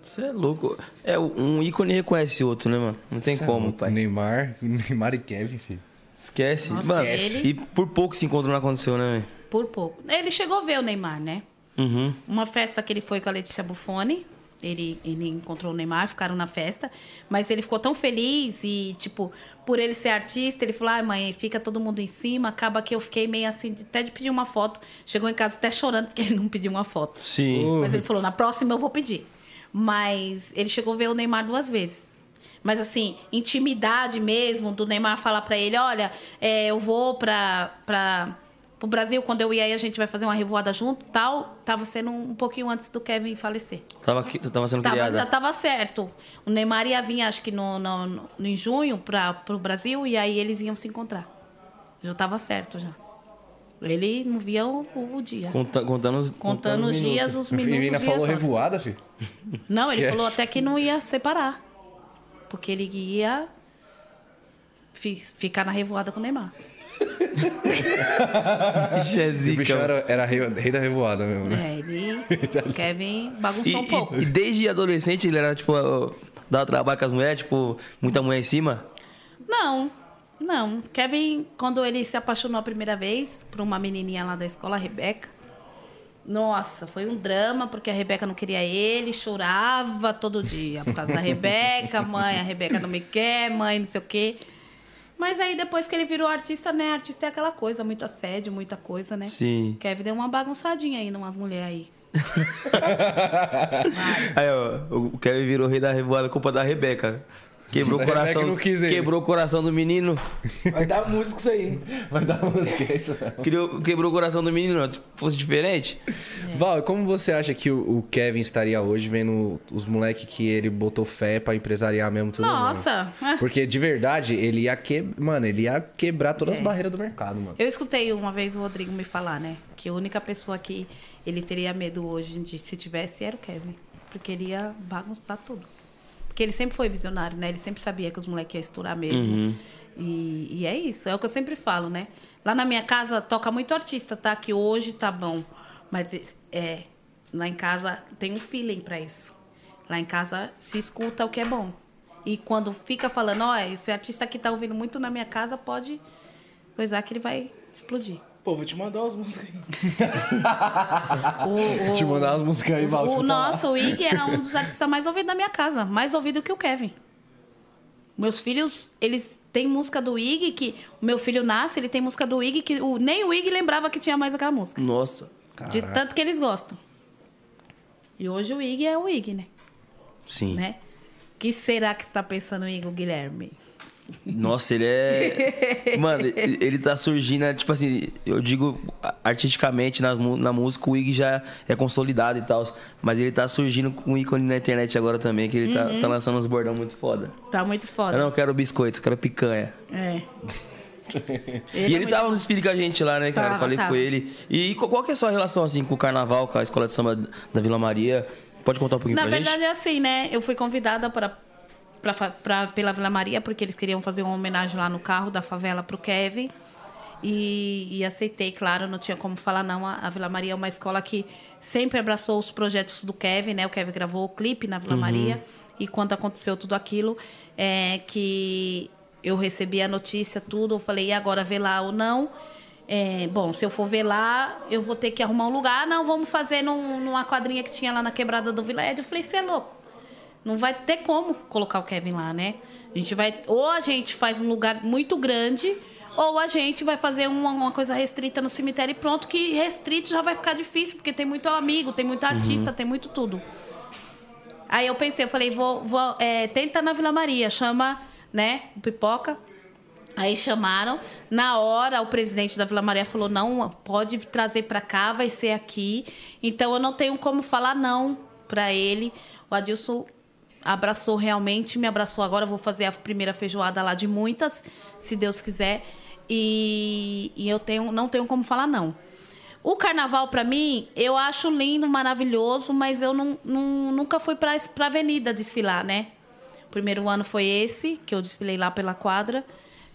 Você é louco. É, um ícone reconhece outro, né, mano? Não tem Cê é como, louco. pai. Neymar, Neymar e Kevin, filho. Esquece. Nossa, mano, ele- e por pouco esse encontro não aconteceu, né? Por pouco. Ele chegou a ver o Neymar, né? Uhum. Uma festa que ele foi com a Letícia Buffoni. Ele, ele encontrou o Neymar, ficaram na festa. Mas ele ficou tão feliz e, tipo, por ele ser artista, ele falou: ai, mãe, fica todo mundo em cima. Acaba que eu fiquei meio assim, até de pedir uma foto. Chegou em casa até chorando porque ele não pediu uma foto. Sim. Mas ele falou: na próxima eu vou pedir. Mas ele chegou a ver o Neymar duas vezes. Mas assim, intimidade mesmo, do Neymar falar pra ele: olha, é, eu vou pra. pra pro Brasil, quando eu ir aí, a gente vai fazer uma revoada junto tal. Tava sendo um pouquinho antes do Kevin falecer. Tava, tava sendo Tava, criada. já tava certo. O Neymar ia vir, acho que no, no, no- em junho, para pro Brasil, e aí eles iam se encontrar. Já tava certo já. Ele não via o, o dia. Conta- contando os, Contando os minutos. dias, os minutos. e falou as horas. revoada, filho. Não, ele Esquece. falou até que não ia separar. Porque ele ia fi- ficar na revoada com o Neymar. É O bicho era, era rei, rei da revoada mesmo, né? É, ele. o Kevin E, bagunçou um pouco. e- e desde adolescente ele era, tipo, dava trabalho com as mulheres, tipo, muita mulher em cima. Não, não. Kevin, quando ele se apaixonou a primeira vez por uma menininha lá da escola, a Rebeca. Nossa, foi um drama, porque a Rebeca não queria ele, chorava todo dia por causa da Rebeca, mãe, a Rebeca não me quer, mãe, não sei o quê. Mas aí depois que ele virou artista, né? Artista é aquela coisa, muito assédio, muita coisa, né? Sim. Kevin deu uma bagunçadinha aí numas mulheres aí. Aí, ó, o Kevin virou rei da revoada, culpa da Rebeca. Quebrou o Rebeca coração. não quis ele. Quebrou o coração do menino. Vai dar música isso aí. Vai dar música, é isso. Criou, quebrou o coração do menino. Se fosse diferente. Val, como você acha que o, o Kevin estaria hoje vendo os moleques que ele botou fé pra empresariar mesmo tudo? Nossa! Mano? Porque de verdade, ele ia que... Mano, ele ia quebrar todas as É. barreiras do mercado, mano. Eu escutei uma vez o Rodrigo me falar, né? Que a única pessoa que ele teria medo hoje de se tivesse era o Kevin. porque ele ia bagunçar tudo. Porque ele sempre foi visionário, né? Ele sempre sabia que os moleques iam estourar mesmo. E, e é isso, é o que eu sempre falo, né? Lá na minha casa toca muito artista, tá? Que hoje tá bom. Mas é, lá em casa tem um feeling pra isso. Lá em casa se escuta o que é bom. E quando fica falando, ó, esse artista aqui tá ouvindo muito na minha casa, pode coisar que ele vai explodir. Pô, vou te mandar as músicas aí. O, o- Te mandar as músicas aí, Val, o nosso, o Ig era um dos artistas mais ouvidos da minha casa. Mais ouvido que o Kevin. Meus filhos, eles têm música do Ig que... O meu filho nasce, ele tem música do Ig que o, nem o Ig lembrava que tinha mais aquela música. Nossa. De tanto que eles gostam. E hoje o Ig é o Ig, né? Sim. né? que será que está pensando o Igor Guilherme? Nossa, ele é. Mano, ele ele tá surgindo, né? tipo assim, eu digo artisticamente nas na música, o Ig já é consolidado e tal. Mas ele tá surgindo com um ícone na internet agora também, que ele tá, tá lançando uns bordão muito foda. Tá muito Eu foda. não quero biscoitos, eu quero picanha. É. e é ele muito tava no desfile com a gente lá, né, cara? Tava, Falei tava. com ele. E qual que é a sua relação, assim, com o carnaval, com a escola de samba da Vila Maria? Pode contar um pouquinho Na pra verdade gente? é assim, né? Eu fui convidada para, para, fa- pra- pela Vila Maria, porque eles queriam fazer uma homenagem lá no carro da favela pro Kevin. E, e aceitei, claro, não tinha como falar não. A, a Vila Maria é uma escola que sempre abraçou os projetos do Kevin, né? O Kevin gravou o clipe na Vila Maria. E quando aconteceu tudo aquilo, é que eu recebi a notícia, tudo, eu falei, e agora lá ou não? É, bom, se eu for ver lá, eu vou ter que arrumar um lugar. Não, vamos fazer num- numa quadrinha que tinha lá na quebrada do Vila Ed. Eu falei, você é louco. Não vai ter como colocar o Kevin lá, né? A gente vai. Ou a gente faz um lugar muito grande, ou a gente vai fazer uma, uma coisa restrita no cemitério e pronto, que restrito já vai ficar difícil, porque tem muito amigo, tem muito artista, tem muito tudo. Aí eu pensei, eu falei, vou, vou é, tenta na Vila Maria, chama, né, o Pipoca. Aí chamaram, na hora o presidente da Vila Maria falou: "Não, pode trazer para cá, vai ser aqui". Então eu não tenho como falar não para ele. O Adilson abraçou realmente, me abraçou agora, vou fazer a primeira feijoada lá de muitas, se Deus quiser. E, e eu tenho, não tenho como falar não. O carnaval, pra mim, eu acho lindo, maravilhoso, mas eu não, não- nunca fui pra, pra avenida desfilar, né? O primeiro ano foi esse, que eu desfilei lá pela quadra.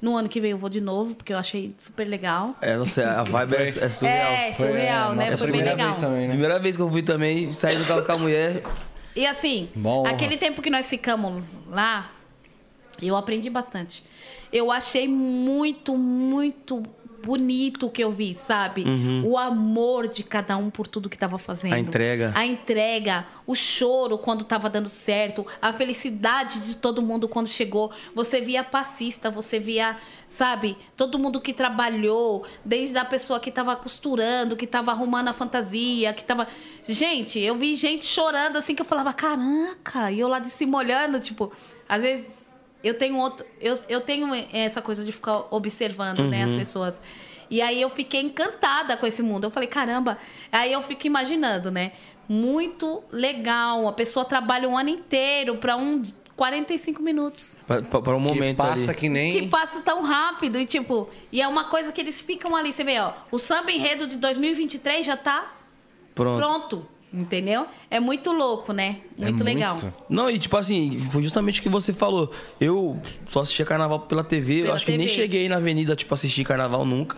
No ano que vem eu vou de novo, porque eu achei super legal. É, não sei, a vibe é, é surreal. É, surreal, é, né? nossa Foi bem primeira legal. vez também, né? Primeira vez que eu fui também, saí do carro com a mulher. E assim, Bom. aquele tempo que nós ficamos lá, eu aprendi bastante. Eu achei muito, muito bonito que eu vi, sabe? O amor de cada um por tudo que tava fazendo. A entrega. A entrega, o choro quando tava dando certo, a felicidade de todo mundo quando chegou. Você via passista, você via, sabe, todo mundo que trabalhou, desde a pessoa que tava costurando, que tava arrumando a fantasia, que tava. Gente, eu vi gente chorando assim que eu falava, caraca, e eu lá de cima olhando, tipo, às vezes eu tenho outro. Eu, eu tenho essa coisa de ficar observando, né, as pessoas. E aí eu fiquei encantada com esse mundo. Eu falei, caramba. Aí eu fico imaginando, né? Muito legal. A pessoa trabalha um ano inteiro para um 45 minutos. Pra um momento que passa ali. que nem... Que passa tão rápido. E tipo, e é uma coisa que eles ficam ali. Você vê, ó, o samba enredo de 2023 já tá Pronto. pronto. Entendeu? É muito louco, né? É Muito legal. Não, e tipo assim, foi justamente o que você falou. Eu só assistia carnaval pela TV, eu Pela acho que nem TV. cheguei na avenida, tipo, assistir carnaval nunca.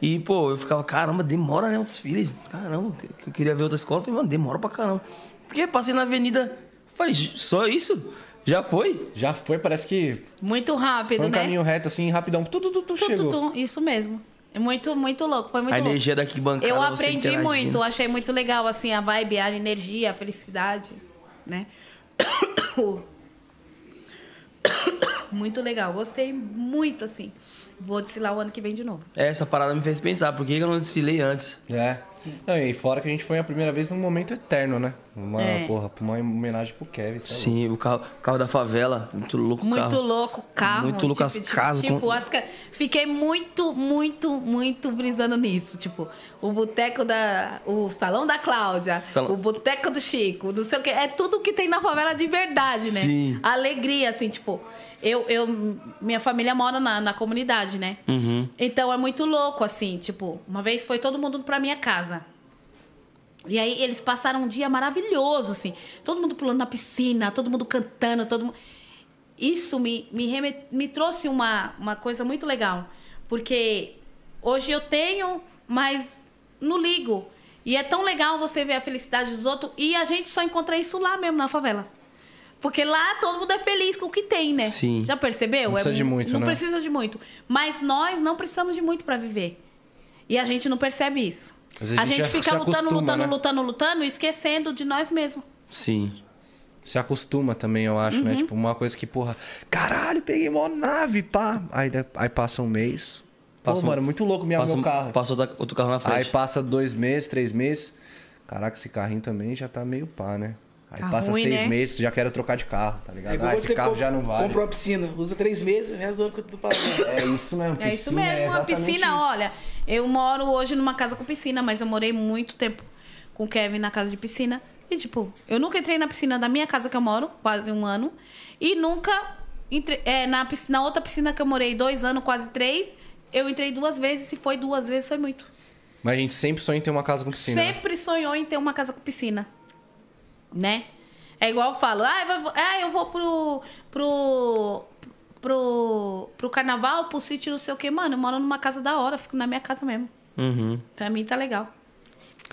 E, pô, eu ficava, caramba, demora, né, o desfile? Caramba, que eu queria ver outra escola. Eu falei, mano, demora pra caramba. Porque passei na avenida, falei, só isso? Já foi? Já foi, parece que Muito rápido, foi um né? caminho reto, assim, rapidão. Tudo, tudo, Tu, chegou. tu, tu. Isso mesmo. É muito, muito louco. Foi muito a louco. energia daqui bancada. Eu aprendi muito, achei muito legal, assim, a vibe, a energia, a felicidade, né? Muito legal, gostei muito, assim. Vou desfilar o ano que vem de novo. Essa parada me fez pensar, por que eu não desfilei antes? É. Não, e fora que a gente foi a primeira vez num momento eterno, né? Uma, É. porra, uma homenagem pro Kevin. sei lá. Sim, o carro, carro da favela, muito louco o Muito carro. louco o carro. Muito louco as casas Tipo, com- as fiquei muito, muito, muito brisando nisso. Tipo, o boteco da. O salão da Cláudia, Salão- o boteco do Chico, não sei o quê. É tudo que tem na favela de verdade, né? Sim. Alegria, assim, tipo. Eu, eu, minha família mora na, na comunidade, né? Uhum. Então é muito louco, assim, tipo, uma vez foi todo mundo pra minha casa. E aí eles passaram um dia maravilhoso, assim. Todo mundo pulando na piscina, todo mundo cantando, todo mundo... Isso me, me, remet... me trouxe uma, uma coisa muito legal. Porque hoje eu tenho, mas não ligo. E é tão legal você ver a felicidade dos outros. E a gente só encontra isso lá mesmo, na favela. Porque lá todo mundo é feliz com o que tem, né? Sim. Já percebeu? Não precisa é, de muito, Não né? precisa de muito. Mas nós não precisamos de muito para viver. E a gente não percebe isso. A a gente fica lutando, acostuma, lutando, né? lutando, lutando, esquecendo de nós mesmos. Sim. Se acostuma também, eu acho, Uhum. né? Tipo, uma coisa que, porra, caralho, peguei mó nave, pá. Aí, aí passa um mês. Pô, Passa um- mano, muito louco minha, Passa, meu carro. passa outra- outro carro na Aí frente. passa dois meses, três meses. Caraca, esse carrinho também já tá meio pá, né? Aí Tá passa ruim, seis né? meses, já quero trocar de carro, tá É ligado? igual Ah, esse carro comp- já não vale. Compra uma piscina, usa três meses, o resto fica tudo parado. É isso mesmo. É isso piscina, mesmo, a exatamente piscina, isso. olha, eu moro hoje numa casa com piscina, mas eu morei muito tempo com o Kevin na casa de piscina. E, tipo, eu nunca entrei na piscina da minha casa que eu moro, quase um ano. E nunca entrei. É, na, pisc- na outra piscina que eu morei dois anos, quase três, eu entrei duas vezes. Se foi duas vezes, foi muito. Mas a gente sempre sonha em ter uma casa com piscina. né? Sempre sonhou em ter uma casa com piscina. Né? É igual eu falo, ah, eu vou, eu vou pro, pro, pro, pro carnaval, pro sítio, não sei o quê. Mano, eu moro numa casa da hora, fico na minha casa mesmo. Uhum. Pra mim tá legal.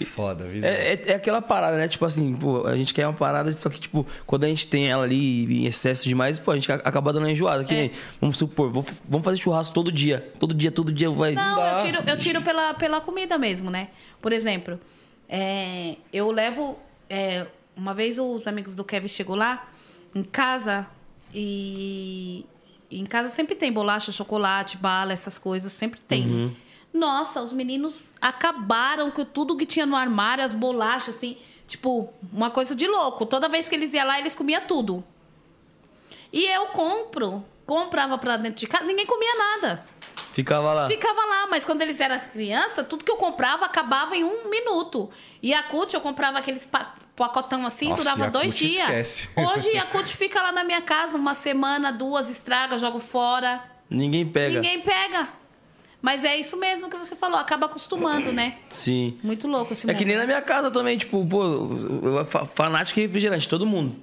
Foda, visão. É, é, é aquela parada, né? Tipo assim, pô, a gente quer uma parada, só que, tipo, quando a gente tem ela ali em excesso demais, pô, a gente acaba dando uma enjoada. Que É. nem, vamos supor, vamos vamos fazer churrasco todo dia. Todo dia, todo dia vai. Não, dá. eu tiro, eu tiro pela, pela comida mesmo, né? Por exemplo, é, eu levo. Uma vez os amigos do Kevin chegou lá em casa e. Em casa sempre tem bolacha, chocolate, bala, essas coisas, sempre tem. né? Nossa, os meninos acabaram com tudo que tinha no armário, as bolachas, assim, tipo, uma coisa de louco. Toda vez que eles iam lá, eles comiam tudo. E eu compro, comprava pra dentro de casa, ninguém comia nada. Ficava lá. Ficava lá, mas quando eles eram crianças, tudo que eu comprava acabava em um minuto. E a Yakult, eu comprava aqueles pa- pacotão assim, Nossa, durava Yakult dois dias. esquece. Hoje, a Yakult fica lá na minha casa uma semana, duas, estraga, jogo fora. Ninguém pega. Ninguém pega. Mas é isso mesmo que você falou, acaba acostumando, né? Sim. Muito louco esse É que nem na minha casa também, tipo, pô, eu eu- fa- fanático de refrigerante, todo mundo.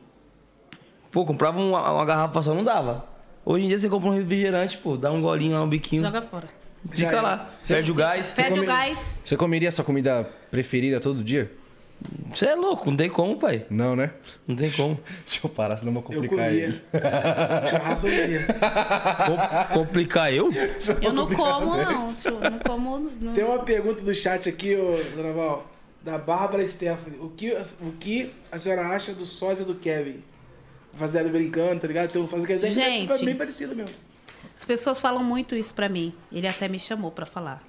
Pô, comprava uma, uma garrafa só, não dava. Hoje em dia você compra um refrigerante, pô, dá um golinho lá, um biquinho. Joga fora. Fica Já é. lá. Perde o gás. Perde come- o gás. Você comeria sua comida preferida todo dia? Você é louco, não tem como, pai. Não, né? Não tem como. Deixa eu parar, senão eu vou Eu complicar comia. ele. Churrasco todo dia. Com- complicar eu? Eu não como, não. Não como. Não. Tem uma pergunta do chat aqui, ô, Dona Val, da Bárbara Stephanie. O que, o que a senhora acha do sósia do Kevin? Rapaziada brincando, tá ligado? Tem um sósia que é bem- bem parecido mesmo. As pessoas falam muito isso pra mim. Ele até me chamou pra falar.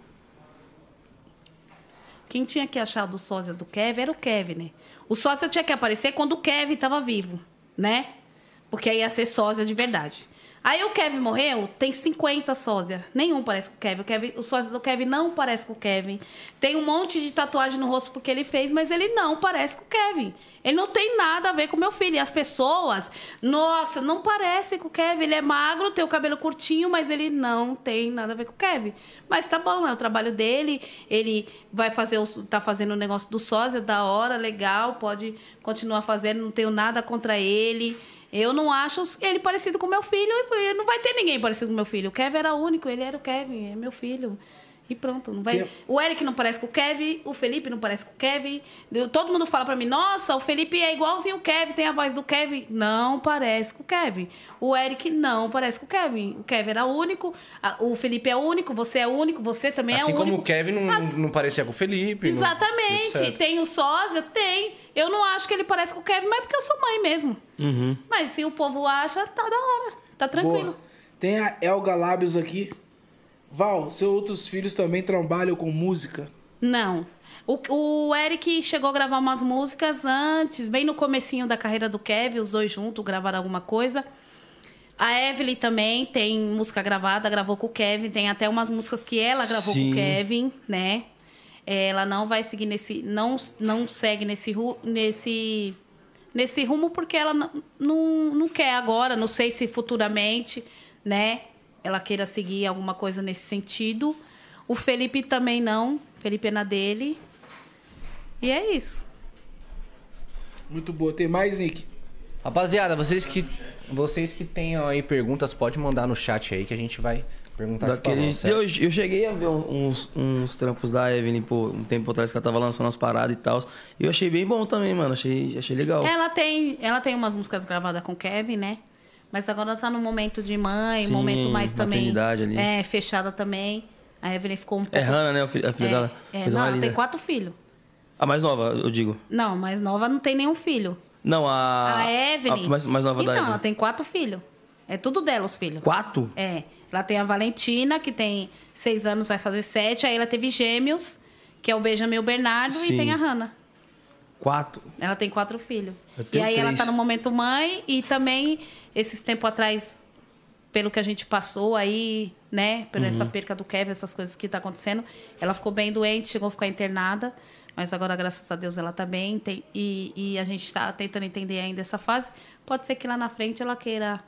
Quem tinha que achar do sósia do Kevin era o Kevin, né? O sósia tinha que aparecer quando o Kevin tava vivo, né? Porque aí ia ser sósia de verdade. Aí o Kevin morreu, tem 50 sósia. Nenhum parece com o Kevin. O, Kevin. o sósia do Kevin não parece com o Kevin. Tem um monte de tatuagem no rosto porque ele fez, mas ele não parece com o Kevin. Ele não tem nada a ver com meu filho. E as pessoas, nossa, não parece com o Kevin. Ele é magro, tem o cabelo curtinho, mas ele não tem nada a ver com o Kevin. Mas tá bom, é o trabalho dele. Ele vai fazer, o, tá fazendo o negócio do sósia, da hora, legal, pode continuar fazendo, não tenho nada contra ele. Eu não acho ele parecido com meu filho e não vai ter ninguém parecido com meu filho. O Kevin era único, ele era o Kevin, é meu filho. E pronto, não vai. Tem- O Eric não parece com o Kevin, o Felipe não parece com o Kevin. Todo mundo fala pra mim: "Nossa, o Felipe é igualzinho o Kevin, tem a voz do Kevin". Não parece com o Kevin. O Eric não parece com o Kevin. O Kevin era único, o Felipe é único, você é único, você também Assim é como único. o Kevin não, As- não parecia com o Felipe. não- Exatamente. certo. Tem o sósia? Tem. Eu não acho que ele parece com o Kevin, mas é porque eu sou mãe mesmo. Uhum. Mas se o povo acha, tá da hora. Tá tranquilo. Boa. Tem a Elga Lábios aqui. Val, seus outros filhos também trabalham com música? Não. O, o Eric chegou a gravar umas músicas antes, bem no comecinho da carreira do Kevin, os dois juntos gravaram alguma coisa. A Evelyn também tem música gravada, gravou com o Kevin, tem até umas músicas que ela gravou com Sim. o Kevin, né? Ela não vai seguir nesse. Não, não segue nesse, nesse, nesse rumo porque ela não, não, não quer agora, não sei se futuramente, né? Ela queira seguir alguma coisa nesse sentido. O Felipe também não. Felipe é na dele. E é isso. Muito boa. Tem mais, Nick? Rapaziada, vocês que, vocês que tenham aí perguntas, pode mandar no chat aí que a gente vai perguntar aqui pra Daquele... certo? eu, eu cheguei a ver uns, uns trampos da Evelyn, pô, um tempo atrás que ela tava lançando as paradas e tal. E eu achei bem bom também, mano. Achei, achei legal. Ela tem, ela tem umas músicas gravadas com o Kevin, né? Mas agora ela tá no momento de mãe, Sim, momento mais também. ali. É, fechada também. A Evelyn ficou um pouco. É Hannah, né? A filha, É, dela. é, não, ela tem quatro filhos. A mais nova, eu digo. Não, mais nova não tem nenhum filho. Não, a. A Evelyn. A mais, mais nova então, da ela Evelyn. tem quatro filhos. É tudo dela, os filhos. Quatro? É. Ela tem a Valentina, que tem seis anos, vai fazer sete. Aí ela teve gêmeos, que é o Benjamin e o Bernardo, Sim. e tem a Hannah. Quatro. Ela tem quatro filhos. E aí ela três. tá no momento mãe e também, esses tempos atrás, pelo que a gente passou aí, né? Por Uhum. essa perca do Kevin, essas coisas que tá acontecendo, ela ficou bem doente, chegou a ficar internada. Mas agora, graças a Deus, ela tá bem. Tem, e, e a gente tá tentando entender ainda essa fase. Pode ser que lá na frente ela queira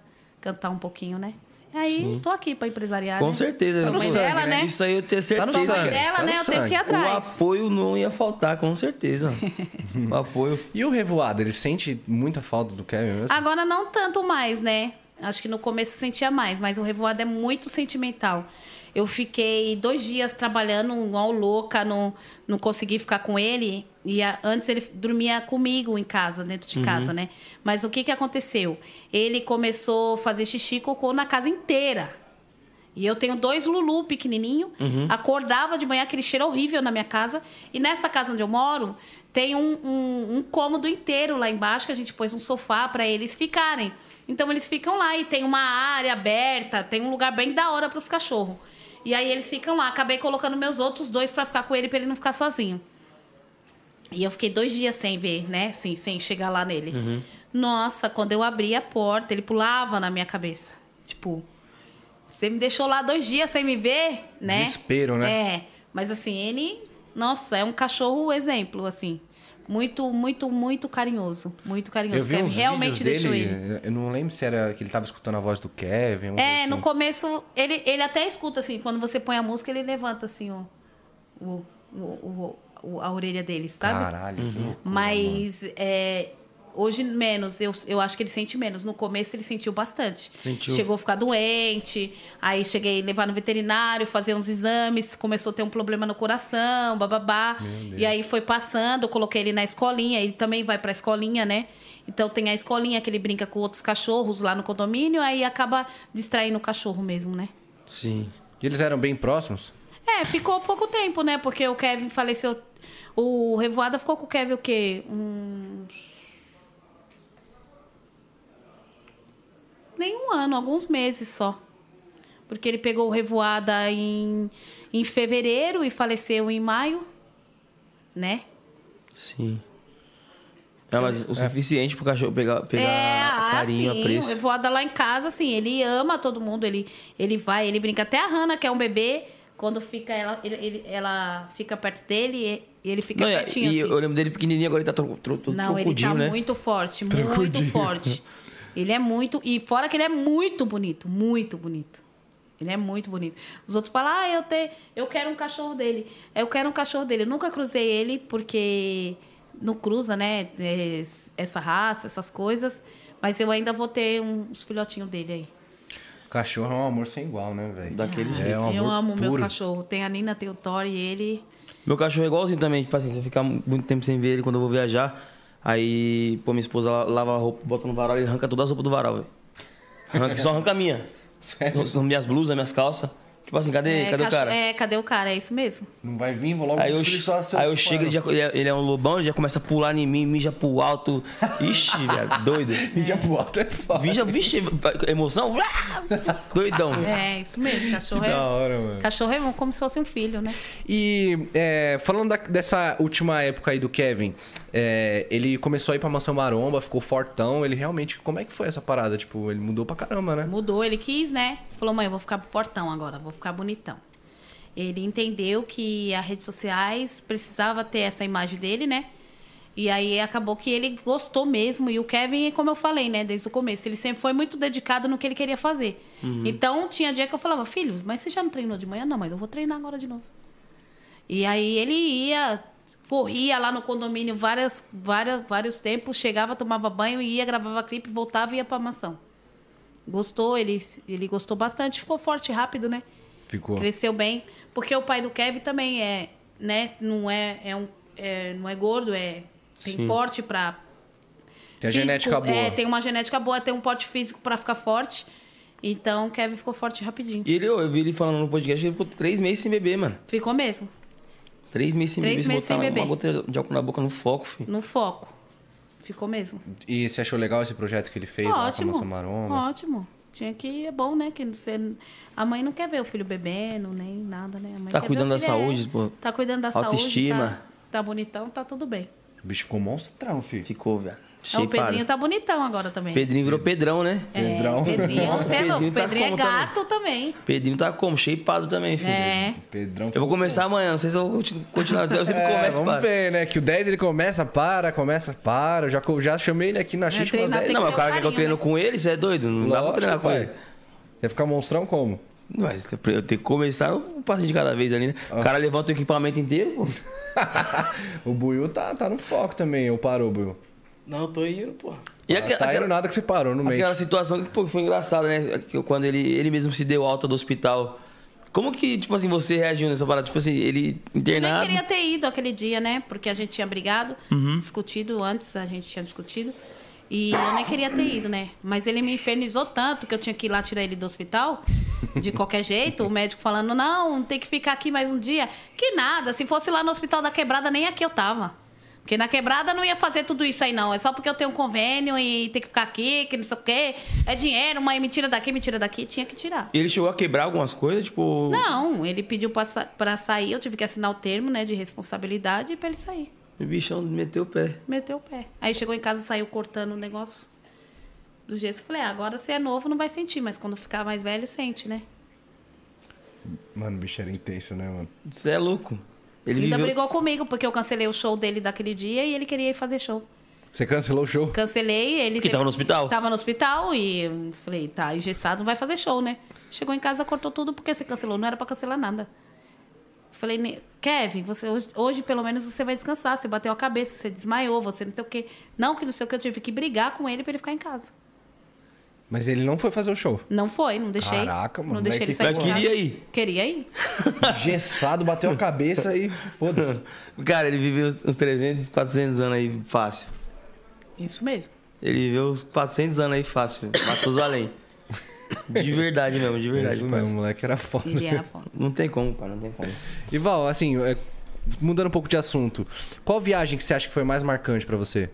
cantar um pouquinho, né? E aí, tô aqui pra empresariar. Com né? certeza. Sou Pô, mãe dela, né? Isso aí eu tenho Tá no certeza. Sou mãe sangue. dela, Tá no né? Eu tenho que ir sangue. O atrás. apoio não ia faltar, com certeza. o apoio. E o Revoado, ele sente muita falta do Kevin mesmo? Agora não tanto mais, né? Acho que no começo sentia mais, mas o Revoado é muito sentimental. Eu fiquei dois dias trabalhando igual louca, não, não consegui ficar com ele. E a- antes ele dormia comigo em casa, dentro de casa, né? Mas o que, que aconteceu? Ele começou a fazer xixi e cocô na casa inteira. E eu tenho dois Lulu pequenininho. Acordava de manhã aquele cheiro horrível na minha casa. E nessa casa onde eu moro, tem um, um, um cômodo inteiro lá embaixo que a gente pôs um sofá para eles ficarem. Então eles ficam lá e tem uma área aberta, tem um lugar bem da hora para os cachorros. E aí eles ficam lá. Acabei colocando meus outros dois para ficar com ele, para ele não ficar sozinho. E eu fiquei dois dias sem ver, né? Assim, sem chegar lá nele. Nossa, quando eu abri a porta, ele pulava na minha cabeça. Tipo, você me deixou lá dois dias sem me ver, né? Desespero, né? É. Mas assim, ele, nossa, é um cachorro exemplo, assim. Muito, muito, muito carinhoso. Muito carinhoso. Eu vi Kevin uns realmente deixou dele, ele. eu não lembro se era que ele tava escutando a voz do Kevin. É, coisa no assim. começo, ele, ele até escuta, assim, quando você põe a música, ele levanta, assim, ó, o, o, o- o- a orelha dele, sabe? Caralho, que loucura, Mas é, hoje menos, eu, eu acho que ele sente menos. No começo ele sentiu bastante. Sentiu. Chegou a ficar doente, aí cheguei a levar no veterinário, fazer uns exames, começou a ter um problema no coração, bababá. E aí foi passando, eu coloquei ele na escolinha, ele também vai pra escolinha, né? Então tem a escolinha que ele brinca com outros cachorros lá no condomínio, aí acaba distraindo o cachorro mesmo, né? Sim. E eles eram bem próximos? É, ficou pouco tempo, né? Porque o Kevin faleceu. O Revoada ficou com o Kevin o quê? Uns. Nem um ano, alguns meses só. Porque ele pegou Revoada em, em fevereiro e faleceu em maio, né? Sim. É, mas o suficiente pro cachorro pegar, pegar é, ah, carinho, sim. apreço. O Revoada lá em casa, assim, ele ama todo mundo. Ele, ele vai, ele brinca. Até a Hannah, que é um bebê, quando fica ela, ele, ele- ela fica perto dele e ele fica Não, e- quietinho, e assim. eu lembro dele pequenininho, agora ele tá tro, Não, ele tá né? muito forte, muito forte. Ele é muito. E fora que ele é muito bonito, muito bonito. Ele é muito bonito. Os outros falam, ah, eu, te, eu quero um cachorro dele. Eu quero um cachorro dele. Eu nunca cruzei ele porque não cruza, né? es- Essa raça, essas coisas. Mas eu ainda vou ter uns filhotinhos dele aí. Cachorro é um amor sem igual, né, velho? Daquele É jeito. um eu amo meus puro. cachorros. Tem a Nina, tem o Thor e ele. Meu cachorro é igualzinho também, tipo assim, se eu ficar muito tempo sem ver ele quando eu vou viajar, aí, pô, minha esposa la- lava a roupa, bota no varal, ele arranca todas as roupas do varal, velho. Arranca, só arranca a minha. As minhas blusas, minhas calças. Tipo assim, cadê, é, cadê o cara? É, cadê o cara? É isso mesmo. Não vai vir, vou logo Aí eu, só seus aí eu chego, ele, já, ele é- é um lobão, ele já começa a pular em mim, mija pro alto. Ixi, velho, doido. Mídia pro alto é foda. Mija, vixe, emoção. Doidão. É, isso mesmo. Cachorro Que é. da hora, mano. Cachorro é como se fosse um filho, né? E é, falando da- dessa última época aí do Kevin, é, ele começou a ir pra Mansão Maromba, ficou fortão. Ele realmente, como é que foi essa parada? Tipo, ele mudou pra caramba, né? Mudou, ele quis, né? Falou, mãe, eu vou ficar pro portão agora, vou ficar bonitão. Ele entendeu que as redes sociais precisava ter essa imagem dele, né? E aí acabou que ele gostou mesmo. E o Kevin, como eu falei, né, desde o começo, ele sempre foi muito dedicado no que ele queria fazer. Então tinha dia que eu falava, filho, mas você já não treinou de manhã? Não, mas eu vou treinar agora de novo. E aí ele ia corria lá no condomínio várias, várias, vários tempos, chegava, tomava banho, ia, gravava clipe, voltava e ia pra mansão. Gostou, ele, ele gostou bastante, ficou forte rápido, né? Ficou. Cresceu bem. Porque o pai do Kevin também é, né? Não é, é, um, é não é gordo, é tem Sim. porte pra. Tem a físico, genética boa. É, tem uma genética boa, tem um porte físico pra ficar forte. Então o Kevin ficou forte rapidinho. E ele, eu vi ele falando no podcast que ele ficou três meses sem beber, mano. Ficou mesmo, Três meses sem Três beber. meses botar sem uma beber. gota de álcool na boca no foco, filho. no foco. Ficou mesmo. E você achou legal esse projeto que ele fez lá com a Ótimo. Moça Maromba? Ótimo. Tinha que. É bom, né? Que você, a mãe não quer ver o filho bebendo, nem nada, né? A mãe Tá quer cuidando ver o da é. saúde, pô. Tá cuidando da Autoestima. saúde. Tá, tá bonitão, tá tudo bem. O bicho ficou monstrão, filho. Ficou, velho. Ah, o Shapeado. Pedrinho tá bonitão agora também. Pedrinho virou Pedrão, né? Pedrão. É, Pedrinho, Nossa, você é louco. Pedrinho tá Pedrinho é como também? gato também. Pedrinho tá como? Shapeado também, filho. É. Pedrão Eu vou começar amanhã, não sei se eu vou continu- continuar. Eu sempre É, começo vamos para. ver, né? Que o 10 ele começa, para, começa, para. Eu já, já chamei ele aqui na X umas treinar 10. tem Não, mas o cara quer que eu treino né? com ele, você é doido? Não dá pra Lógico, treinar com pai. ele. Vai ficar monstrão como? Mas eu tenho que começar um passinho de cada vez ali, né? O cara levanta o equipamento inteiro, pô. o Buiu tá, tá no foco também, ou parou, Buiu? Não, eu tô indo, pô. E Ah, aque- tá aquela, nada que você parou no meio. aquela situação que pô, foi engraçada, né? Quando ele, ele mesmo se deu alta do hospital. Como que, tipo assim, você reagiu nessa parada? Tipo assim, ele Nem internado. queria ter ido aquele dia, né? Porque a gente tinha brigado, Uhum. discutido antes, a gente tinha discutido. E eu nem queria ter ido, né? Mas ele me infernizou tanto que eu tinha que ir lá tirar ele do hospital, de qualquer jeito. O médico falando, não, tem que ficar aqui mais um dia. Que nada, se fosse lá no hospital da quebrada, nem aqui eu tava. Porque na quebrada não ia fazer tudo isso aí, não. É só porque eu tenho um convênio e tem que ficar aqui, que não sei o quê. É dinheiro, mãe, me tira daqui, me tira daqui. Tinha que tirar. Ele chegou a quebrar algumas coisas, tipo. Não, ele pediu pra, sa- pra sair, eu tive que assinar o termo, né, de responsabilidade pra ele sair. O bichão meteu o pé. Meteu o pé. Aí chegou em casa, saiu cortando o negócio do gesso. Falei, ah, agora você é novo, não vai sentir, mas quando ficar mais velho, sente, né? Mano, o bicho era intenso, né, mano? Você é louco. Ele Ainda viveu... brigou comigo, porque eu cancelei o show dele daquele dia e ele queria ir fazer show. Você cancelou o show? Cancelei, ele... Que tava no hospital? Tava no hospital e falei, tá, engessado, não vai fazer show, né? Chegou em casa, cortou tudo porque você cancelou. Não era pra cancelar nada. Falei, "Ne- Kevin, você hoje, hoje pelo menos você vai descansar. Você bateu a cabeça, você desmaiou, você não sei o quê. Não, que não sei o que, eu tive que brigar com ele pra ele ficar em casa. Mas ele não foi fazer o show. Não foi, não deixei. Caraca, mano, Não deixei ele que sair Mas queria ir. Queria ir. Gessado, bateu a cabeça e foda-se. Cara, ele viveu uns 300, 400 anos aí fácil. Isso mesmo. Ele viveu uns 400 anos aí fácil. Matusalém. De verdade mesmo, de verdade. Isso parça. mesmo, o moleque era foda. Ele era foda. Não tem como, pai, não tem como. E Val, assim, é, mudando um pouco de assunto, qual viagem que você acha que foi mais marcante pra você?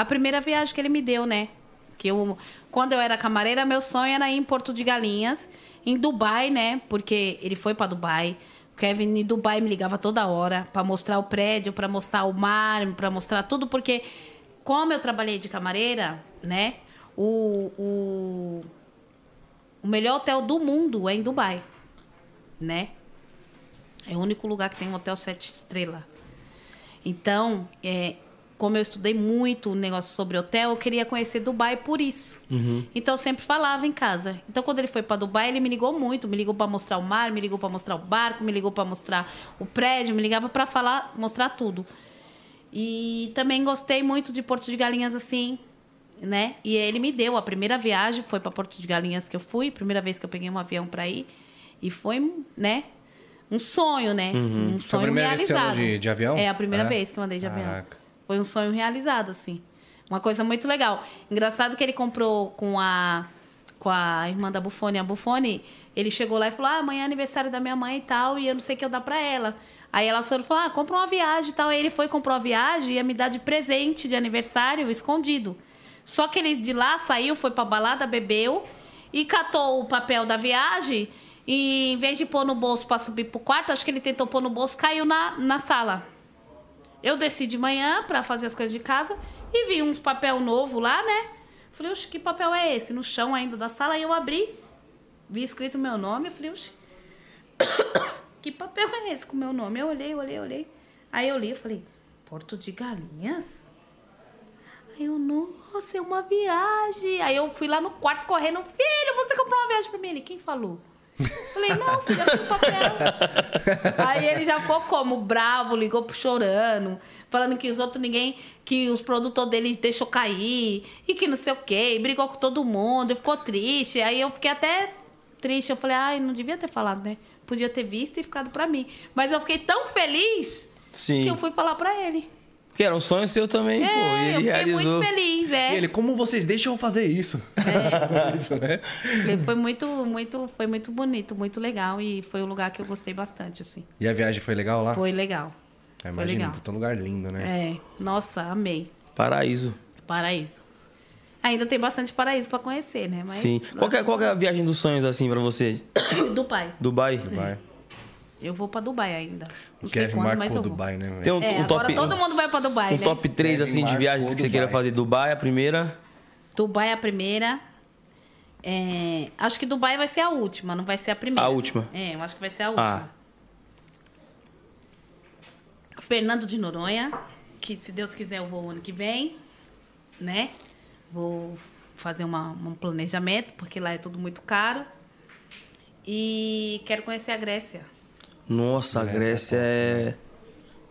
A primeira viagem que ele me deu, né? Que eu, quando eu era camareira, meu sonho era ir em Porto de Galinhas, em Dubai, né? Porque ele foi para Dubai. O Kevin em Dubai me ligava toda hora para mostrar o prédio, para mostrar o mar, para mostrar tudo, porque como eu trabalhei de camareira, né? O, o, o melhor hotel do mundo é em Dubai, né? É o único lugar que tem um hotel sete estrelas. Então, é, como eu estudei muito o negócio sobre hotel, eu queria conhecer Dubai por isso. Então eu sempre falava em casa. Então quando ele foi para Dubai, ele me ligou muito, me ligou para mostrar o mar, me ligou para mostrar o barco, me ligou para mostrar o prédio, me ligava para falar, mostrar tudo. E também gostei muito de Porto de Galinhas assim, né? E ele me deu a primeira viagem, foi para Porto de Galinhas que eu fui, primeira vez que eu peguei um avião para ir, e foi, né? Um sonho, né? Um Foi a sonho primeira vez que você realizado. de- de avião? É a primeira É? vez que eu andei de avião. Foi um sonho realizado, assim. Uma coisa muito legal. Engraçado que ele comprou com a com a irmã da Bufone, a Bufone, ele chegou lá e falou: "Ah, amanhã é aniversário da minha mãe e tal, e eu não sei o que eu dar para ela". Aí ela falou: "Ah, compra uma viagem e tal". Aí ele foi comprou a viagem e ia me dar de presente de aniversário escondido. Só que ele de lá saiu, foi pra balada, bebeu e catou o papel da viagem e em vez de pôr no bolso para subir pro quarto, acho que ele tentou pôr no bolso, caiu na, na sala. Eu desci de manhã para fazer as coisas de casa e vi uns papel novo lá, né? Falei, oxe, que papel é esse? No chão ainda da sala. Aí eu abri, vi escrito meu nome. Eu falei, oxe, que papel é esse com meu nome? Eu olhei, olhei, olhei. Aí eu li, falei, Porto de Galinhas? Aí eu, nossa, é uma viagem. Aí eu fui lá no quarto correndo, filho, você comprou uma viagem pra mim? Ele, quem falou? Falei, não, filha, tem papel. Aí ele já ficou como? Bravo, ligou pro chorando, falando que os outros ninguém, que os produtores dele deixou cair, e que não sei o quê, brigou com todo mundo, ficou triste. Aí eu fiquei até triste. Eu falei, ai, não devia ter falado, né? Podia ter visto e ficado pra mim. Mas eu fiquei tão feliz Sim. que eu fui falar pra ele. Que era um sonho seu também, pô. E É, eu ele fiquei realizou. muito feliz, é. E ele, como vocês deixam eu fazer isso? isso, né? Foi muito, muito, foi muito bonito, muito legal e foi um lugar que eu gostei bastante, assim. E a viagem foi legal lá? Foi legal. É, Foi imagina, legal. puta lugar lindo, né? É, nossa, amei. Paraíso. Paraíso. Ainda tem bastante paraíso pra conhecer, né? Mas Sim. Qual que, é, qual que é a viagem dos sonhos, assim, pra você? Dubai. Dubai? Vai. Eu vou pra Dubai ainda. O Não sei Kevin quando, mas marcou eu vou. Dubai, né? Tem um, É, um agora top, todo mundo vai pra Dubai, um né? top 3, Kevin assim, de viagens que você queira fazer. Dubai, a primeira. Dubai é a primeira. É, acho que Dubai vai ser a última, não vai ser a primeira. A última. É, eu acho que vai ser a última. Ah. Fernando de Noronha, que se Deus quiser eu vou ano que vem, né? Vou fazer uma- um planejamento, porque lá é tudo muito caro. E quero conhecer a Grécia. Nossa, a Grécia Grécia é.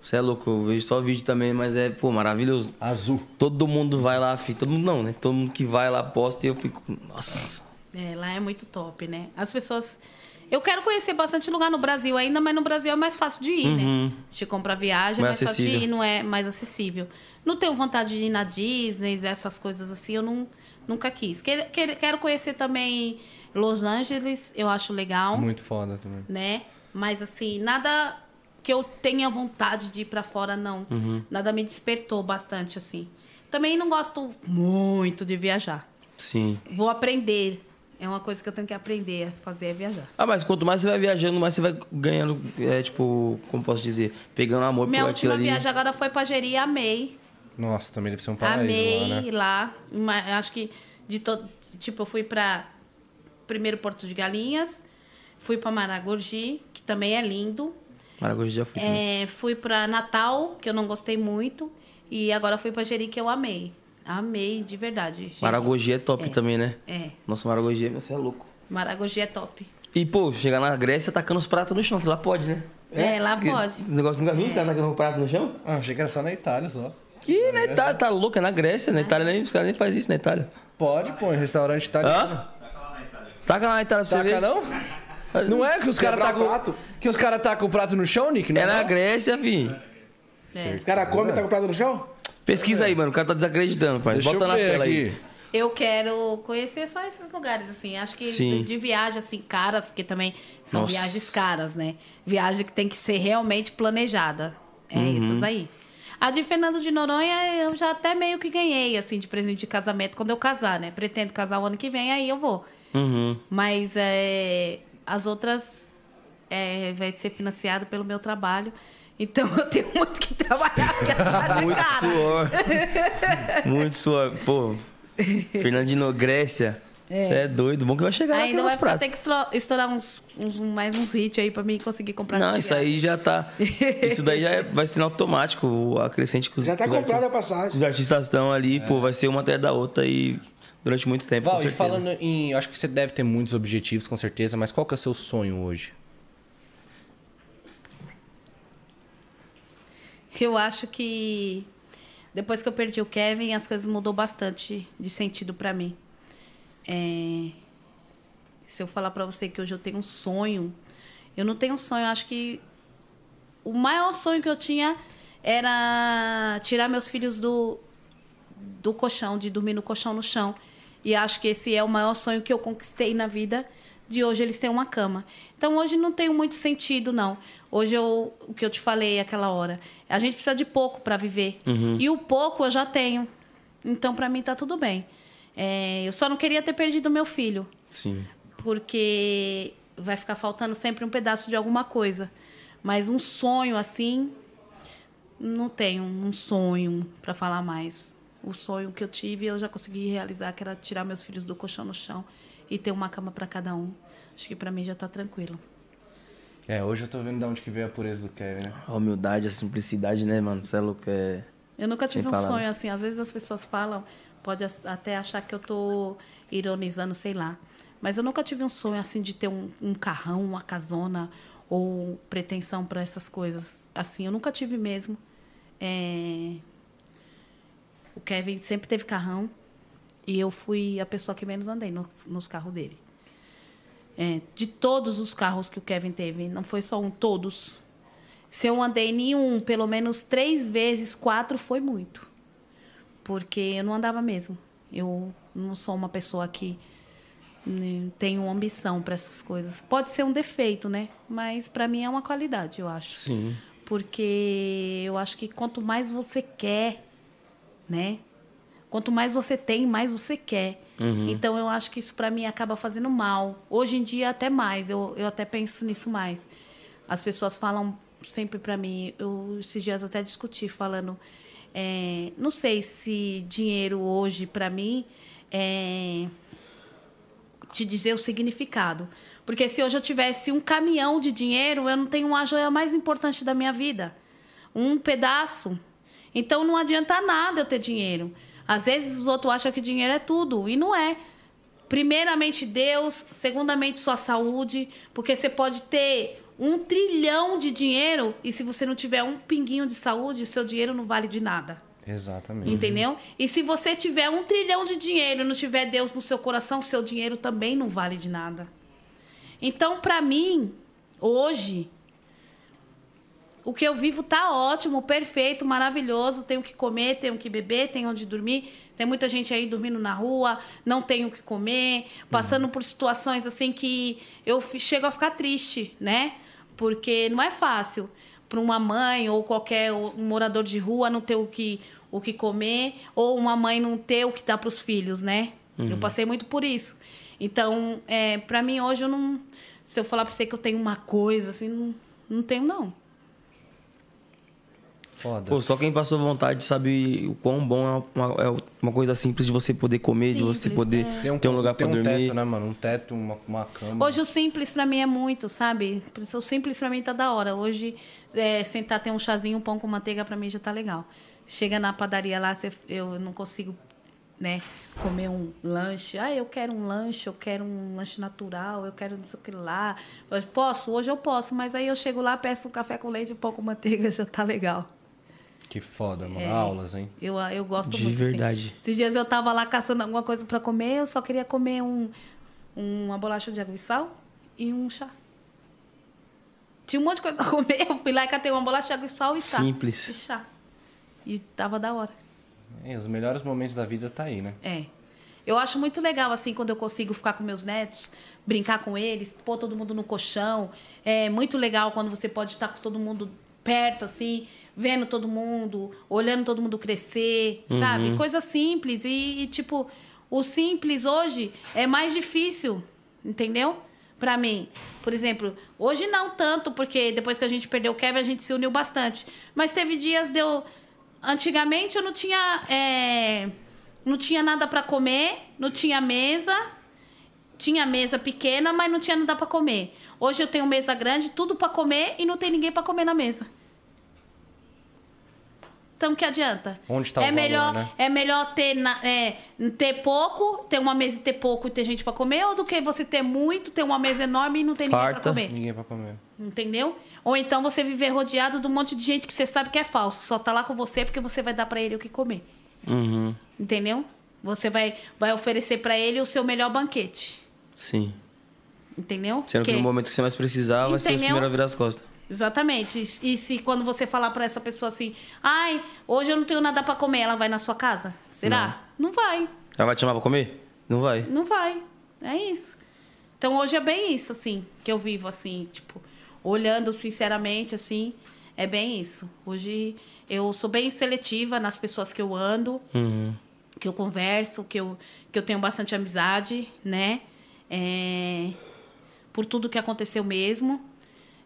Você é louco, eu vejo só vídeo também, mas é, pô, maravilhoso. Azul. Todo mundo vai lá, filho. Todo mundo não, né? Todo mundo que vai lá posta e eu fico. Nossa. É, lá é muito top, né? As pessoas. Eu quero conhecer bastante lugar no Brasil ainda, mas no Brasil é mais fácil de ir, né? De comprar viagem, é Mais mais fácil de acessível. ir, não é mais acessível. Não tenho vontade de ir na Disney, essas coisas assim, eu não, nunca quis. Quero conhecer também Los Angeles, eu acho legal, Muito foda também. né? Mas assim, nada que eu tenha vontade de ir pra fora, não. Uhum. Nada me despertou bastante, assim. Também não gosto muito de viajar. Sim. Vou aprender. É uma coisa que eu tenho que aprender a fazer é viajar. Ah, mas quanto mais você vai viajando, mais você vai ganhando, é, tipo, como posso dizer? Pegando amor Minha por aquilo última ali. viagem agora foi pra Jeri, amei. Nossa, também deve ser um paraíso amei lá, né? lá. Mas acho que de todo. Tipo, eu fui pra primeiro Porto de Galinhas, fui pra Maragogi, que também é lindo. Maragogi já fui. É, fui pra Natal, que eu não gostei muito. E agora fui pra Jeri, que eu amei. Amei, de verdade. Jeri. Maragogi é top É. também, né? É, Nossa, Maragogi, você é louco. Maragogi é top. E, pô, chegar na Grécia tacando os pratos no chão, que lá pode, né? É, lá Que- pode. Esse negócio nunca viu os caras tacando o prato no chão? Ah, achei que era só na Itália só. Que na Itália, tá louco, é na Grécia. Na Itália nem, os caras nem fazem isso na Itália. Pode, pô, em restaurante italiano. Hã? Taca lá na Itália pra você Taca ver. não? Não é que os caras o prato? que os caras tacam o prato no chão, Nick? Não É na não? Grécia, fi. É. Os caras comem e tá com o prato no chão? Pesquisa aí, mano. O cara tá desacreditando, pai. Deixa Bota eu na ver tela aqui. aí. Eu quero conhecer só esses lugares, assim. Acho que Sim. de viagem, assim, caras, porque também são Nossa. viagens caras, né? Viagem que tem que ser realmente planejada. É Uhum. essas aí. A de Fernando de Noronha, eu já até meio que ganhei, assim, de presente de casamento quando eu casar, né? Pretendo casar o ano que vem, aí eu vou. Uhum. Mas é, as outras é, vai ser financiado pelo meu trabalho. Então eu tenho muito que trabalhar, porque a é Muito cara. suor. Muito suor. Pô, Fernandino, Grécia. Você é doido. Bom que vai chegar lá Ainda vai ter que estourar- uns, uns- mais uns hits aí pra mim conseguir comprar Não, isso viagem. aí já tá. Isso daí já é- vai ser automático. O acrescente que os, Já tá comprada a passagem. Os artistas estão ali, pô, vai ser uma atrás da outra e durante muito tempo. Val, com e certeza. falando em. Acho que você deve ter muitos objetivos, com certeza, mas qual que é o seu sonho hoje? Eu acho que depois que eu perdi o Kevin, as coisas mudou bastante de sentido pra mim. É, Se eu falar pra você que hoje eu tenho um sonho, eu não tenho um sonho. Eu acho que o maior sonho que eu tinha era tirar meus filhos do, do colchão, de dormir no colchão no chão. E acho que esse é o maior sonho que eu conquistei na vida, de hoje eles terem uma cama. Então hoje não tem muito sentido, não. Hoje eu, o que eu te falei aquela hora, a gente precisa de pouco para viver. E o pouco eu já tenho. Então para mim tá tudo bem. É, eu só não queria ter perdido meu filho Sim. porque vai ficar faltando sempre um pedaço de alguma coisa. Mas um sonho assim, não tenho um sonho para falar mais. O sonho que eu tive, eu já consegui realizar, que era tirar meus filhos do colchão no chão e ter uma cama para cada um. Acho que para mim já tá tranquilo. É, hoje eu tô vendo de onde que veio a pureza do Kevin, né? A humildade, a simplicidade, né, mano? Você é louco. É... Eu nunca tive Sem um palavras. sonho assim. Às vezes as pessoas falam, pode até achar que eu tô ironizando, sei lá. Mas eu nunca tive um sonho assim de ter um, um carrão, uma casona ou pretensão para essas coisas. Assim, eu nunca tive mesmo. É... O Kevin sempre teve carrão e eu fui a pessoa que menos andei nos, nos carros dele. É, de todos os carros que o Kevin teve, não foi só um, todos. Se eu andei nenhum, pelo menos três vezes, quatro foi muito. Porque eu não andava mesmo. Eu não sou uma pessoa que né, tenho ambição para essas coisas. Pode ser um defeito, né? Mas para mim é uma qualidade, eu acho. Sim. Porque eu acho que quanto mais você quer, né? Quanto mais você tem, mais você quer. Uhum. Então eu acho que isso para mim acaba fazendo mal. Hoje em dia até mais, eu, eu até penso nisso mais. As pessoas falam sempre para mim, eu esses dias até discuti falando, é, não sei se dinheiro hoje para mim é te dizer o significado. Porque se hoje eu tivesse um caminhão de dinheiro, eu não tenho a joia mais importante da minha vida. Um pedaço. Então não adianta nada eu ter dinheiro. Às vezes os outros acham que dinheiro é tudo, e não é. Primeiramente Deus, segundamente sua saúde, porque você pode ter um trilhão de dinheiro e se você não tiver um pinguinho de saúde, o seu dinheiro não vale de nada. Exatamente. Entendeu? E se você tiver um trilhão de dinheiro e não tiver Deus no seu coração, seu dinheiro também não vale de nada. Então, para mim, hoje, o que eu vivo tá ótimo, perfeito, maravilhoso. Tenho que comer, tenho que beber, tenho onde dormir. Tem muita gente aí dormindo na rua, não tenho o que comer, passando por situações assim que eu chego a ficar triste, né? Porque não é fácil para uma mãe ou qualquer um morador de rua não ter o que, o que comer ou uma mãe não ter o que dar para os filhos, né? Eu passei muito por isso. Então, é, para mim hoje eu não, se eu falar para você que eu tenho uma coisa assim, não, não tenho não. Foda. Pô, só quem passou vontade sabe o quão bom é uma, é uma coisa simples de você poder comer, de você Simples, poder é. ter um, lugar tem pra um dormir. teto, né, mano? Um teto, uma, uma cama. Hoje o simples pra mim é muito, sabe? O simples pra mim tá da hora. Hoje, é, sentar, ter um chazinho, um pão com manteiga, pra mim já tá legal. Chega na padaria lá, cê- eu não consigo, né, comer um lanche. Ah, eu quero um lanche, eu quero um lanche natural, eu quero não sei o que lá. Eu posso? Hoje eu posso, mas aí eu chego lá, peço um café com leite e um pão com manteiga, já tá legal. Que foda, mano. É. Aulas, hein? Eu, eu gosto De muito. verdade. Assim. Esses dias eu tava lá caçando alguma coisa pra comer, eu só queria comer um, uma bolacha de água e sal e um chá. Tinha um monte de coisa pra comer, eu fui lá e catei uma bolacha de água e sal e chá. Simples. E chá. E tava da hora. É, os melhores momentos da vida tá aí, né? É. Eu acho muito legal, assim, quando eu consigo ficar com meus netos, brincar com eles, pôr todo mundo no colchão. É muito legal quando você pode estar com todo mundo perto, assim, vendo todo mundo, olhando todo mundo crescer, sabe? Coisa simples. E, e, tipo, o simples hoje é mais difícil, entendeu? Pra mim. Por exemplo, hoje não tanto, porque depois que a gente perdeu o Kevin, a gente se uniu bastante. Mas teve dias de eu. Antigamente eu não tinha. é, Não tinha nada pra comer, não tinha mesa. Tinha mesa pequena, mas não tinha nada pra comer. Hoje eu tenho mesa grande, tudo pra comer e não tem ninguém pra comer na mesa. Então, que adianta? Onde tá o é valor, melhor, né? É melhor ter, na- é, ter pouco, ter uma mesa e ter pouco e ter gente pra comer, ou do que você ter muito, ter uma mesa enorme e não ter ninguém pra comer. Ninguém pra comer. Entendeu? Ou então você viver rodeado de um monte de gente que você sabe que é falso. Só tá lá com você porque você vai dar pra ele o que comer. Uhum. Entendeu? Você vai, vai oferecer pra ele o seu melhor banquete. Sim. Entendeu? Sendo que Porque- no momento que você mais precisar, vai ser Entendeu? primeiros a virar as costas. Exatamente. E, e se quando você falar pra essa pessoa assim, ai, hoje eu não tenho nada pra comer, ela vai na sua casa? Será? Não, vai. Ela vai te chamar pra comer? Não vai. Não vai. É isso. Então hoje é bem isso, assim, que eu vivo, assim, tipo, olhando sinceramente, assim, é bem isso. Hoje eu sou bem seletiva nas pessoas que eu ando, Uhum. que eu converso, que eu, que eu tenho bastante amizade, né? É, por tudo que aconteceu mesmo.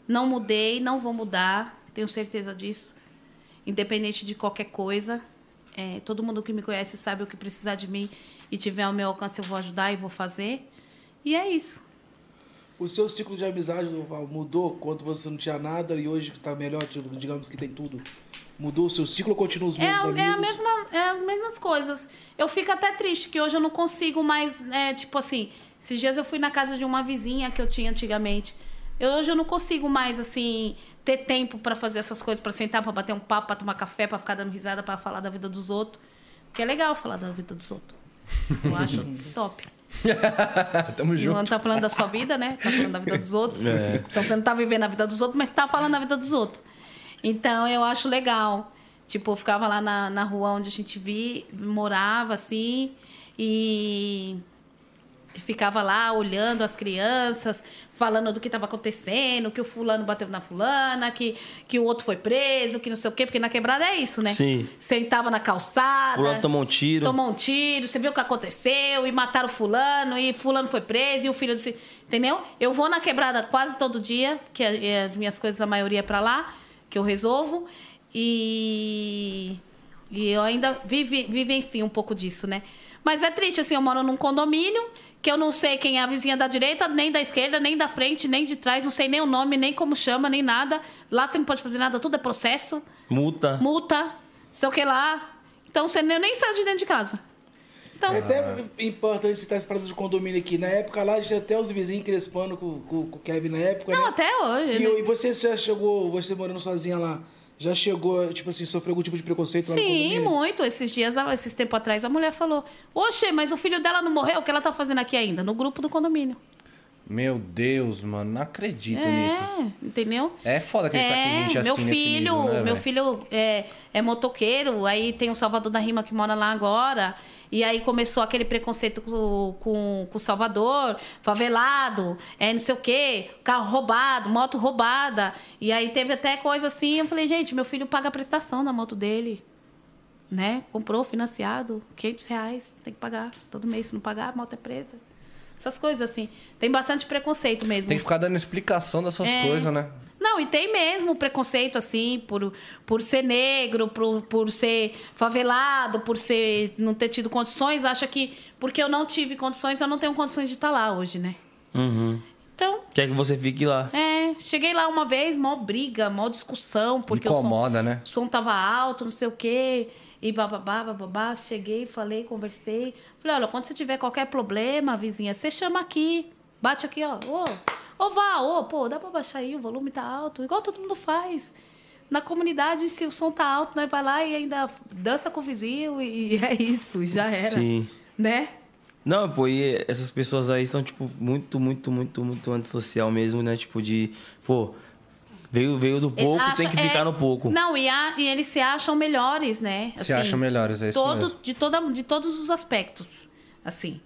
Não mudei, não vou mudar, tenho certeza disso. Independente de qualquer coisa. É, todo mundo que me conhece sabe o que precisar de mim e tiver ao meu alcance, eu vou ajudar e vou fazer. E é isso. O seu ciclo de amizade mudou quando você não tinha nada e hoje que tá melhor, digamos que tem tudo? Mudou o seu ciclo ou continua os É, mesmos amigos? é a mesma, é as mesmas coisas. Eu fico até triste que hoje eu não consigo mais, é, tipo assim, Esses dias eu fui na casa de uma vizinha que eu tinha antigamente. Eu, hoje eu não consigo mais, assim, ter tempo pra fazer essas coisas, pra sentar, pra bater um papo, pra tomar café, pra ficar dando risada, pra falar da vida dos outros. Que é legal falar da vida dos outros. Eu acho top. Tamo junto. Não tá falando da sua vida, né? Tá falando da vida dos outros. É. Então você não tá vivendo a vida dos outros, mas tá falando da vida dos outros. Então eu acho legal. Tipo, eu ficava lá na, na rua onde a gente vi, morava assim, e ficava lá olhando as crianças, falando do que estava acontecendo, que o fulano bateu na fulana, que, que o outro foi preso, que não sei o quê, porque na quebrada é isso, né? Sim. Sentava na calçada. Fulano tomou um tiro. Tomou um tiro, você viu o que aconteceu, e mataram fulano, e fulano foi preso, e o filho disse. Entendeu? Eu vou na quebrada quase todo dia, que é- as minhas coisas, a maioria é pra lá, que eu resolvo. E. E eu ainda vive, vivencio um pouco disso, né? Mas é triste, assim, eu moro num condomínio que eu não sei quem é a vizinha da direita, nem da esquerda, nem da frente, nem de trás, não sei nem o nome, nem como chama, nem nada. Lá você não pode fazer nada, tudo é processo, Multa. multa, sei o que lá. Então você nem, nem saiu de dentro de casa. Então, É até importante citar essa parada de condomínio aqui. Na época lá, tinha até os vizinhos crespando com, com, com o Kevin na época, não, né? até hoje. E, né? e você já chegou, você morando sozinha lá, já chegou, tipo assim, sofreu algum tipo de preconceito lá Sim, muito. Esses dias, esses tempos atrás, a mulher falou: Oxe, mas o filho dela não morreu? O que ela tá fazendo aqui ainda? No grupo do condomínio. Meu Deus, mano, não acredito É, nisso. entendeu? É foda acreditar que a gente assim meu filho, nível, né, meu velho? filho é, é motoqueiro, aí tem o Salvador da Rima que mora lá agora. E aí começou aquele preconceito com, com, com o Salvador, favelado, é não sei o quê, carro roubado, moto roubada. E aí teve até coisa assim, eu falei, gente, meu filho paga a prestação da moto dele. Né? Comprou, financiado, 500 reais, tem que pagar todo mês. Se não pagar, a moto é presa. Essas coisas assim. Tem bastante preconceito mesmo. Tem que ficar dando explicação dessas É. coisas, né? Não, e tem mesmo preconceito, assim, por, por ser negro, por, por ser favelado, por ser não ter tido condições. Acha que porque eu não tive condições, eu não tenho condições de estar lá hoje, né? Uhum. Então, Quer que você fique lá. é, cheguei lá uma vez, mó briga, mó discussão, porque o som, Incomoda, né? o som tava alto, não sei o quê, e bababá, bababá. Cheguei, falei, conversei. Falei, olha, quando você tiver qualquer problema, vizinha, você chama aqui. Bate aqui, ó. Ô, ô Vá, ô, pô, dá pra baixar aí, o volume tá alto, igual todo mundo faz. Na comunidade, se o som tá alto, nós vai lá e ainda dança com o vizinho e é isso, já era. Sim. Né? Não, pô, e essas pessoas aí são, tipo, muito, muito, muito, muito antissocial mesmo, né? Tipo, de, pô, veio, veio do pouco, Acha- tem que ficar é, no pouco. Não, e, a- e eles se acham melhores, né? Se acham melhores, é isso todo, mesmo. De, toda, de todos os aspectos, assim.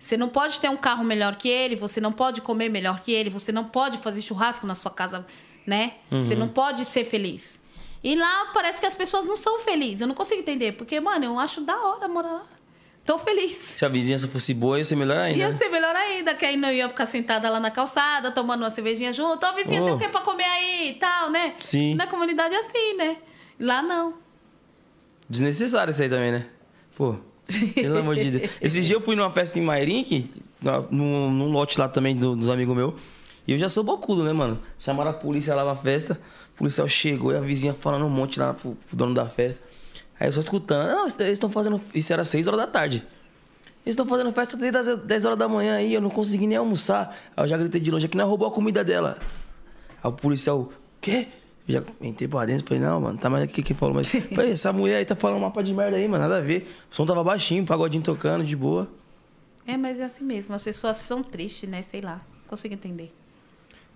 Você não pode ter um carro melhor que ele, você não pode comer melhor que ele, você não pode fazer churrasco na sua casa, né? Você Uhum. não pode ser feliz. E lá parece que as pessoas não são felizes. Eu não consigo entender, porque, mano, eu acho da hora morar lá. Tô feliz. Se a vizinhança fosse boa, ia ser melhor ainda. Ia né? ser melhor ainda, que aí não ia ficar sentada lá na calçada, tomando uma cervejinha junto. Ó, vizinha, tem Oh. o que pra comer aí e tal, né? Sim. Na comunidade é assim, né? Lá não. Desnecessário isso aí também, né? Pô, pelo amor de Deus. Esses dias eu fui numa festa em Mairink, na- num, num lote lá também do- dos amigos meus. E eu já sou bocudo, né, mano? Chamaram a polícia lá pra festa. O policial chegou e a vizinha falando um monte lá pro, pro dono da festa. Aí eu só escutando. Não, eles estão fazendo. Isso era 6 horas da tarde. Eles estão fazendo festa desde as 10 horas da manhã aí, eu não consegui nem almoçar. Aí eu já gritei de longe aqui, não roubou a comida dela. Aí o policial, quê? Eu já entrei pra dentro, falei, não, mano, tá mais aqui quem falou, mas. falei, essa mulher aí tá falando um mapa de merda aí, mano, nada a ver. O som tava baixinho, pagodinho tocando, de boa. É, mas é assim mesmo. As pessoas são tristes, né? Sei lá. Consigo entender.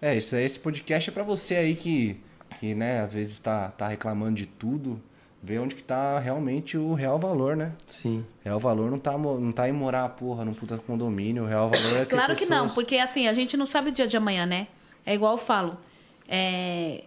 É, isso aí, esse podcast é pra você aí que, que né, às vezes tá, tá reclamando de tudo. Ver onde que tá realmente o real valor, né? Sim. Real valor não tá, não tá em morar, porra, num puta condomínio. O real valor é ter Claro que não, porque assim, a gente não sabe o dia de amanhã, né? É igual eu falo. é,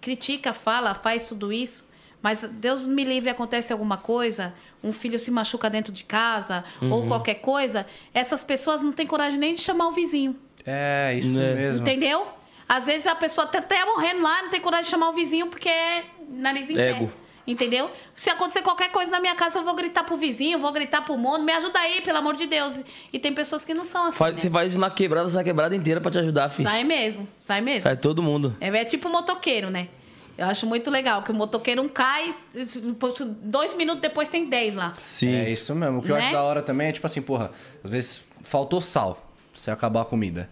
critica, fala, faz tudo isso. Mas Deus me livre, acontece alguma coisa, um filho se machuca dentro de casa, ou Uhum. qualquer coisa, essas pessoas não têm coragem nem de chamar o vizinho. É, isso Né? mesmo. Entendeu? Às vezes a pessoa tá até morrendo lá, não tem coragem de chamar o vizinho porque é nariz em pé. Entendeu? Se acontecer qualquer coisa na minha casa, eu vou gritar pro vizinho, vou gritar pro mundo, me ajuda aí, pelo amor de Deus. E tem pessoas que não são assim. Faz- né? Você faz isso na quebrada, sai a quebrada inteira pra te ajudar, filho. Sai mesmo, sai mesmo. Sai todo mundo. É, é tipo motoqueiro, né? Eu acho muito legal que o motoqueiro um cai, dois minutos depois tem dez lá. Sim. É isso mesmo. O que eu Né? acho da hora também é tipo assim, porra, às vezes faltou sal. você acabar a comida.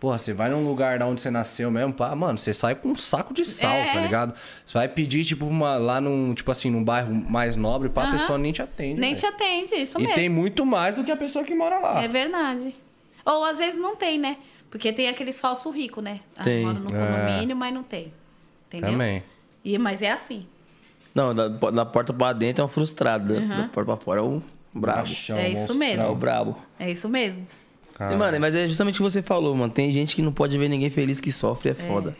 Porra, você vai num lugar da onde você nasceu mesmo, pá, mano, você sai com um saco de sal, É. tá ligado? Você vai pedir, tipo, uma, lá num, tipo assim, num bairro mais nobre, pá, a pessoa nem te atende. Nem velho. te atende, isso E mesmo. tem muito mais do que a pessoa que mora lá. É verdade. Ou às vezes não tem, né? Porque tem aqueles falsos ricos, né? Ah, Tem. Moram no condomínio, mas não tem. Entendeu? Também. E, mas é assim. Não, da, da porta pra dentro é um frustrado. né? Da porta pra fora é um brabo. Machão, É isso monstrão. mesmo. É o brabo. É isso mesmo. Cara. Mano, mas é justamente o que você falou, mano. Tem gente que não pode ver ninguém feliz que sofre, é foda.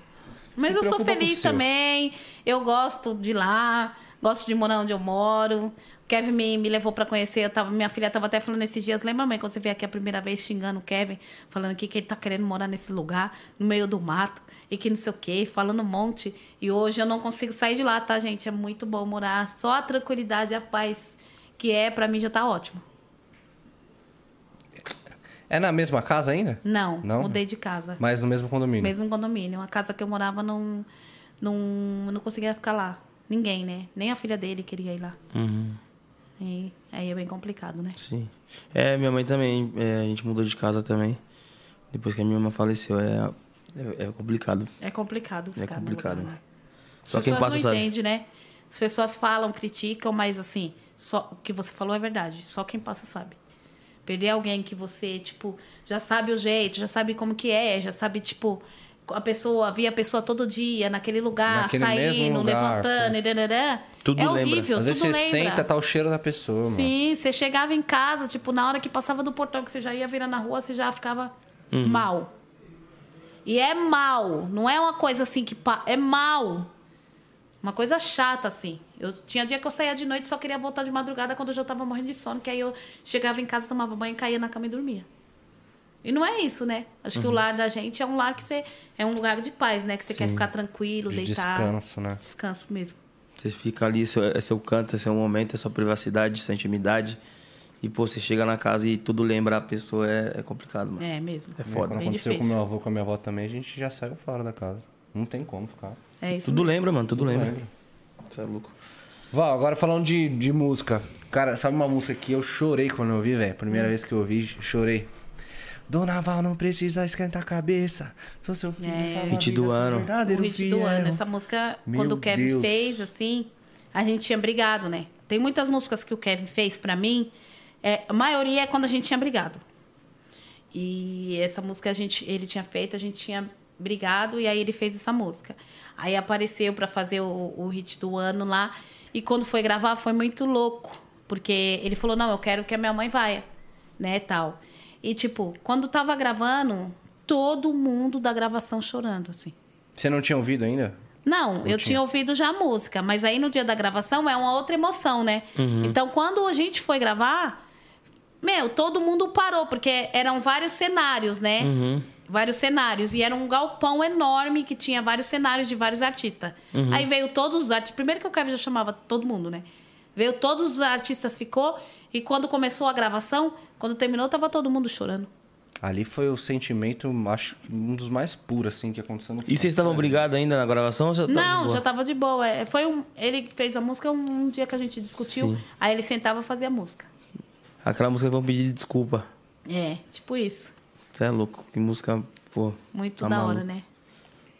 Mas Se eu sou feliz também. Eu gosto de ir lá. Gosto de morar onde eu moro. O Kevin me, me levou pra conhecer. Eu tava, minha filha tava até falando esses dias. Lembra, mãe, quando você veio aqui a primeira vez xingando o Kevin? Falando que, que ele tá querendo morar nesse lugar, no meio do mato. E que não sei o quê. Falando um monte. E hoje eu não consigo sair de lá, tá, gente? É muito bom morar. Só a tranquilidade e a paz que é, pra mim já tá ótimo. É na mesma casa ainda? Não, Não? mudei de casa. Mas no mesmo condomínio? Mesmo condomínio. Uma casa que eu morava não, não, não conseguia ficar lá. Ninguém, né? Nem a filha dele queria ir lá. Uhum. E aí é bem complicado, né? Sim. É, minha mãe também. é, a gente mudou de casa também. Depois que a minha irmã faleceu. É, é, é complicado. É complicado É ficar no complicado. lugar, né? Só As quem pessoas passa não sabe. entendem, né? As pessoas falam, criticam, mas assim, só, o que você falou é verdade. Só quem passa sabe. Perder alguém que você, tipo, já sabe o jeito, já sabe como que é, já sabe, tipo, a pessoa, via a pessoa todo dia, naquele lugar, Naquele saindo, lugar, levantando, e dadadá. Tudo é lembra. horrível, Às vezes você lembra. senta, tá o cheiro da pessoa, mano. Sim, você chegava em casa, tipo, na hora que passava do portão, que você já ia virar na rua, você já ficava Uhum. mal. E é mal, não é uma coisa assim que. pa- É mal. Uma coisa chata, assim. Eu tinha dia que eu saía de noite e só queria voltar de madrugada quando eu já tava morrendo de sono, que aí eu chegava em casa, tomava banho, caía na cama e dormia. E não é isso, né? Acho que Uhum. o lar da gente é um lar que você. É um lugar de paz, né? Que você quer ficar tranquilo, De deitar. descanso, né? Descanso mesmo. Você fica ali, seu, é seu canto, é seu momento, é sua privacidade, sua intimidade. E, pô, você chega na casa e tudo lembra a pessoa, é, é complicado, mano. É mesmo. É Quando foda. Bem aconteceu com difícil. meu avô com a minha avó também, a gente já saiu fora da casa. Não tem como ficar. É isso Tudo mesmo. lembra, mano, tudo, lembra. lembra. Você é louco. Val, agora falando de, de música. Cara, sabe uma música que eu chorei quando eu ouvi, velho? Primeira Hum. vez que eu ouvi, chorei. Dona Val, não precisa esquentar a cabeça. Sou seu filho, É. Hit do ano. verdadeiro o hit fiel. do ano. Essa música, Meu quando o Kevin Deus. fez, assim, a gente tinha brigado, né? Tem muitas músicas que o Kevin fez pra mim. é, a maioria é quando a gente tinha brigado. E essa música a gente, ele tinha feito, a gente tinha brigado e aí ele fez essa música. Aí apareceu pra fazer o, o hit do ano lá. E quando foi gravar foi muito louco. Porque ele falou, não, eu quero que a minha mãe vá, né, tal. E tipo, quando tava gravando, todo mundo da gravação chorando, assim. Você não tinha ouvido ainda? Não, eu tinha ouvido já a música, mas aí no dia da gravação é uma outra emoção, né? Então, quando a gente foi gravar, meu, todo mundo parou, porque eram vários cenários, né? Vários cenários. E era um galpão enorme que tinha vários cenários de vários artistas. Aí veio todos os artistas. Primeiro que o Kevin já chamava todo mundo, né? Veio todos os artistas, ficou. E quando começou a gravação, quando terminou, tava todo mundo chorando. Ali foi o sentimento, acho, que um dos mais puros, assim, que aconteceu no E vocês estavam brigados ainda na gravação? ou Já Não, já tava de boa. É, Foi um, ele fez a música um, um dia que a gente discutiu. Sim. Aí ele sentava e fazia a música. Aquela música que vão pedir desculpa. É, tipo isso. Você é louco. Que música, pô. Muito tá da maluco. hora, né?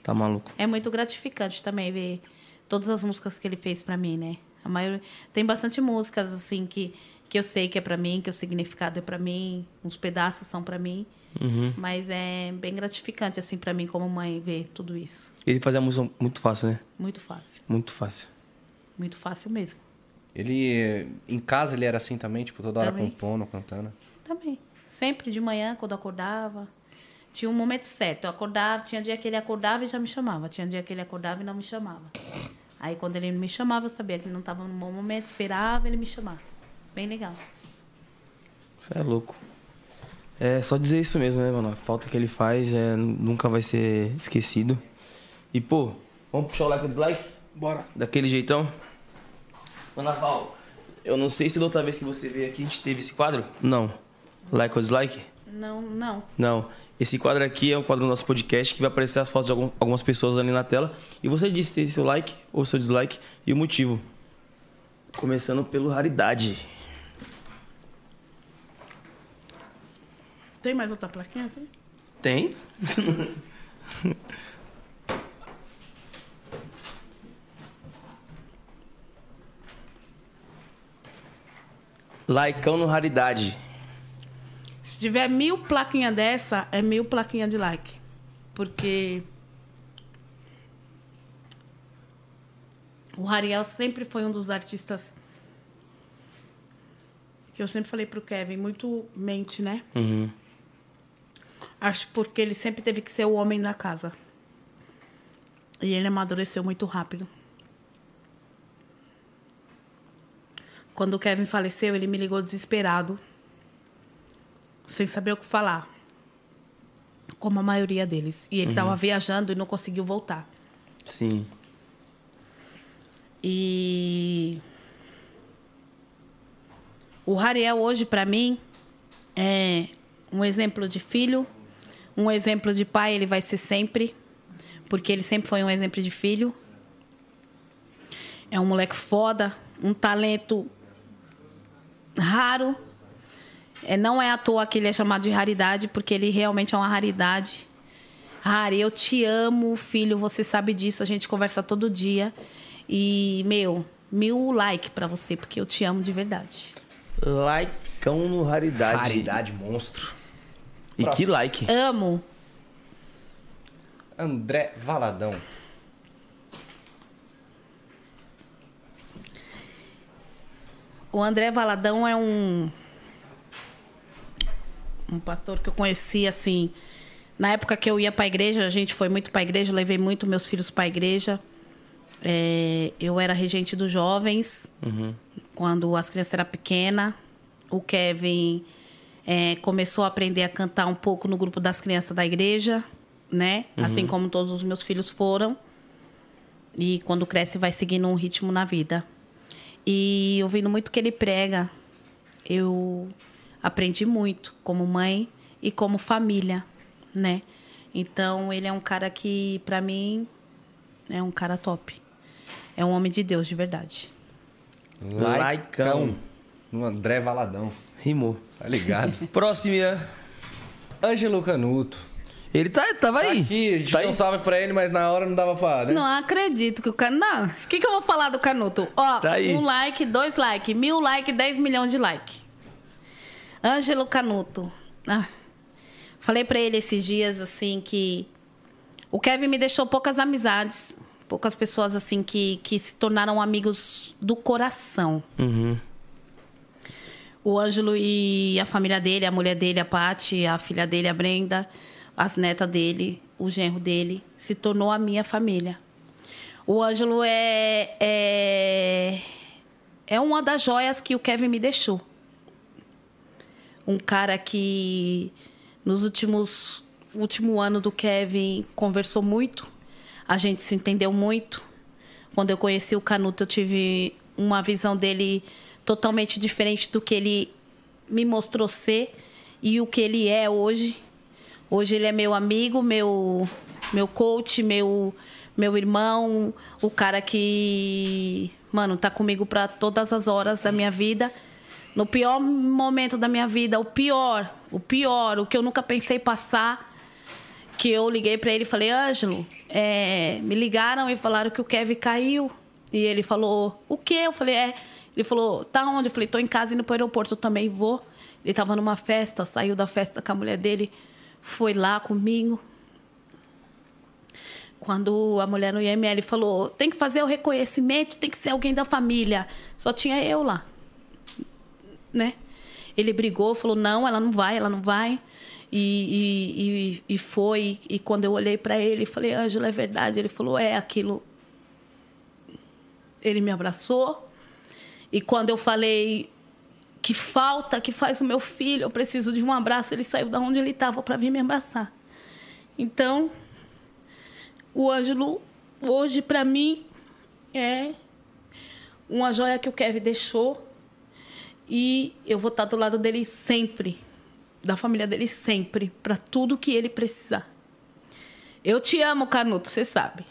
Tá maluco. É muito gratificante também ver todas as músicas que ele fez pra mim, né? A maioria tem bastante músicas assim que que eu sei que é pra mim, que o significado é pra mim, uns pedaços são pra mim. Uhum. Mas é bem gratificante assim pra mim como mãe ver tudo isso. Ele fazia música muito fácil, né? Muito fácil, Muito fácil. muito fácil mesmo. Ele, em casa, ele era assim também, tipo, toda hora Também. compondo, cantando. Também. Sempre de manhã, quando acordava. Tinha um momento certo. Eu acordava, tinha dia que ele acordava e já me chamava. Tinha dia que ele acordava e não me chamava. Aí quando ele me chamava, eu sabia que ele não estava no bom momento, esperava ele me chamar. Bem legal. Você é louco. É só dizer isso mesmo, né, mano? A falta que ele faz é, nunca vai ser esquecido. E, pô, vamos puxar o like ou dislike? Bora. Daquele jeitão? Dona Val, eu não sei se da outra vez que você veio aqui a gente teve esse quadro. Não. Like ou dislike? Não, não. Não. Esse quadro aqui é um quadro do nosso podcast que vai aparecer as fotos de algum- algumas pessoas ali na tela. E você disse ter seu like ou seu dislike e o motivo. Começando pelo raridade. Tem mais outra plaquinha assim? Tem? Likeão no raridade. Se tiver mil plaquinhas dessa, é mil plaquinhas de like. Porque o Rariel sempre foi um dos artistas que eu sempre falei pro Kevin, muito mente, né? Uhum. Acho porque ele sempre teve que ser o homem da casa. E ele amadureceu muito rápido. Quando o Kevin faleceu, ele me ligou desesperado, sem saber o que falar. Como a maioria deles. E ele estava viajando e não conseguiu voltar. Sim. E o Rariel hoje para mim é um exemplo de filho, um exemplo de pai, ele vai ser sempre, porque ele sempre foi um exemplo de filho. É um moleque foda, um talento raro. É, não é à toa que ele é chamado de raridade, porque ele realmente é uma raridade. Rari, eu te amo, filho, você sabe disso, a gente conversa todo dia. E, meu, mil like pra você, porque eu te amo de verdade. Likeão no raridade. Raridade monstro. E que like. Amo. André Valadão. O André Valadão é um um pastor que eu conheci assim, na época que eu ia para a igreja, a gente foi muito para a igreja, levei muito meus filhos para a igreja. É, eu era regente dos jovens quando as crianças eram pequenas. O Kevin é, começou a aprender a cantar um pouco no grupo das crianças da igreja, né? Assim como todos os meus filhos foram. E quando cresce, vai seguindo um ritmo na vida. E ouvindo muito que ele prega, eu aprendi muito como mãe e como família, né? Então, ele é um cara que, para mim, é um cara top. É um homem de Deus, de verdade. Laicão. No André Valadão. Rimou. Tá ligado? Próxima. Ângelo Canuto. Ele tá, tava Tá aí. aqui, a gente tá deu um salve pra ele, mas na hora não dava pra... Né? Não acredito que o Canuto... Não, o que, que eu vou falar do Canuto? Ó, Tá um like, dois like, mil like, dez milhões de like. Ângelo Canuto. Ah, falei pra ele esses dias, assim, que... O Kevin me deixou poucas amizades. Poucas pessoas, assim, que, que se tornaram amigos do coração. Uhum. O Ângelo e a família dele, a mulher dele, a Paty, a filha dele, a Brenda, as netas dele, o genro dele, se tornou a minha família. O Ângelo é, é, é uma das joias que o Kevin me deixou. Um cara que nos últimos último ano do Kevin conversou muito, a gente se entendeu muito. Quando eu conheci o Canuto, eu tive uma visão dele totalmente diferente do que ele me mostrou ser e o que ele é hoje. Hoje ele é meu amigo, meu meu coach, meu meu irmão, o cara que, mano, tá comigo para todas as horas da minha vida. No pior momento da minha vida, o pior, o pior, o que eu nunca pensei passar, que eu liguei para ele e falei, Ângelo, é, me ligaram e falaram que o Kevin caiu. E ele falou, o quê? Eu falei, é. Ele falou, tá onde? Eu falei, tô em casa indo pro aeroporto, eu também vou. Ele tava numa festa, saiu da festa com a mulher dele, foi lá comigo. Quando a mulher no IML falou, tem que fazer o reconhecimento, tem que ser alguém da família. Só tinha eu lá. Né? Ele brigou, falou, não, ela não vai, ela não vai. E, e, e, e foi. E quando eu olhei para ele, falei, Ângelo, é verdade. Ele falou, é aquilo. Ele me abraçou. E quando eu falei que falta, que faz o meu filho, eu preciso de um abraço, ele saiu da onde ele estava para vir me abraçar. Então, o Ângelo, hoje, para mim, é uma joia que o Kevin deixou. E eu vou estar do lado dele sempre, da família dele sempre, para tudo que ele precisar. Eu te amo, Canuto, você sabe.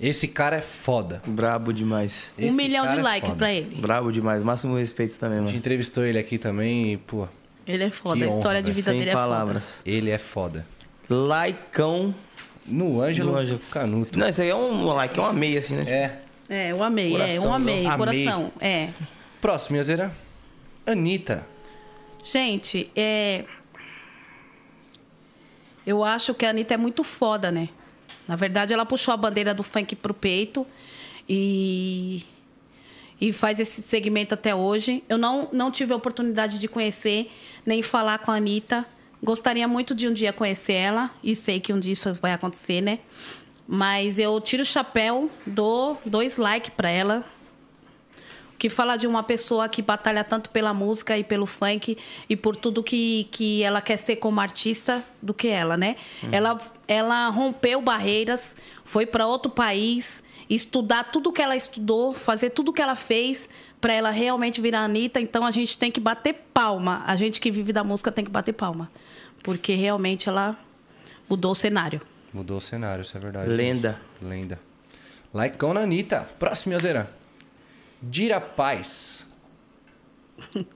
Esse cara é foda. Brabo demais. Esse um milhão de é likes foda. para ele. Brabo demais. Máximo respeito também, A gente mano. entrevistou ele aqui também e, pô, Ele é foda. A história de vida Sem dele palavras. Ele é foda. Laicão. No Ângelo No Ângelo. Canuto. Não, isso aí é um like, é uma meia, assim, né? É. é foda. É, eu amei. é, eu Coração, amei. amei. Coração. É. Próximo, Yazeira. Anitta. Gente, é. Eu acho que a Anitta é muito foda, né? Na verdade, ela puxou a bandeira do funk pro peito e. E faz esse segmento até hoje. Eu não, não tive a oportunidade de conhecer, nem falar com a Anitta. Gostaria muito de um dia conhecer ela, e sei que um dia isso vai acontecer, né? Mas eu tiro o chapéu, dou dois likes pra ela, que fala de uma pessoa que batalha tanto pela música e pelo funk e por tudo que, que ela quer ser como artista do que ela, né? Ela, ela rompeu barreiras, foi para outro país, estudar tudo que ela estudou, fazer tudo que ela fez para ela realmente virar a Anitta. Então a gente tem que bater palma. A gente que vive da música tem que bater palma. Porque realmente ela mudou o cenário. Mudou o cenário, isso é verdade. Lenda. Lenda. Laicão na Anitta. Próximo, Yazeira. Dira Paz.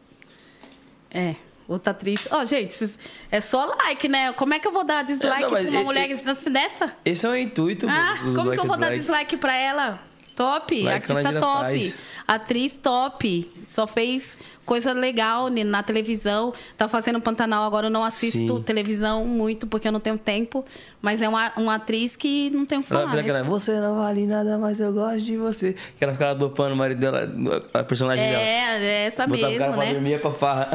É. Outra atriz. Ó, gente, vocês- é só like, né? Como é que eu vou dar dislike É, não, pra uma e- mulher que dessa? Esse é o intuito. Ah, como que eu vou dar dislike. dislike pra ela? Top, artista top, faz. atriz top, só fez coisa legal na televisão, tá fazendo Pantanal, agora eu não assisto Sim. televisão muito porque eu não tenho tempo, mas é uma, uma atriz que não tem o que Ela falar, vira né? você não vale nada, mas eu gosto de você. Que ela ficava dopando o marido dela, a personagem dela. É, é essa Botava mesmo, cara pra né? dormir pra farra.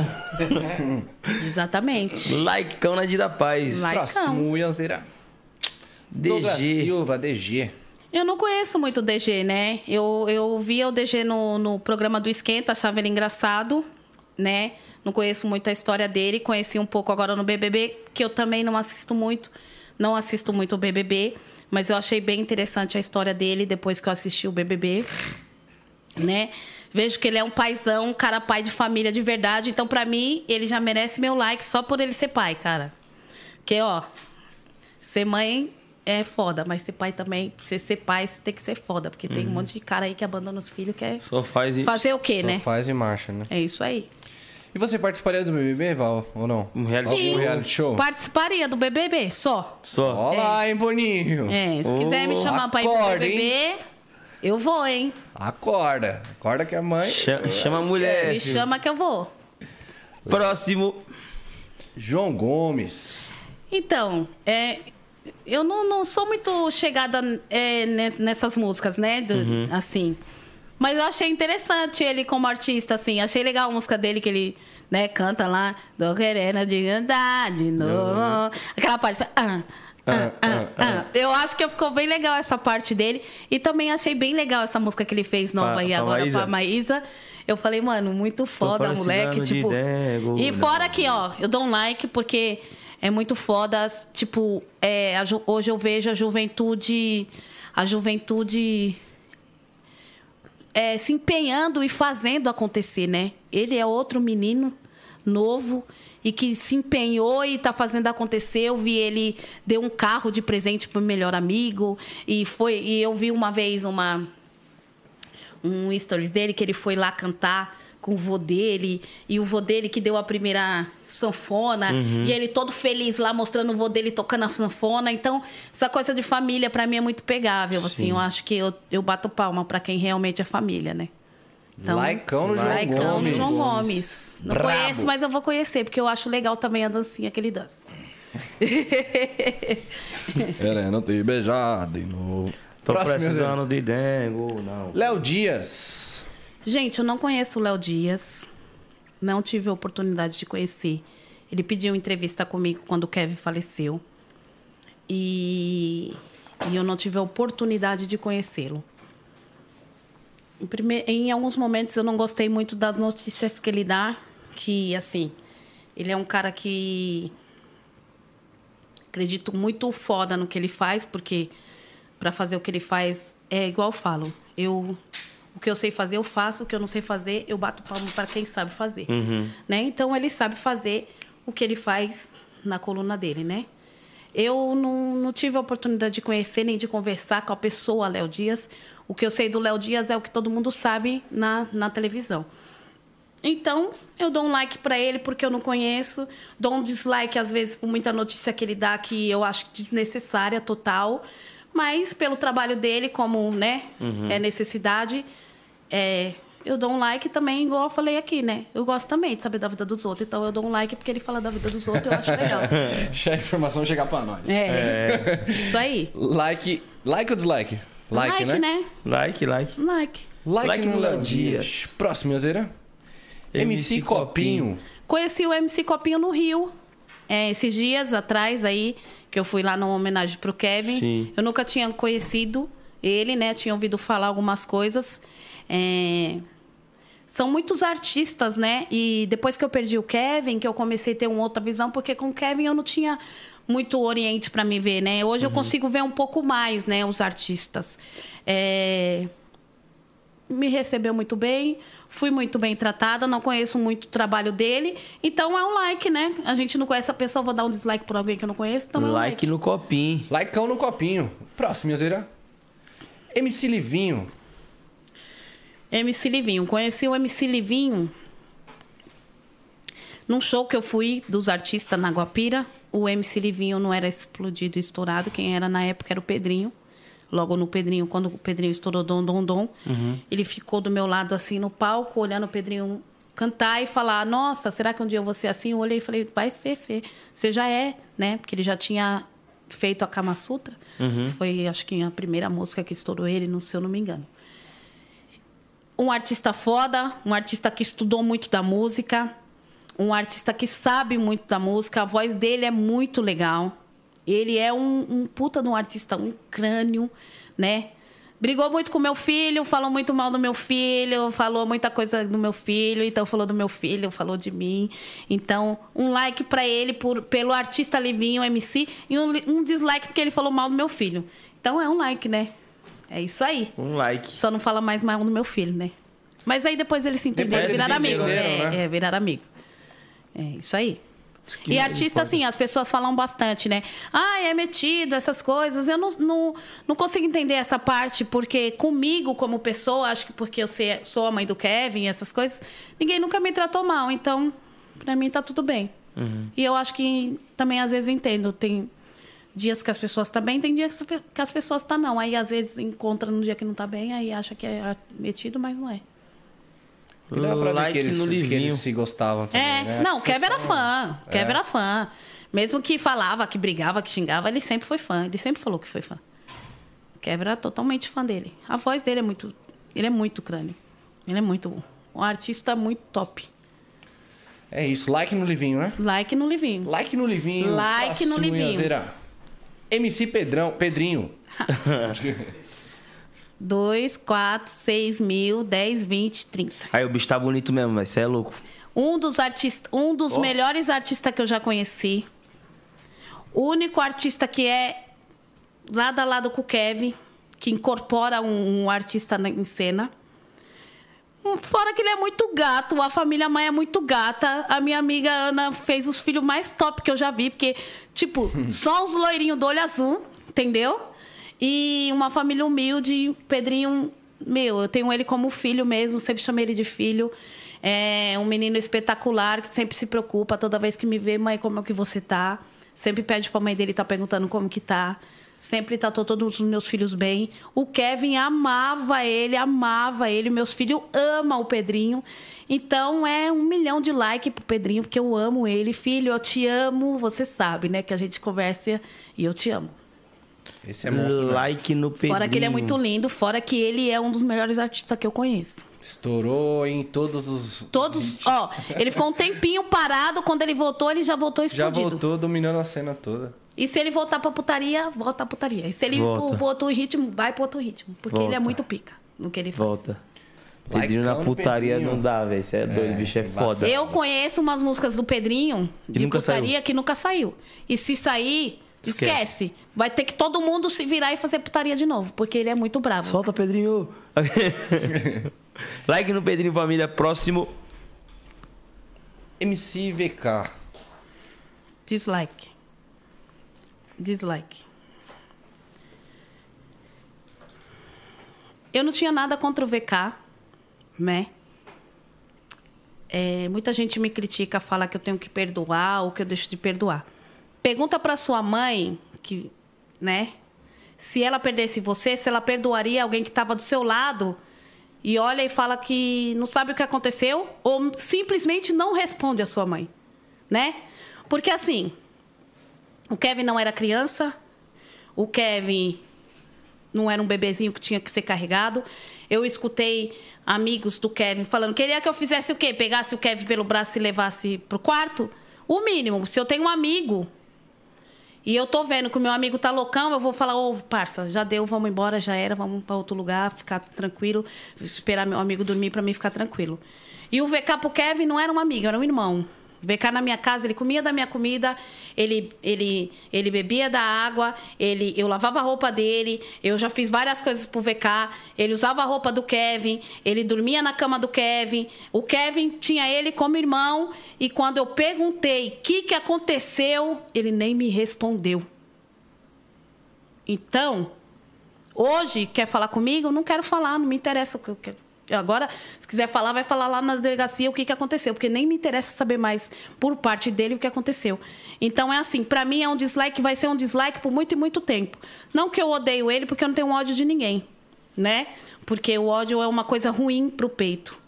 Exatamente. Laicão na Dira Paz. Like. Próximo. Douglas DG. Silva, DG. Eu não conheço muito o DG, né? Eu, eu via o DG no, no programa do Esquenta, achava ele engraçado, né? Não conheço muito a história dele, conheci um pouco agora no BBB, que eu também não assisto muito, não assisto muito o BBB, mas eu achei bem interessante a história dele depois que eu assisti o BBB, né? Vejo que ele é um paizão, um cara pai de família de verdade, então pra mim ele já merece meu like só por ele ser pai, cara. Porque, ó, ser mãe é foda, mas ser pai também, você ser pai, você tem que ser foda. Porque tem um monte de cara aí que abandona os filhos, quer Só faz isso. fazer o quê, Só né? faz e marcha, né? É isso aí. E você participaria do BBB, Val, ou não? Um reality Algum show. reality show? Participaria do BBB, só. Só. Olá, hein, Boninho? É, se quiser me chamar pra ir pro acorda, BBB, eu vou, hein? Acorda. Acorda que a mãe... Chama, chama a mulher. Me chama que eu vou. Próximo. João Gomes. Então, é, eu não, não sou muito chegada é, nes- nessas músicas, né? Do- Assim. Mas eu achei interessante ele como artista, assim. Achei legal a música dele que ele né, canta lá. Tô querendo de andar de novo. Aquela parte. Ah, ah, ah, ah. Eu acho que ficou bem legal essa parte dele. E também achei bem legal essa música que ele fez nova aí agora Maísa? pra Maísa. Eu falei, mano, muito foda, moleque. Tipo. Dego, E fora que, ó, eu dou um like porque é muito foda. Tipo, é, a hoje eu vejo a juventude. A juventude. é, se empenhando e fazendo acontecer, né? Ele é outro menino novo e que se empenhou e está fazendo acontecer. Eu vi ele deu um carro de presente para o melhor amigo e foi e eu vi uma vez uma um stories dele que ele foi lá cantar com o vô dele e o vô dele que deu a primeira sanfona e ele todo feliz lá mostrando o vô dele tocando a sanfona. Então, essa coisa de família para mim é muito pegável, assim. Eu acho que eu, eu bato palma para quem realmente é família, né? Laicão no João Laicão no Gomes. João Gomes. Não Brabo. conheço, mas eu vou conhecer, porque eu acho legal também a dancinha que ele dança. Querendo te beijar de novo. Tô Próximo, precisando de dengo, não. Léo Dias. Gente, eu não conheço o Léo Dias. Não tive a oportunidade de conhecer. Ele pediu entrevista comigo quando o Kevin faleceu. E, e eu não tive a oportunidade de conhecê-lo. Em, em alguns momentos eu não gostei muito das notícias que ele dá, que assim, ele é um cara que acredito muito foda no que ele faz, porque para fazer o que ele faz é igual eu falo. Eu o que eu sei fazer eu faço, o que eu não sei fazer eu bato palmo para quem sabe fazer, né? Então ele sabe fazer o que ele faz na coluna dele, né? Eu não, não tive a oportunidade de conhecer nem de conversar com a pessoa Léo Dias. O que eu sei do Léo Dias é o que todo mundo sabe na, na televisão. Então, eu dou um like pra ele porque eu não conheço. Dou um dislike, às vezes, por muita notícia que ele dá que eu acho desnecessária, total. Mas, pelo trabalho dele, como né, é necessidade, é, eu dou um like também, igual eu falei aqui, né? Eu gosto também de saber da vida dos outros. Então, eu dou um like porque ele fala da vida dos outros, eu acho legal. Deixa a informação chegar pra nós. É, isso aí. Like, like ou dislike? Like, né? Like, like. Like. Like, Like no Léo Dias. Dias. Próximo, Yozeira. MC Copinho. Conheci o MC Copinho no Rio. é, esses dias atrás aí, que eu fui lá numa homenagem pro Kevin. Sim. Eu nunca tinha conhecido ele, né? Tinha ouvido falar algumas coisas. É, São muitos artistas, né? E depois que eu perdi o Kevin, que eu comecei a ter uma outra visão, porque com o Kevin eu não tinha muito oriente para me ver, né? Hoje eu consigo ver um pouco mais, né? Os artistas. É, me recebeu muito bem, fui muito bem tratada, não conheço muito o trabalho dele, então é um like, né? A gente não conhece a pessoa, vou dar um dislike por alguém que eu não conheço, então é um like like. no copinho. Likeão no copinho. Próximo, Yozeira. MC Livinho. MC Livinho, conheci o MC Livinho num show que eu fui dos artistas na Guapira. O MC Livinho não era explodido, estourado, quem era na época era o Pedrinho. Logo no Pedrinho, quando o Pedrinho estourou Dom Dom Dom, ele ficou do meu lado assim no palco, olhando o Pedrinho cantar e falar: Nossa, será que um dia eu vou ser assim? Eu olhei e falei: Vai, Fê, Fê, você já é, né? Porque ele já tinha feito a Kama Sutra. Foi, acho que, a primeira música que estourou ele, não se eu não me engano um artista foda, um artista que estudou muito da música, um artista que sabe muito da música, a voz dele é muito legal. Ele é um, um puta de um artista, um crânio, né? Brigou muito com meu filho, falou muito mal do meu filho, falou muita coisa do meu filho, então falou do meu filho, falou de mim. Então, um like pra ele por, pelo artista Livinho, MC, e um, um dislike porque ele falou mal do meu filho. Então é um like, né? É isso aí. Um like. Só não fala mais mal do meu filho, né? Mas aí depois eles se entenderam, Depois viraram amigo. É, né? é, viraram amigo. É isso aí. que E artista, assim, as pessoas falam bastante, né? Ah, é metido, essas coisas. Eu não, não, não consigo entender essa parte, porque comigo, como pessoa, acho que porque eu sou a mãe do Kevin, essas coisas, ninguém nunca me tratou mal. Então, pra mim, tá tudo bem. E eu acho que também, às vezes, entendo. Tem dias que as pessoas estão bem, tem dias que as pessoas estão não. Aí, às vezes, encontra no dia que não tá bem, aí acha que é metido, mas não é. E dá pra ver que eles, no que eles se gostavam também, É, né? não, Kevin foi era fã. Kevin É. era fã. Mesmo que falava, que brigava, que xingava, ele sempre foi fã. Ele sempre falou que foi fã. Kevin era totalmente fã dele. A voz dele é muito. Ele é muito crânio. Ele é muito bom. Um artista muito top. É isso, like no Livinho, né? Like no Livinho. Like no Livinho. Like no Livinho. MC Pedrão, Pedrinho. 2, 4, 6 mil, 10, 20, 30. Aí o bicho tá bonito mesmo, mas você é louco. Um dos artistas, um dos Ó. melhores artistas que eu já conheci. O único artista que é lado a lado com o Kevin, que incorpora um, um artista na- em cena. Fora que ele é muito gato, a família mãe é muito gata. A minha amiga Ana fez os filhos mais top que eu já vi, porque, tipo, só os loirinhos do olho azul, entendeu? E uma família humilde, Pedrinho, meu, eu tenho ele como filho mesmo, sempre chamei ele de filho. É um menino espetacular que sempre se preocupa toda vez que me vê, mãe, como é que você tá? Sempre pede pra mãe dele estar perguntando como que tá. Sempre tratou todos os meus filhos bem. O Kevin amava ele, amava ele. Meus filhos amam o Pedrinho. Então é um milhão de like pro Pedrinho, porque eu amo ele. Filho, eu te amo. Você sabe, né? Que a gente conversa e eu te amo. Esse é monstro. mesmo. like no Pedrinho. Fora que ele é muito lindo, fora que ele é um dos melhores artistas que eu conheço. Estourou em todos os. Todos, ó, ele ficou um tempinho parado, quando ele voltou, ele já voltou Já explodido. voltou dominando a cena toda. E se ele voltar pra putaria, volta pra putaria. E se ele ir Volta. pro, outro ritmo, vai pro outro ritmo. Porque ele é Volta. muito pica no que ele faz. Volta. Pedrinho na Likeão no putaria Pedrinho. não dá, velho. Você é doido, É, bicho é foda. Eu conheço umas músicas do Pedrinho Que de nunca putaria saiu. que nunca saiu. E se sair, Esquece. esquece. Vai ter que todo mundo se virar e fazer putaria de novo, porque ele é muito bravo. Solta, Pedrinho. like no Pedrinho Família. Próximo. MC VK. Dislike. Dislike. Eu não tinha nada contra o VK, né? é, muita gente me critica, fala que eu tenho que perdoar ou que eu deixo de perdoar. Pergunta para sua mãe, que, né? Se ela perdesse você, se ela perdoaria alguém que estava do seu lado e olha e fala que não sabe o que aconteceu ou simplesmente não responde a sua mãe, né? Porque assim, o Kevin não era criança, o Kevin não era um bebezinho que tinha que ser carregado. Eu escutei amigos do Kevin falando: queria que eu fizesse o quê? Pegasse o Kevin pelo braço e levasse pro quarto? O mínimo. Se eu tenho um amigo e eu tô vendo que o meu amigo tá loucão, eu vou falar: ô, oh, parça, já deu, vamos embora, já era, vamos para outro lugar, ficar tranquilo, esperar meu amigo dormir para mim ficar tranquilo. E o VK pro Kevin não era um amigo, era um irmão. VK na minha casa, ele comia da minha comida, ele, ele, ele bebia da água, ele, eu lavava a roupa dele, eu já fiz várias coisas pro VK, ele usava a roupa do Kevin, ele dormia na cama do Kevin, o Kevin tinha ele como irmão, e quando eu perguntei o que, que aconteceu, ele nem me respondeu. Então, hoje, quer falar comigo? Não quero falar, não me interessa o que Agora, se quiser falar, vai falar lá na delegacia o que, que aconteceu, porque nem me interessa saber mais por parte dele o que aconteceu. Então é assim, para mim é um dislike, vai ser um dislike por muito e muito tempo. Não que eu odeio ele, porque eu não tenho ódio de ninguém, né? Porque o ódio é uma coisa ruim pro peito.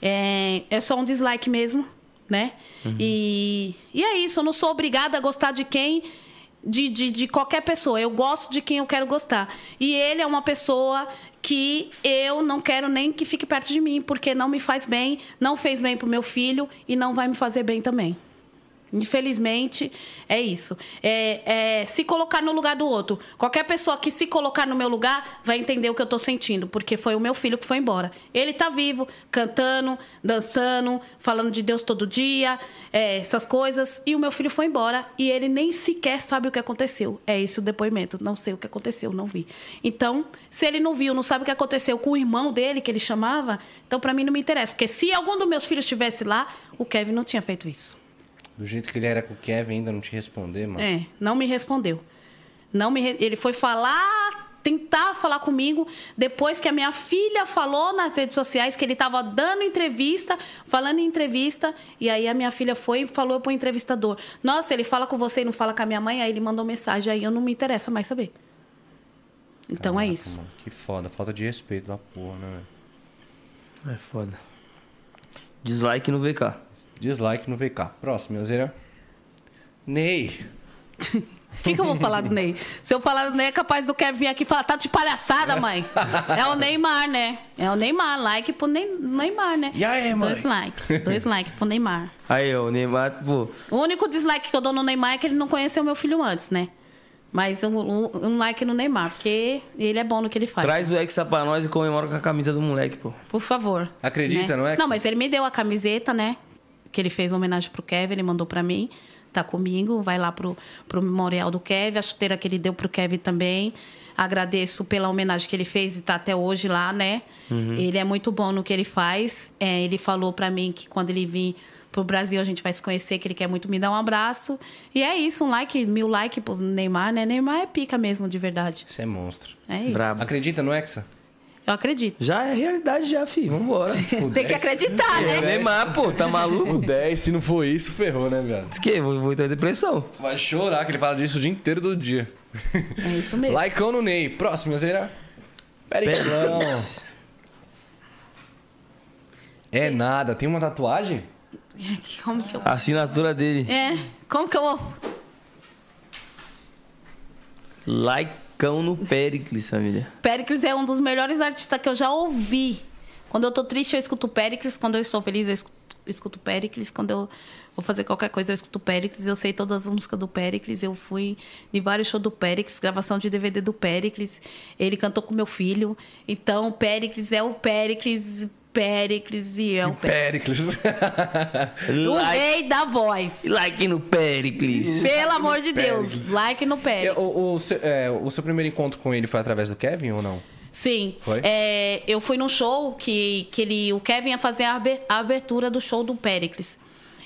É, é só um dislike mesmo, né? Uhum. E, e é isso, eu não sou obrigada a gostar de quem de, de, de, qualquer pessoa. Eu gosto de quem eu quero gostar. E ele é uma pessoa que eu não quero nem que fique perto de mim, porque não me faz bem, não fez bem pro meu filho e não vai me fazer bem também. Infelizmente, é isso. É, é, se colocar no lugar do outro. Qualquer pessoa que se colocar no meu lugar vai entender o que eu estou sentindo, porque foi o meu filho que foi embora. Ele está vivo, cantando, dançando, falando de Deus todo dia, é, essas coisas, e o meu filho foi embora e ele nem sequer sabe o que aconteceu. É esse o depoimento. Não sei o que aconteceu, não vi. Então, se ele não viu, não sabe o que aconteceu com o irmão dele, que ele chamava, então para mim não me interessa. Porque se algum dos meus filhos estivesse lá, o Kevin não tinha feito isso. Do jeito que ele era com o Kevin, ainda não te responder, mano. É, não me respondeu. Não me re... Ele foi falar, tentar falar comigo depois que a minha filha falou nas redes sociais que ele estava dando entrevista, falando em entrevista, e aí a minha filha foi e falou pro entrevistador: "Nossa, ele fala com você e não fala com a minha mãe". Aí ele mandou mensagem, aí eu não me interessa mais saber. Então é Caraca, é isso. Mano, que foda, falta de respeito da porra, né? É foda. Dislike no VK. Dislike no VK. Próximo, Zera. Ney. O que, que, eu vou falar do Ney? Se eu falar do Ney, é capaz do Kevin vir aqui e falar, tá de palhaçada, mãe. é o Neymar, né? É o Neymar. Like pro Neymar, né? E aí, mãe? Dois likes. Dois likes pro Neymar. Aí, o Neymar, pô. O único dislike que eu dou no Neymar é que ele não conheceu meu filho antes, né? Mas um, um, um, like no Neymar, porque ele é bom no que ele faz. Traz né? o Hexa pra nós e comemora com a camisa do moleque, pô. Por favor. Acredita, né? não é? Não, mas ele me deu a camiseta, né? Que ele fez uma homenagem pro Kevin, ele mandou para mim, tá comigo, vai lá pro, pro memorial do Kevin, a chuteira que ele deu pro Kevin também. Agradeço pela homenagem que ele fez e tá até hoje lá, né? Uhum. Ele é muito bom no que ele faz. É, ele falou para mim que quando ele vir pro Brasil a gente vai se conhecer, que ele quer muito me dar um abraço. E é isso, um like, mil like pro Neymar, né? Neymar é pica mesmo, de verdade. Você é monstro. É isso. Bravo. Acredita no Hexa? Eu acredito. Já é realidade, já, filho. Vambora. Tem que acreditar, né? É Neymar, pô, tá maluco? O 10, se não for isso, ferrou, né, velho? Diz que vou, vou ter depressão. Vai chorar, que ele fala disso o dia inteiro, todo dia. É isso mesmo. Likeão no Ney. Próximo, Zera. Periclão. É nada. Tem uma tatuagem? Como que eu... A assinatura dele. É. Como que eu vou... Like Cão no Pericles, família. Pericles é um dos melhores artistas que eu já ouvi. Quando eu tô triste, eu escuto Pericles. Quando eu estou feliz, eu escuto, escuto Pericles. Quando eu vou fazer qualquer coisa, eu escuto Pericles. Eu sei todas as músicas do Pericles. Eu fui de vários shows do Pericles, gravação de DVD do Pericles. Ele cantou com meu filho. Então, Pericles é o Pericles Péricles e é o Péricles. o like, rei da voz. Like no Péricles. Pelo amor de Deus, like no Péricles. O, o, seu, é, o seu primeiro encontro com ele foi através do Kevin ou não? Sim. Foi? É, eu fui num show que, que ele, o Kevin ia fazer a abertura do show do Péricles.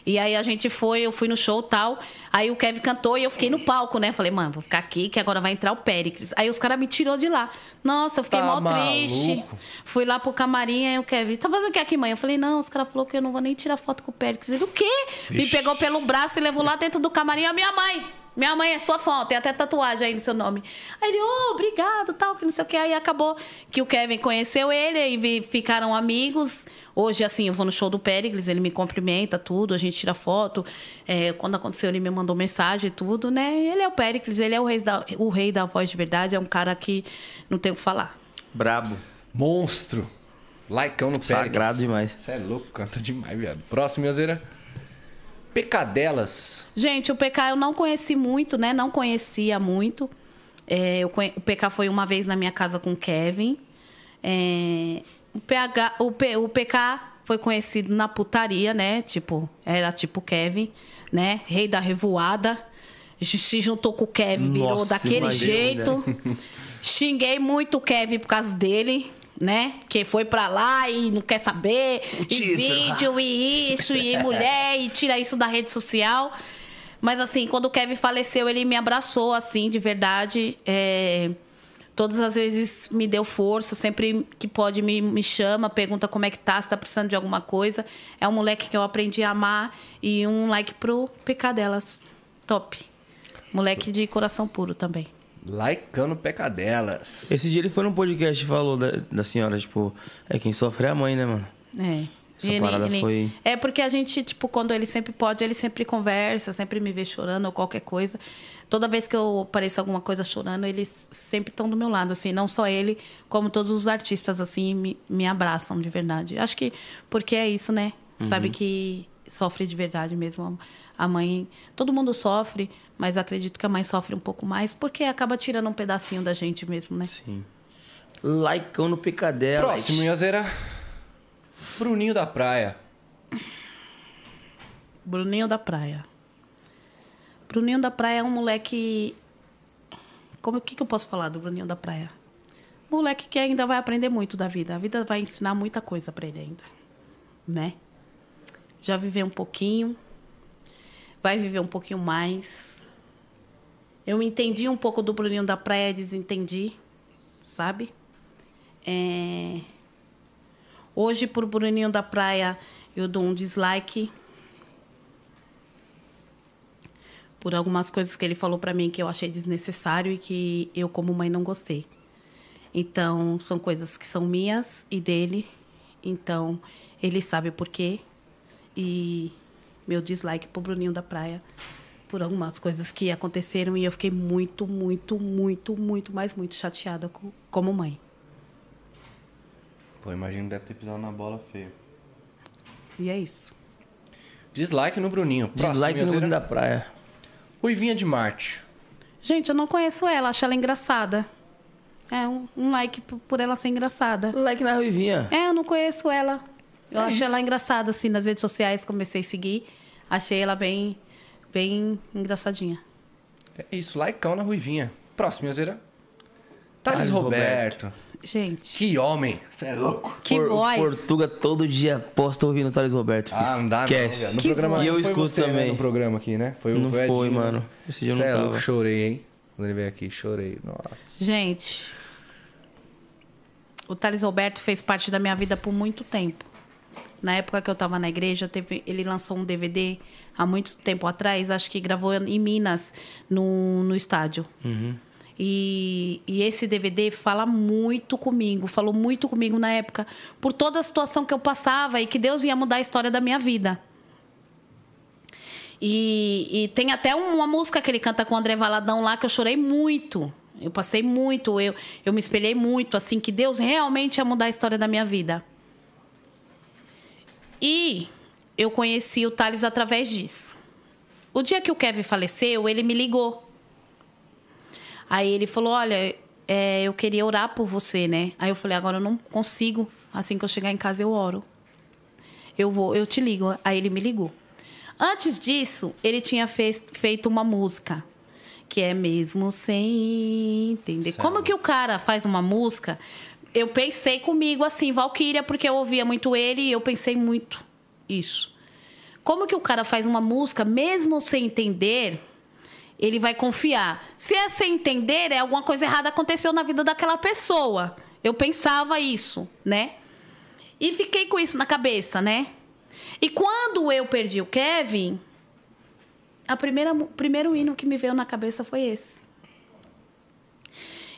E aí a gente foi, eu fui no show tal. Aí o Kevin cantou e eu fiquei no palco, né? Falei, mano, vou ficar aqui que agora vai entrar o Péricles. Aí os caras me tirou de lá. Nossa, eu fiquei Tá mal triste. maluco? Fui lá pro camarim, aí o Kevin, tá fazendo o que aqui, mãe? Eu falei, não, os caras falaram que eu não vou nem tirar foto com o Péricles. Ele, o quê? Me pegou pelo braço e levou lá dentro do camarim a minha mãe. Minha mãe é sua fã, tem até tatuagem aí no seu nome. Aí ele, ô, obrigado, tal, que não sei o que. Aí acabou que o Kevin conheceu ele e ficaram amigos. Hoje, assim, eu vou no show do Péricles, ele me cumprimenta, tudo, a gente tira foto. É, quando aconteceu, ele me mandou mensagem e tudo, né? Ele é o Péricles, ele é o rei, da, o rei da voz de verdade, é um cara que não tem o que falar. Brabo. Monstro. Laicão no Péricles. Sagrado demais. Você é louco, canta demais, viado. Próximo, Yazeira. Pecadelas. Gente, o PK eu não conheci muito, né? Não conhecia muito. É, eu O PK foi uma vez na minha casa com o Kevin. É, o, PH, o, P- o PK foi conhecido na putaria, né? Tipo, era tipo Kevin, né? Rei da revoada. Se juntou com o Kevin, virou Nossa, daquele imagina. jeito. Xinguei muito o Kevin por causa dele, né? Que foi pra lá e não quer saber. E vídeo, e isso, e mulher, e tira isso da rede social. Mas assim, quando o Kevin faleceu, ele me abraçou, assim, de verdade. É, Todas as vezes me deu força, sempre que pode me, me chama, pergunta como é que tá, se tá precisando de alguma coisa. É um moleque que eu aprendi a amar e um like pro PK delas. Top. Moleque de coração puro também. Laicão no Pecadelas. Esse dia ele foi num podcast e falou da, da senhora, tipo, é quem sofre é a mãe, né, mano? É. Essa parada foi- É porque a gente, tipo, quando ele sempre pode, ele sempre conversa, sempre me vê chorando ou qualquer coisa. Toda vez que eu apareço alguma coisa chorando, eles sempre estão do meu lado, assim. Não só ele, como todos os artistas, assim, me, me abraçam de verdade. Acho que porque é isso, né? Sabe Uhum. que sofre de verdade mesmo. A mãe... Todo mundo sofre, mas acredito que a mãe sofre um pouco mais porque acaba tirando um pedacinho da gente mesmo, né? Sim. Laicão no picadela. Próximo, Yazeira. Bruninho da Praia. Bruninho da Praia. Bruninho da Praia é um moleque. Como o que, que eu posso falar do Bruninho da Praia? Moleque que ainda vai aprender muito da vida. A vida vai ensinar muita coisa pra ele ainda, né? Já viveu um pouquinho, vai viver um pouquinho mais. Eu entendi um pouco do Bruninho da Praia, desentendi, sabe? É... Hoje, por Bruninho da Praia, eu dou um dislike por algumas coisas que ele falou pra mim que eu achei desnecessário e que eu como mãe não gostei. Então, são coisas que são minhas e dele. Então, ele sabe por quê. E meu dislike pro Bruninho da Praia por algumas coisas que aconteceram e eu fiquei muito, muito, muito, muito, mas muito chateada co- como mãe. Pô, imagino que deve ter pisado na bola feio. E é isso. Dislike no Bruninho. Próximo, Dislike no mundo da praia. Ruivinha de Marte. Gente, eu não conheço ela, acho ela engraçada. É um, um like por ela ser engraçada. Like na Ruivinha. É, eu não conheço ela. Eu É achei isso. ela engraçada, assim, nas redes sociais, comecei a seguir. Achei ela bem, bem engraçadinha. É isso, laicão na Ruivinha. Próximo, Yazeira. Thales Thales Roberto. Gente, Que homem. Você é louco. que Por- voz. Portuga todo dia posta ouvindo o Thales Roberto. Ah, não dá não, Esquece. velho. No Que programa voz. E eu não foi escuto você, né, também. no programa aqui, né? Foi, o- Não foi, o foi, Edinho, né? mano. Esse dia eu Cê não é louco, chorei, hein? Quando ele veio aqui, chorei. Nossa. Gente, o Thales Roberto fez parte da minha vida por muito tempo. Na época que eu estava na igreja, teve- ele lançou um DVD há muito tempo atrás, acho que gravou em Minas, no, no estádio. E, e esse DVD fala muito comigo, falou muito comigo na época, por toda a situação que eu passava e que Deus ia mudar a história da minha vida. E, e tem até uma música que ele canta com o André Valadão lá que eu chorei muito. Eu passei muito, eu, eu me espelhei muito, assim, que Deus realmente ia mudar a história da minha vida. E eu conheci o Thales através disso. O dia que o Kevin faleceu, ele me ligou. Aí ele falou: Olha, é, eu queria orar por você, né? Aí eu falei: Agora eu não consigo. Assim que eu chegar em casa, eu oro. Eu vou, eu te ligo. Aí ele me ligou. Antes disso, ele tinha fez- feito uma música que é mesmo sem entender. Como que o cara faz uma música? Eu pensei comigo assim, Valkyria, porque eu ouvia muito ele e eu pensei muito isso. Como que o cara faz uma música, mesmo sem entender, ele vai confiar. Se é sem entender, é alguma coisa errada aconteceu na vida daquela pessoa. Eu pensava isso, né? E fiquei com isso na cabeça, né? E quando eu perdi o Kevin, a primeira, primeiro hino que me veio na cabeça foi esse.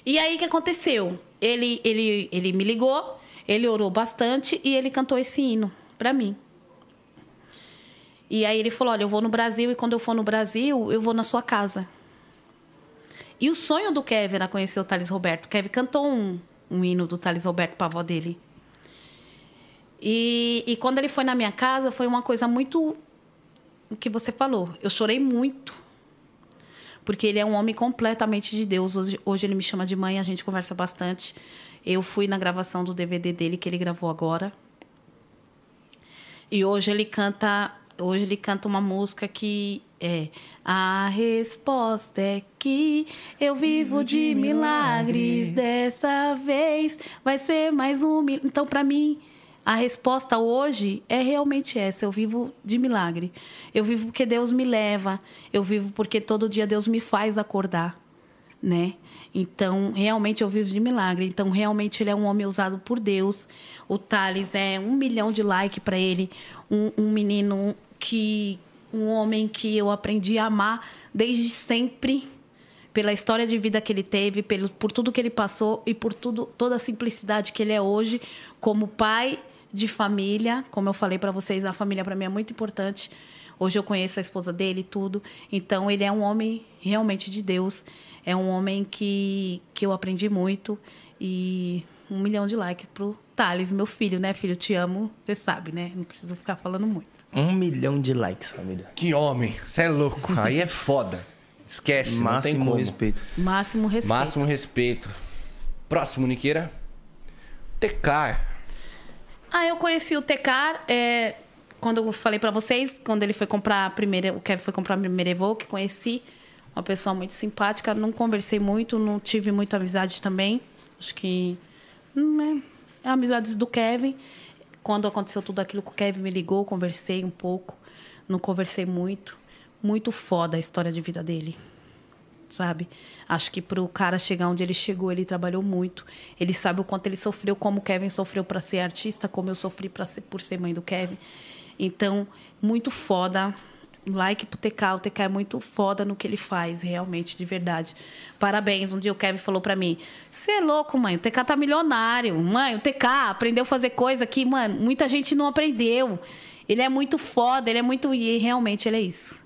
E aí o que aconteceu? Ele, ele, ele me ligou, ele orou bastante e ele cantou esse hino para mim. E aí ele falou: Olha, eu vou no Brasil e quando eu for no Brasil, eu vou na sua casa. E o sonho do Kevin era conhecer o Thales Roberto. O Kevin cantou um, um hino do Thales Roberto para a avó dele. E, e quando ele foi na minha casa, foi uma coisa muito. O que você falou. Eu chorei muito. Porque ele é um homem completamente de Deus. Hoje, hoje ele me chama de mãe, a gente conversa bastante. Eu fui na gravação do DVD dele, que ele gravou agora. E hoje ele canta hoje ele canta uma música que é a resposta é que eu vivo de milagres dessa vez vai ser mais um então para mim a resposta hoje é realmente essa eu vivo de milagre eu vivo porque Deus me leva eu vivo porque todo dia Deus me faz acordar né então, realmente eu vivo de milagre. Então, realmente ele é um homem usado por Deus. O Thales é um milhão de like para ele. Um, um, menino que. Um homem que eu aprendi a amar desde sempre. Pela história de vida que ele teve, pelo, por tudo que ele passou e por tudo, toda a simplicidade que ele é hoje, como pai de família. Como eu falei para vocês, a família para mim é muito importante. Hoje eu conheço a esposa dele e tudo. Então, ele é um homem realmente de Deus. É um homem que, que eu aprendi muito. E um milhão de likes pro Thales, meu filho, né, filho? Te amo, você sabe, né? Não preciso ficar falando muito. Um milhão de likes, família. Que homem, você é louco. Aí é foda. Esquece, Máximo não tem como. respeito. Máximo respeito. Máximo respeito. Próximo, Niqueira. Tecar. Ah, eu conheci o Tecar é, quando eu falei para vocês, quando ele foi comprar a primeira, o Kevin foi comprar a primeira Evoque, conheci uma pessoa muito simpática. Não conversei muito, não tive muita amizade também. Acho que. Hum, é, é amizades do Kevin. Quando aconteceu tudo aquilo que o Kevin me ligou, conversei um pouco. Não conversei muito. Muito foda a história de vida dele. Sabe? Acho que para o cara chegar onde ele chegou, ele trabalhou muito. Ele sabe o quanto ele sofreu, como o Kevin sofreu para ser artista, como eu sofri para ser, por ser mãe do Kevin. Então, muito foda like pro TK. O TK é muito foda no que ele faz, realmente, de verdade. Parabéns. Um dia o Kevin falou para mim: Você é louco, mãe. O TK tá milionário. Mãe, o TK aprendeu a fazer coisa que, mano, muita gente não aprendeu. Ele é muito foda, ele é muito. E realmente ele é isso.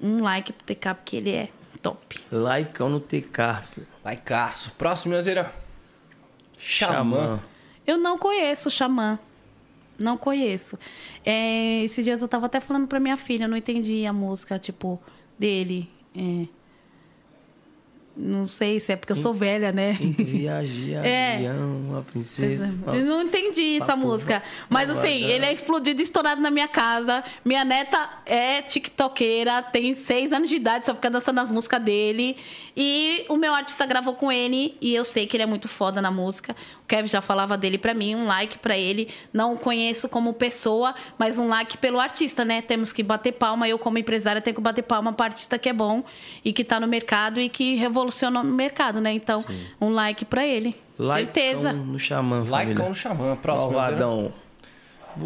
Um like pro TK, porque ele é top. Likeão no TK, filho. Likeaço. Próximo, Azeira. Xamã. Xamã. Eu não conheço o Xamã. Não conheço. É, esses dias eu tava até falando pra minha filha, eu não entendi a música, tipo, dele. É. Não sei se é porque eu sou velha, né? Viagem, É. avião, uma princesa. Eu não entendi essa música. Mas assim, ele é explodido, estourado na minha casa. Minha neta é tiktokeira, tem seis anos de idade, só fica dançando as músicas dele. E o meu artista gravou com ele e eu sei que ele é muito foda na música. O Kevin já falava dele pra mim, um like pra ele. Não o conheço como pessoa, mas um like pelo artista, né? Temos que bater palma. Eu, como empresária, tenho que bater palma pro artista que é bom e que tá no mercado e que revoluciona no mercado, né? Então, um like pra ele. Likeão Certeza. no Xamã, família. Likeão no Xamã. Próximo, Azeira. Malvadão.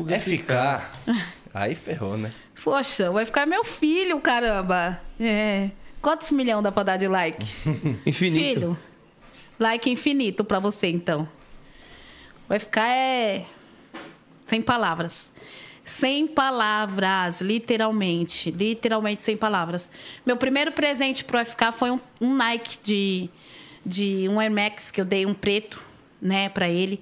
É ficar. Aí ferrou, né? Poxa, vai ficar meu filho, caramba. É. Quantos milhões dá pra dar de like? Infinito. Filho. Like infinito pra você, então. Vai ficar é. Sem palavras. Sem palavras, literalmente. Literalmente sem palavras. Meu primeiro presente pro FK foi um, um Nike de, de um Air Max que eu dei um preto, né, pra ele.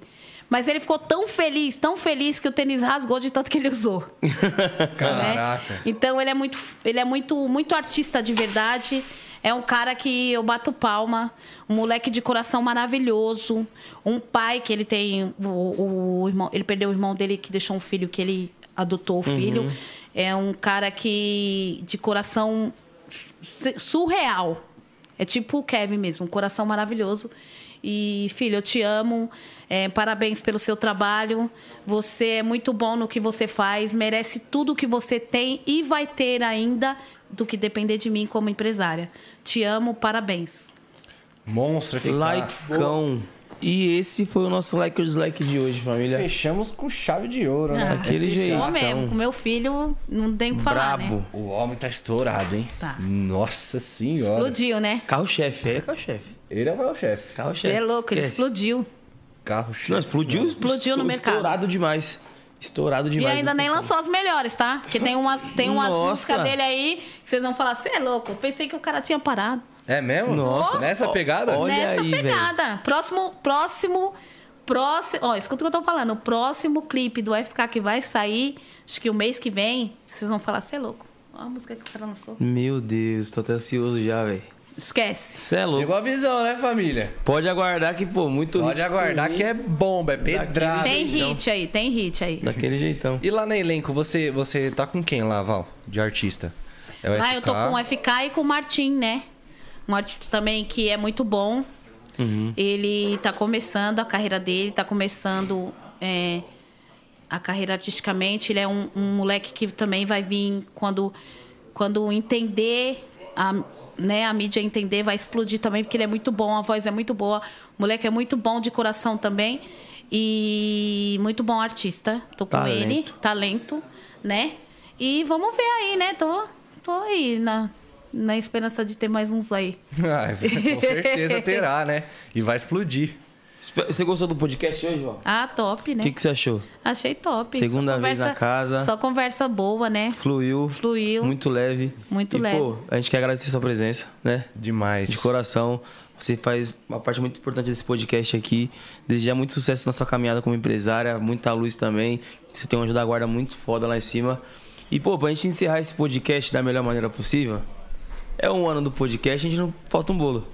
Mas ele ficou tão feliz, tão feliz que o tênis rasgou de tanto que ele usou. Caraca. né? Então ele é muito, ele é muito, muito artista de verdade. É um cara que eu bato palma, um moleque de coração maravilhoso, um pai que ele tem, o, o irmão, ele perdeu o irmão dele que deixou um filho que ele adotou o filho. É um cara que de coração su- surreal. É tipo o Kevin mesmo, um coração maravilhoso. E, filho, eu te amo. É, parabéns pelo seu trabalho. Você é muito bom no que você faz, merece tudo que você tem e vai ter ainda do que depender de mim como empresária. Te amo, parabéns. Monstro FK. Likeão. E esse foi o nosso like ou dislike de hoje, família. Fechamos com chave de ouro, né? Aquele Sou jeitão. mesmo, com meu filho, não tem o que falar, Brabo. né? O homem tá estourado, hein? Tá. Nossa senhora. Explodiu, né? Carro-chefe, é carro-chefe. Ele é o meu chefe. Você Carro-chefe. é louco, ele esquece. explodiu. Carro Não, explodiu, Explodiu no mercado. Estourado demais. Estourado E demais. ainda não nem lançou as melhores, tá? Porque tem umas, tem umas Nossa. músicas dele aí que vocês vão falar, você é louco. Eu pensei que o cara tinha parado. É mesmo? Nossa. Nessa Ó, pegada? Olha Nessa aí, pegada. Próximo, próximo, próximo. Ó, escuta o que eu tô falando. O próximo clipe do FK que vai sair, acho que o mês que vem, vocês vão falar, você é louco. Olha a música que o cara lançou. Meu Deus, tô até ansioso já, velho. Esquece. Você é louco. Pegou a visão, né, família? Pode aguardar que, pô, muito Pode aguardar que é bomba, é pedrada. Tem jeitão. hit aí, tem hit aí. Daquele jeitão. E lá no elenco, você, você tá com quem lá, Val? De artista? É FK? eu tô com o FK e com o Martim, né? Um artista também que é muito bom. Uhum. Ele tá começando a carreira dele, tá começando é, a carreira artisticamente. Ele é um, um moleque que também vai vir quando, quando entender, a, né, a mídia entender, vai explodir também, porque ele é muito bom, a voz é muito boa. O moleque é muito bom de coração também. E muito bom artista. Tô com Talento. ele, talento, né? E vamos ver aí, né? Tô, tô aí na, na esperança de ter mais uns aí. Ah, com certeza terá, né? E vai explodir. Você gostou do podcast hoje, João? Ah, top, O né? que, que você achou? Achei top. Segunda Só vez na casa. Só conversa boa, né? Fluiu. Fluiu. Muito leve. Muito e, leve. pô, a gente quer agradecer sua presença, né? Demais. De coração. Você faz uma parte muito importante desse podcast aqui. Desejar muito sucesso na sua caminhada como empresária, muita luz também. Você tem um anjo da guarda muito foda lá em cima. E, pô, pra gente encerrar esse podcast da melhor maneira possível, é um ano do podcast, a gente não falta um bolo.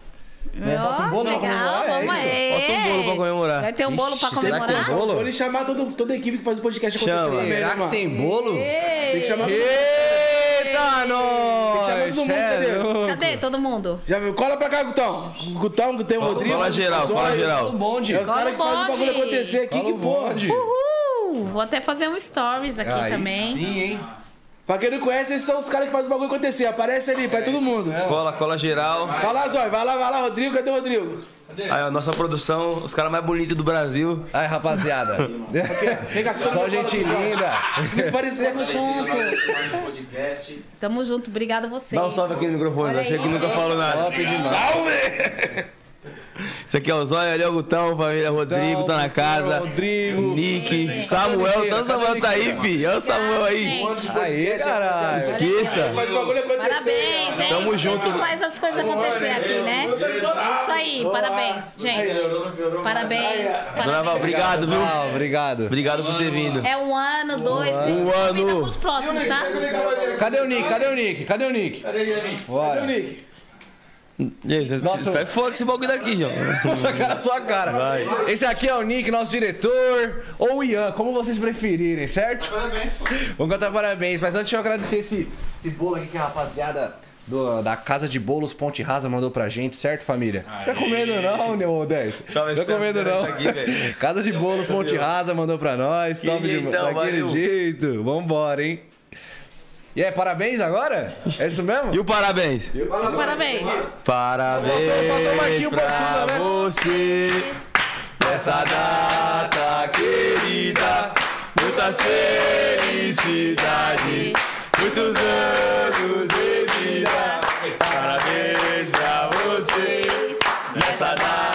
Né? Falta um bolo pra legal, comemorar, é vamos isso? aí. Falta um bolo pra comemorar. Vai ter um bolo pra Ixi, será que comemorar? tem bolo? Vou lhe chamar todo, toda a equipe que faz o podcast acontecer Chama. Será né, que mano? tem bolo? Tem que chamar todo Eita, Tem que chamar nós! todo mundo, cadê? Cadê todo mundo? Já viu? Cola pra cá, Gutão. Gutão, que tem o Rodrigo. cola geral, cola geral. O bonde. É os Cola caras que fazem o bagulho acontecer aqui, Fala que porra. bonde. Uhul! Vou até fazer um stories aqui Aí também. sim, hein? Pra quem não conhece, esses são os caras que fazem o bagulho acontecer. Aparece ali, pra todo mundo. Cola, cola geral. Vai lá, Zóio. Vai lá, vai lá, Rodrigo. Cadê o Rodrigo? Aí, a nossa produção, os caras mais bonitos do Brasil. Aí, rapaziada. Vem cá, Só gente linda. Se parecer. Tamo junto. Tamo junto. Obrigada a vocês. Dá um salve aqui no microfone, Olha você que nunca gente. falou nada. Salve! Isso aqui é o Zóio, ali é o Gutão, família Rodrigo, tá na casa. Rodrigo. Nick, Samuel, então o Samuel tá aí, fi. Olha o Samuel aí. Aí, caralho. Esqueça. Faz o bagulho acontecer. Parabéns, hein? Tamo junto. Você faz as coisas acontecer aqui, né? Isso aí, parabéns, gente. Parabéns. Dona Val, obrigado, viu? Ah, obrigado. Obrigado por ter vindo. É um ano, dois, três. Um ano. pros próximos, tá? Cadê o Nick? Cadê o Nick? Cadê o Nick? Cadê o Nick? E aí, você Nossa. sai fora com esse bagulho daqui, João. Sua cara, sua cara. Vai. Esse aqui é o Nick, nosso diretor, ou o Ian, como vocês preferirem, certo? Parabéns. Vamos cantar parabéns, mas antes eu agradecer esse, esse bolo aqui que a rapaziada do- da Casa de Bolos Ponte Rasa mandou pra gente, certo, família? Fica comendo não, né, ô 10? Deixa eu ver Fica se comendo não. isso aqui. Casa de Bolos Ponte Rasa mandou pra nós, Que top jeitão, demais. Daquele valeu. jeito, vambora, hein? E aí, parabéns agora? É isso mesmo? E o parabéns? Parabéns. Parabéns Faltou o pra Fortuna, né? você nessa data querida. Muitas felicidades, muitos anos de vida. Parabéns pra você nessa data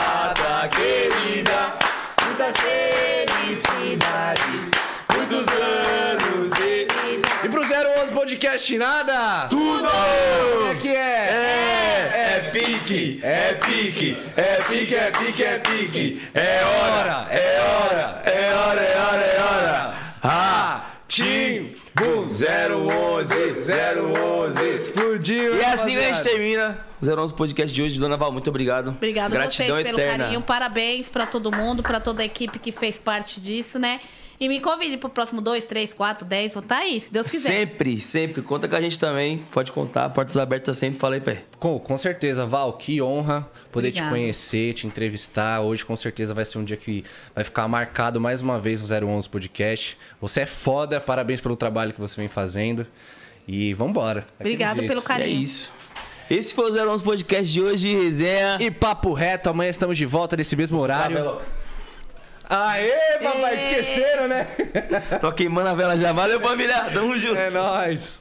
011 Podcast nada? Tudo! Como é que é? É, é pique, é pique, é pique, é pique, é pique. É hora, é hora, é hora, é hora, é hora. Ratim, bum, 011, 011. Explodiu, E é assim a gente termina o 011 Podcast de hoje. Dona Val, muito obrigado. Obrigada a vocês Gratidão pelo eterna. carinho. Parabéns pra todo mundo, pra toda a equipe que fez parte disso, né? E me convide pro próximo 2, 3, 4, 10, vou estar aí, se Deus quiser. Sempre, sempre. Conta com a gente também. Pode contar. Portas abertas sempre. Falei, pé. Com, com certeza, Val, que honra poder Obrigada. te conhecer, te entrevistar. Hoje, com certeza, vai ser um dia que vai ficar marcado mais uma vez no 011 Podcast. Você é foda, parabéns pelo trabalho que você vem fazendo. E vambora. Obrigado jeito. pelo É carinho. isso. Esse foi o 011 Podcast de hoje. Resenha. E papo reto, amanhã estamos de volta nesse mesmo horário. Aê, papai, esqueceram, né? Tô queimando a vela já. Valeu, família. Tamo junto. É nóis.